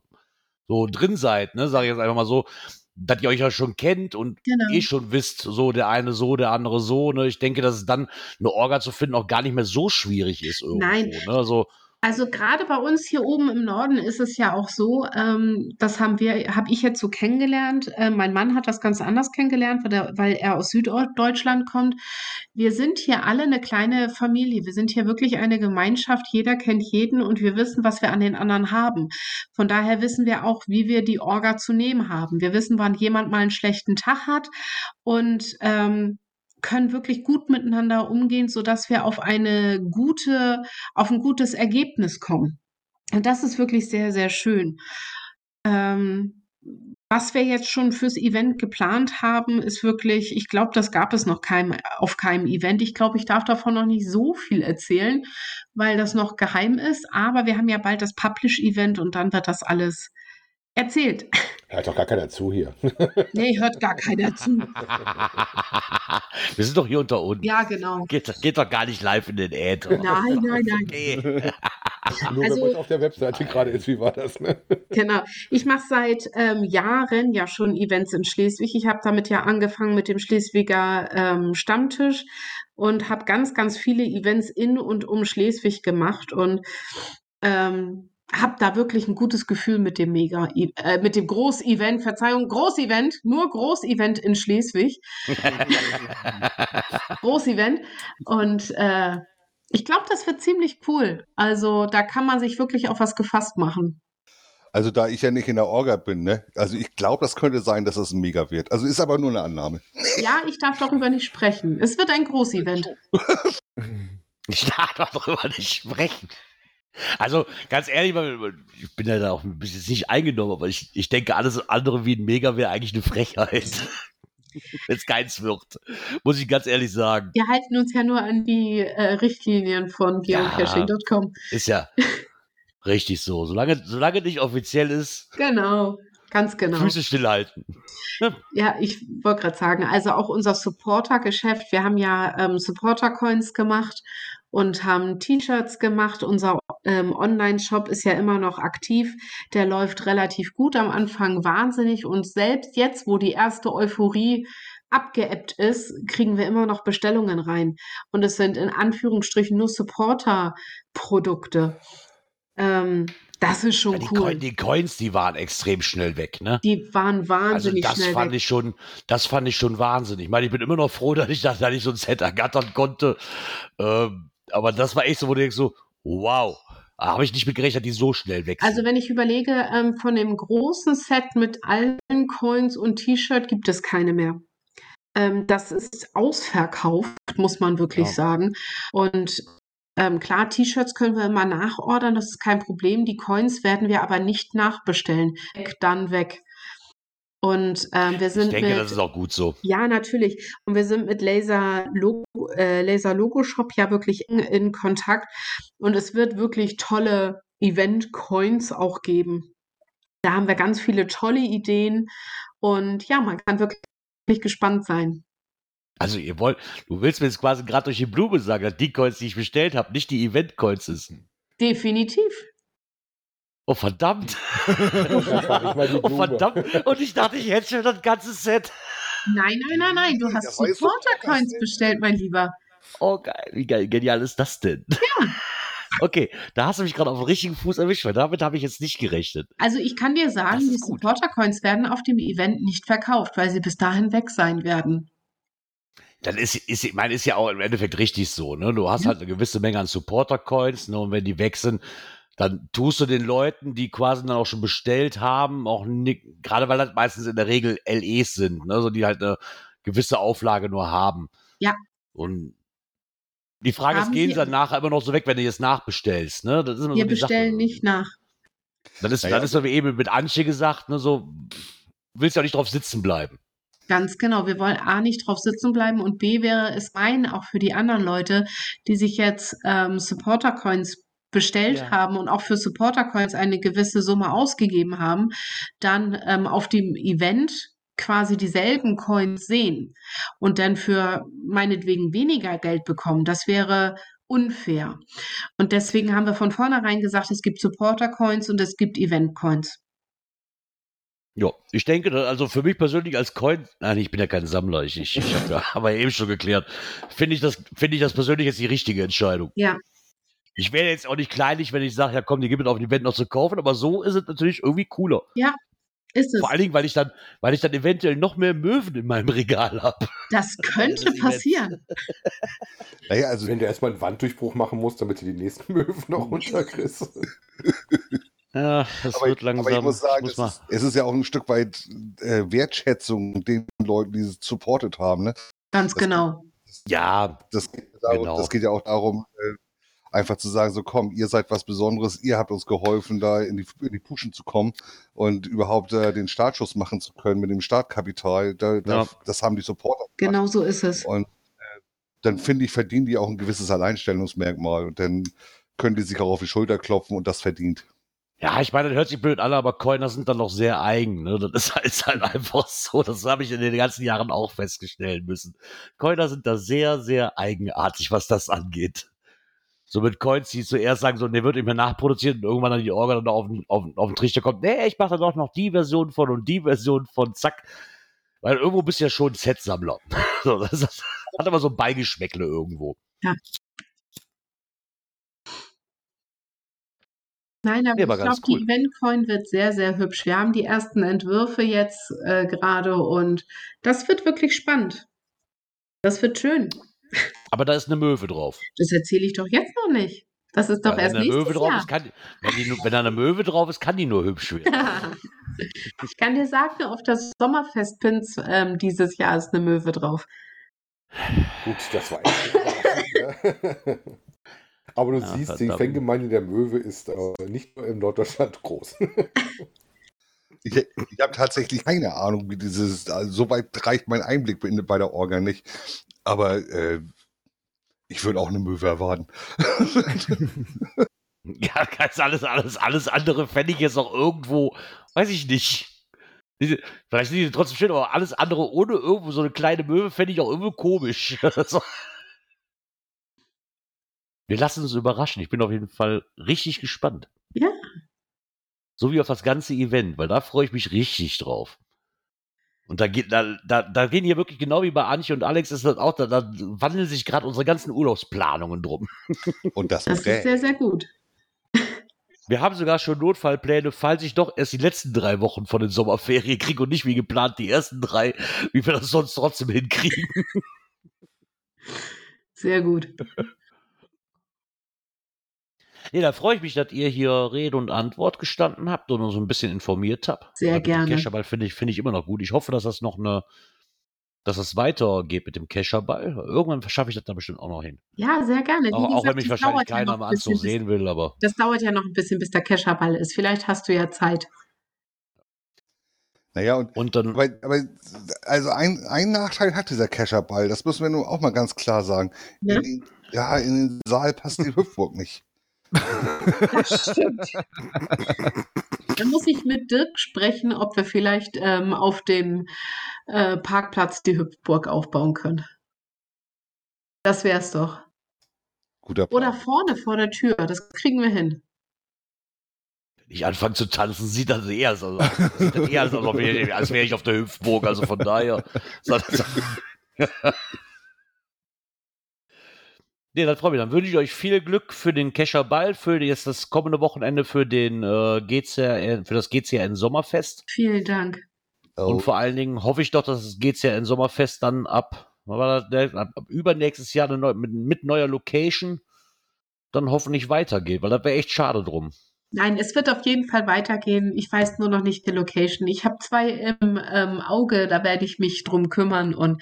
so drin seid, ne, sage ich jetzt einfach mal so, dass ihr euch ja schon kennt und Genau. eh schon wisst, so der eine so, der andere so, ne, ich denke, dass es dann eine Orga zu finden auch gar nicht mehr so schwierig ist irgendwo, Nein. ne, also, Also gerade bei uns hier oben im Norden ist es ja auch so, ähm, das haben wir, habe ich jetzt so kennengelernt. Äh, mein Mann hat das ganz anders kennengelernt, weil, der, weil er aus Süddeutschland kommt. Wir sind hier alle eine kleine Familie. Wir sind hier wirklich eine Gemeinschaft. Jeder kennt jeden und wir wissen, was wir an den anderen haben. Von daher wissen wir auch, wie wir die Orga zu nehmen haben. Wir wissen, wann jemand mal einen schlechten Tag hat und ähm, können wirklich gut miteinander umgehen, sodass wir auf eine gute, auf ein gutes Ergebnis kommen. Und das ist wirklich sehr, sehr schön. Ähm, was wir jetzt schon fürs Event geplant haben, ist wirklich, ich glaube, das gab es noch keinem, auf keinem Event. Ich glaube, ich darf davon noch nicht so viel erzählen, weil das noch geheim ist. Aber wir haben ja bald das Publish-Event und dann wird das alles erzählt. Hört doch gar keiner zu hier. Nee, hört gar keiner zu. wir sind doch hier unter uns. Ja, genau. Geht, geht doch gar nicht live in den Äther. Nein, nein, nein. Okay. Nur Also- wenn man auf der Webseite gerade ist, wie war das? Ne? Genau. Ich mache seit ähm, Jahren ja schon Events in Schleswig. Ich habe damit ja angefangen mit dem Schleswiger ähm, Stammtisch und habe ganz, ganz viele Events in und um Schleswig gemacht und ähm, habe da wirklich ein gutes Gefühl mit dem Mega, äh, mit dem Großevent, Verzeihung, Großevent, nur Großevent in Schleswig. Großevent. Und äh, ich glaube, das wird ziemlich cool. Also da kann man sich wirklich auf was gefasst machen. Also da ich ja nicht in der Orga bin, ne? Also ich glaube, das könnte sein, dass das ein Mega wird. Also ist aber nur eine Annahme. Ja, ich darf darüber nicht sprechen. Es wird ein Großevent. Ich darf darüber nicht sprechen. Also, ganz ehrlich, ich bin ja da auch ein bisschen nicht eingenommen, aber ich, ich denke, alles andere wie ein Mega wäre eigentlich eine Frechheit. Wenn es keins wird. Muss ich ganz ehrlich sagen. Wir halten uns ja nur an die äh, Richtlinien von Ja. geocaching.com. Ist ja richtig so. Solange, solange nicht offiziell ist, Genau, ganz genau. Füße stillhalten. Ja, ich wollte gerade sagen, also auch unser Supporter-Geschäft, wir haben ja ähm, Supporter-Coins gemacht und haben T-Shirts gemacht. Unser ähm, Online-Shop ist ja immer noch aktiv. Der läuft relativ gut am Anfang, wahnsinnig. Und selbst jetzt, wo die erste Euphorie abgeebbt ist, kriegen wir immer noch Bestellungen rein. Und es sind in Anführungsstrichen nur Supporter-Produkte. Ähm, das ist schon Ja, die, cool. Coin, die Coins, die waren extrem schnell weg, ne? die waren Also wahnsinnig das schnell fand weg. ich schon, das fand ich schon Wahnsinn. Ich meine, ich bin immer noch froh, dass ich, dass ich so ein Set ergattern konnte. Ähm, aber das war echt so, wo du denkst so, wow, habe ich nicht mit gerechnet, die so schnell weg sind. Also wenn ich überlege, ähm, von dem großen Set mit allen Coins und T-Shirt gibt es keine mehr. Ähm, das ist ausverkauft, muss man wirklich Ja. sagen. Und ähm, klar, T-Shirts können wir immer nachordern, das ist kein Problem. Die Coins werden wir aber nicht nachbestellen. Weg, dann weg. Und ähm, wir sind ich denke, mit, das ist auch gut so. ja, natürlich. Und wir sind mit Laser Logo, äh, Laser Logo Shop ja wirklich in, in Kontakt. Und es wird wirklich tolle Event-Coins auch geben. Da haben wir ganz viele tolle Ideen. Und ja, man kann wirklich gespannt sein. Also ihr wollt, du willst mir jetzt quasi gerade durch die Blume sagen, dass die Coins, die ich bestellt habe, nicht die Event-Coins sind. Definitiv. Oh verdammt. Oh verdammt. Und ich dachte, ich hätte schon das ganze Set. Nein, nein, nein, nein. Du hast Supporter-Coins so- bestellt, mein Lieber. Oh geil, wie geil, genial ist das denn? Ja. Okay, da hast du mich gerade auf den richtigen Fuß erwischt, weil damit habe ich jetzt nicht gerechnet. Also ich kann dir sagen, die gut. Supporter-Coins werden auf dem Event nicht verkauft, weil sie bis dahin weg sein werden. Dann ist, ist, ich meine, ist ja auch im Endeffekt richtig so, ne? Du hast Ja. halt eine gewisse Menge an Supporter-Coins, ne? Und wenn die weg sind, dann tust du den Leuten, die quasi dann auch schon bestellt haben, auch nicht, gerade weil das meistens in der Regel LEs sind, ne? So die halt eine gewisse Auflage nur haben. Ja. Und die Frage ist, Haben gehen Sie- dann nachher immer noch so weg, wenn du jetzt nachbestellst, ne? Das ist immer Wir so die Sache. bestellen nicht nach. Dann ist, Naja, dann ist so wie eben mit Antje gesagt, ne? So, willst ja auch nicht drauf sitzen bleiben. Ganz genau. Wir wollen A nicht drauf sitzen bleiben und B wäre es mein, auch für die anderen Leute, die sich jetzt ähm, Supporter-Coins bestellt Ja. haben und auch für Supporter-Coins eine gewisse Summe ausgegeben haben, dann ähm, auf dem Event quasi dieselben Coins sehen und dann für meinetwegen weniger Geld bekommen. Das wäre unfair. Und deswegen haben wir von vornherein gesagt, es gibt Supporter-Coins und es gibt Event-Coins. Ja, ich denke, also für mich persönlich als Coin, nein, ich bin ja kein Sammler, ich, ich, ich habe ja, eben schon geklärt, finde ich das, finde ich das persönlich jetzt die richtige Entscheidung. Ja. Ich wäre jetzt auch nicht kleinlich, wenn ich sage, ja komm, die gibt es auf dem Event noch zu kaufen, aber so ist es natürlich irgendwie cooler. Ist es. Vor allen Dingen, weil ich dann, weil ich dann eventuell noch mehr Möwen in meinem Regal habe. Das könnte Das Event. passieren. Naja, also Wenn du erstmal einen Wanddurchbruch machen musst, damit du die nächsten Möwen noch runterkriegst. Ja, das aber, wird ich- langsam. aber ich muss sagen, muss es, es ist ja auch ein Stück weit äh, Wertschätzung den Leuten, die es supportet haben. Ne? Ganz Das- genau. ja, Das, geht ja darum, Genau. das geht ja auch darum, äh, einfach zu sagen, so komm, ihr seid was Besonderes, ihr habt uns geholfen, da in die, in die Puschen zu kommen und überhaupt äh, den Startschuss machen zu können mit dem Startkapital. Da, da, Ja. Das haben die Supporter gemacht. Genau so ist es. Und äh, dann finde ich, verdienen die auch ein gewisses Alleinstellungsmerkmal und dann können die sich auch auf die Schulter klopfen und das verdient. Ja, ich meine, das hört sich blöd an, aber Coiner sind dann noch sehr eigen. Ne? Das ist halt, ist halt einfach so. Das habe ich in den ganzen Jahren auch feststellen müssen. Coiner sind da sehr, sehr eigenartig, was das angeht. So mit Coins, die zuerst sagen, so, der wird mehr nachproduziert und irgendwann dann die Orga dann auf den, auf, auf den Trichter kommt, nee, ich mache da doch noch die Version von und die Version von, zack. Weil irgendwo bist du ja schon Set-Sammler. So, das, das hat aber so ein Beigeschmäckle irgendwo. Nein, aber Nee, ich glaube, cool. die Eventcoin wird sehr, sehr hübsch. Wir haben die ersten Entwürfe jetzt äh, gerade und das wird wirklich spannend. Das wird schön. Aber da ist eine Möwe drauf. Das erzähle ich doch jetzt noch nicht. Das ist doch Ja, erst wenn eine nächstes Möwe drauf Jahr. ist, kann, wenn, die, wenn da eine Möwe drauf ist, kann die nur hübsch werden. ich kann dir sagen, auf das Sommerfestpins ähm, dieses Jahr ist eine Möwe drauf. Gut, das war echt überraschend, ne? Aber du Ja, siehst, die verdammt. Fangemeinde der Möwe ist äh, nicht nur in Norddeutschland groß. Ich, ich habe tatsächlich keine Ahnung, wie dieses, also so weit reicht mein Einblick in, bei der Orga nicht. Aber äh, ich würde auch eine Möwe erwarten. Ja, ganz alles, alles, alles andere fände ich jetzt auch irgendwo, weiß ich nicht. Vielleicht sind die trotzdem schön, aber alles andere ohne irgendwo so eine kleine Möwe fände ich auch irgendwie komisch. Wir lassen uns überraschen. Ich bin auf jeden Fall richtig gespannt. Ja. So wie auf das ganze Event, weil da freue ich mich richtig drauf. Und da, geht, da, da, da gehen hier wirklich genau wie bei Antje und Alex ist das auch, da, da wandeln sich gerade unsere ganzen Urlaubsplanungen drum. Und das, Das ist sehr, sehr gut. Wir haben sogar schon Notfallpläne, falls ich doch erst die letzten drei Wochen von den Sommerferien kriege und nicht wie geplant die ersten drei, wie wir das sonst trotzdem hinkriegen. Sehr gut. Nee, da freue ich mich, dass ihr hier Rede und Antwort gestanden habt und uns so ein bisschen informiert habt. Sehr dem gerne. Kescherball finde ich, finde ich immer noch gut. Ich hoffe, dass das noch eine, dass es weitergeht mit dem Kescherball. Irgendwann schaffe ich das da bestimmt auch noch hin. Ja, sehr gerne. Auch, auch gesagt, wenn mich das wahrscheinlich ja keiner bisschen, Anzug sehen will, aber Das dauert ja noch ein bisschen, bis der Kescherball ist. Vielleicht hast du ja Zeit. Naja, und und dann aber, aber also ein, ein Nachteil hat dieser Kescherball, das müssen wir nun auch mal ganz klar sagen. Ja? In, den- ja, in den Saal passt die Hüpfburg nicht. Das stimmt. Dann muss ich mit Dirk sprechen, ob wir vielleicht ähm, auf dem äh, Parkplatz die Hüpfburg aufbauen können. Das wär's doch. Guter Plan. Oder vorne vor der Tür. Das kriegen wir hin. wenn ich anfange zu tanzen, sieht das eher so aus. Sieht das eher so aus, als wäre ich- als wäre ich auf der Hüpfburg. Also von daher. Nee, dann freue ich mich. Dann wünsche ich euch viel Glück für den Kescher Ball, für jetzt das kommende Wochenende für den äh, GCRN, für das GCRN Sommerfest. Vielen Dank. Oh, Und vor allen Dingen hoffe ich doch, dass das GCRN Sommerfest dann ab, das, ab, ab übernächstes Jahr eine neu, mit, mit neuer Location dann hoffentlich weitergeht, weil das wäre echt schade drum. Nein, es wird auf jeden Fall weitergehen. Ich weiß nur noch nicht die Location. Ich habe zwei im ähm, Auge, da werde ich mich drum kümmern. Und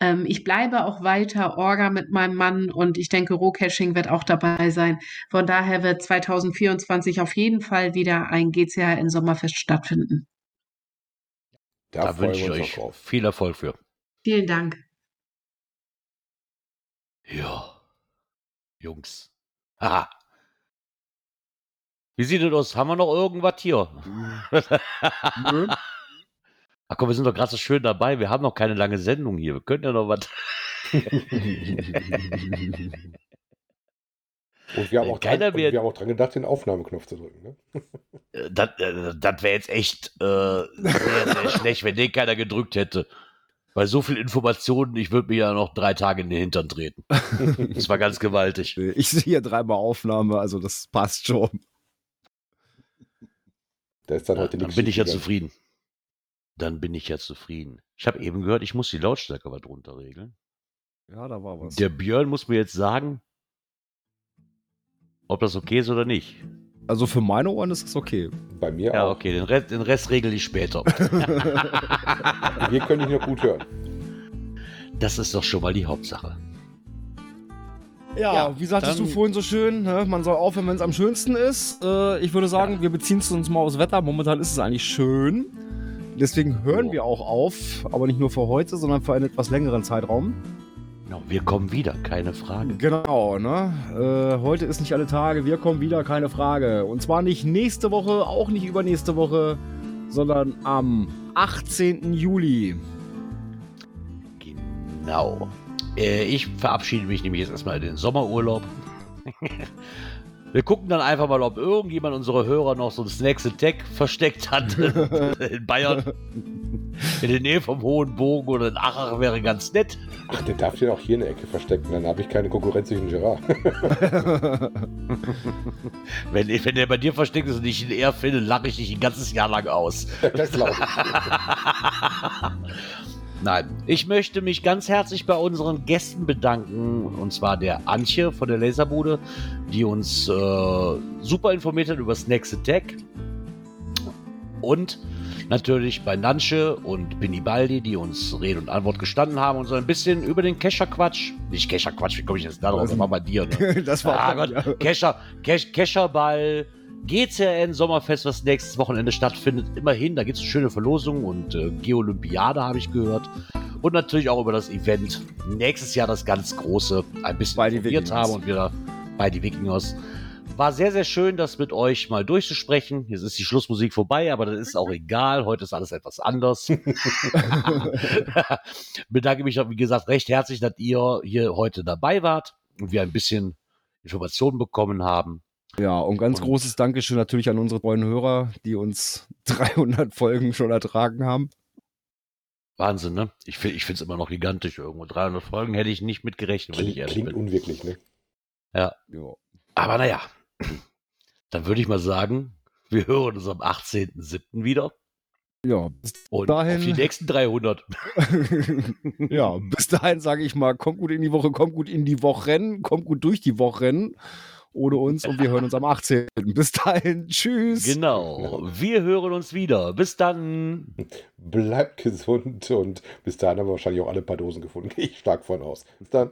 ähm, ich bleibe auch weiter Orga mit meinem Mann und ich denke, Rohcaching wird auch dabei sein. Von daher wird 2024 auf jeden Fall wieder ein GCHN Sommerfest stattfinden. Da, Da, freuen wünsche ich wir uns euch drauf. viel Erfolg für. Vielen Dank. Ja. Jungs. Haha. Wie sieht es aus? Haben wir noch irgendwas hier? Nö. Ach komm, wir sind doch gerade so schön dabei. Wir haben noch keine lange Sendung hier. Wir können ja noch was. Und wir haben, auch keiner dran, wir haben auch dran gedacht, den Aufnahmeknopf zu drücken. Ne? Äh, Das, äh, das wäre jetzt echt äh, sehr, sehr schlecht, wenn den keiner gedrückt hätte. Bei so viel Informationen, ich würde mir ja noch drei Tage in den Hintern treten. Das war ganz gewaltig. Ich sehe hier dreimal Aufnahme, also das passt schon. Da ist dann Ja, heute dann nichts bin ich ja zufrieden. Dann bin ich ja zufrieden. Ich habe eben gehört, ich muss die Lautstärke was runterregeln. Ja, da war was. Der Björn muss mir jetzt sagen, ob das okay ist oder nicht. Also für meine Ohren ist es okay. Bei mir Ja, auch. okay, den Rest, den Rest regel ich später. Wir können dich noch gut hören. Das ist doch schon mal die Hauptsache. Ja, Ja, wie sagtest du vorhin so schön, ne? man soll aufhören, wenn es am schönsten ist. Äh, ich würde sagen, wir beziehen es uns mal aufs Wetter. Momentan ist es eigentlich schön. Deswegen hören Ja. wir auch auf, aber nicht nur für heute, sondern für einen etwas längeren Zeitraum. Ja, wir kommen wieder, keine Frage. Genau, ne? Äh, heute ist nicht alle Tage, wir kommen wieder, keine Frage. Und zwar nicht nächste Woche, auch nicht übernächste Woche, sondern am 18. Juli. Genau. Äh, ich verabschiede mich nämlich jetzt erstmal in den Sommerurlaub. Wir gucken dann einfach mal, ob irgendjemand unserer Hörer noch so ein Snacks Attack versteckt hat in Bayern. In der Nähe vom Hohen Bogen oder in Achach wäre ganz nett. Ach, der darf ja auch hier in der Ecke verstecken. Dann habe ich keine Konkurrenz zwischen Gerard. Wenn, wenn der bei dir versteckt ist und ich ihn eher finde, lache ich dich ein ganzes Jahr lang aus. das glaube ich. Nein, ich möchte mich ganz herzlich bei unseren Gästen bedanken. Und zwar der Antje von der Laserbude, die uns äh, super informiert hat über Snacks Attack. Und natürlich bei Nansche und Binny Baldi, die uns Rede und Antwort gestanden haben und so ein bisschen über den Kescher-Quatsch. Nicht Kescher-Quatsch, wie komme ich jetzt da drauf? Das war bei dir, ne? das war Ah Gott, Kescher, Kesch, Kescherball, GCRN Sommerfest, was nächstes Wochenende stattfindet. Immerhin, da gibt es eine schöne Verlosung und äh, Geolympiade habe ich gehört. Und natürlich auch über das Event nächstes Jahr das ganz große ein bisschen Bei Wikingers. haben und wieder bei die Wikingers. War sehr, sehr schön, das mit euch mal durchzusprechen. Jetzt ist die Schlussmusik vorbei, aber das ist auch egal. Heute ist alles etwas anders. Bedanke mich, wie gesagt, recht herzlich, dass ihr hier heute dabei wart und wir ein bisschen Informationen bekommen haben. Ja, und ganz Und- großes Dankeschön natürlich an unsere treuen Hörer, die uns 300 Folgen schon ertragen haben. Wahnsinn, ne? Ich, find- ich finde es immer noch gigantisch irgendwo. 300 Folgen hätte ich nicht mit gerechnet, wenn ich Klingt, ehrlich klingt bin. unwirklich, ne? Ja. Aber naja, dann würde ich mal sagen, wir hören uns am 18.07. wieder Ja, bis und Dahin- auf die nächsten 300. ja, bis dahin sage ich mal, kommt gut in die Woche, kommt gut in die Wochen, kommt gut durch die Wochen. Ohne uns und wir hören uns am 18. Bis dahin, tschüss. Genau. Wir hören uns wieder. Bis dann. Bleibt gesund und bis dahin haben wir wahrscheinlich auch alle ein paar Dosen gefunden. Gehe ich stark von aus. Bis dann.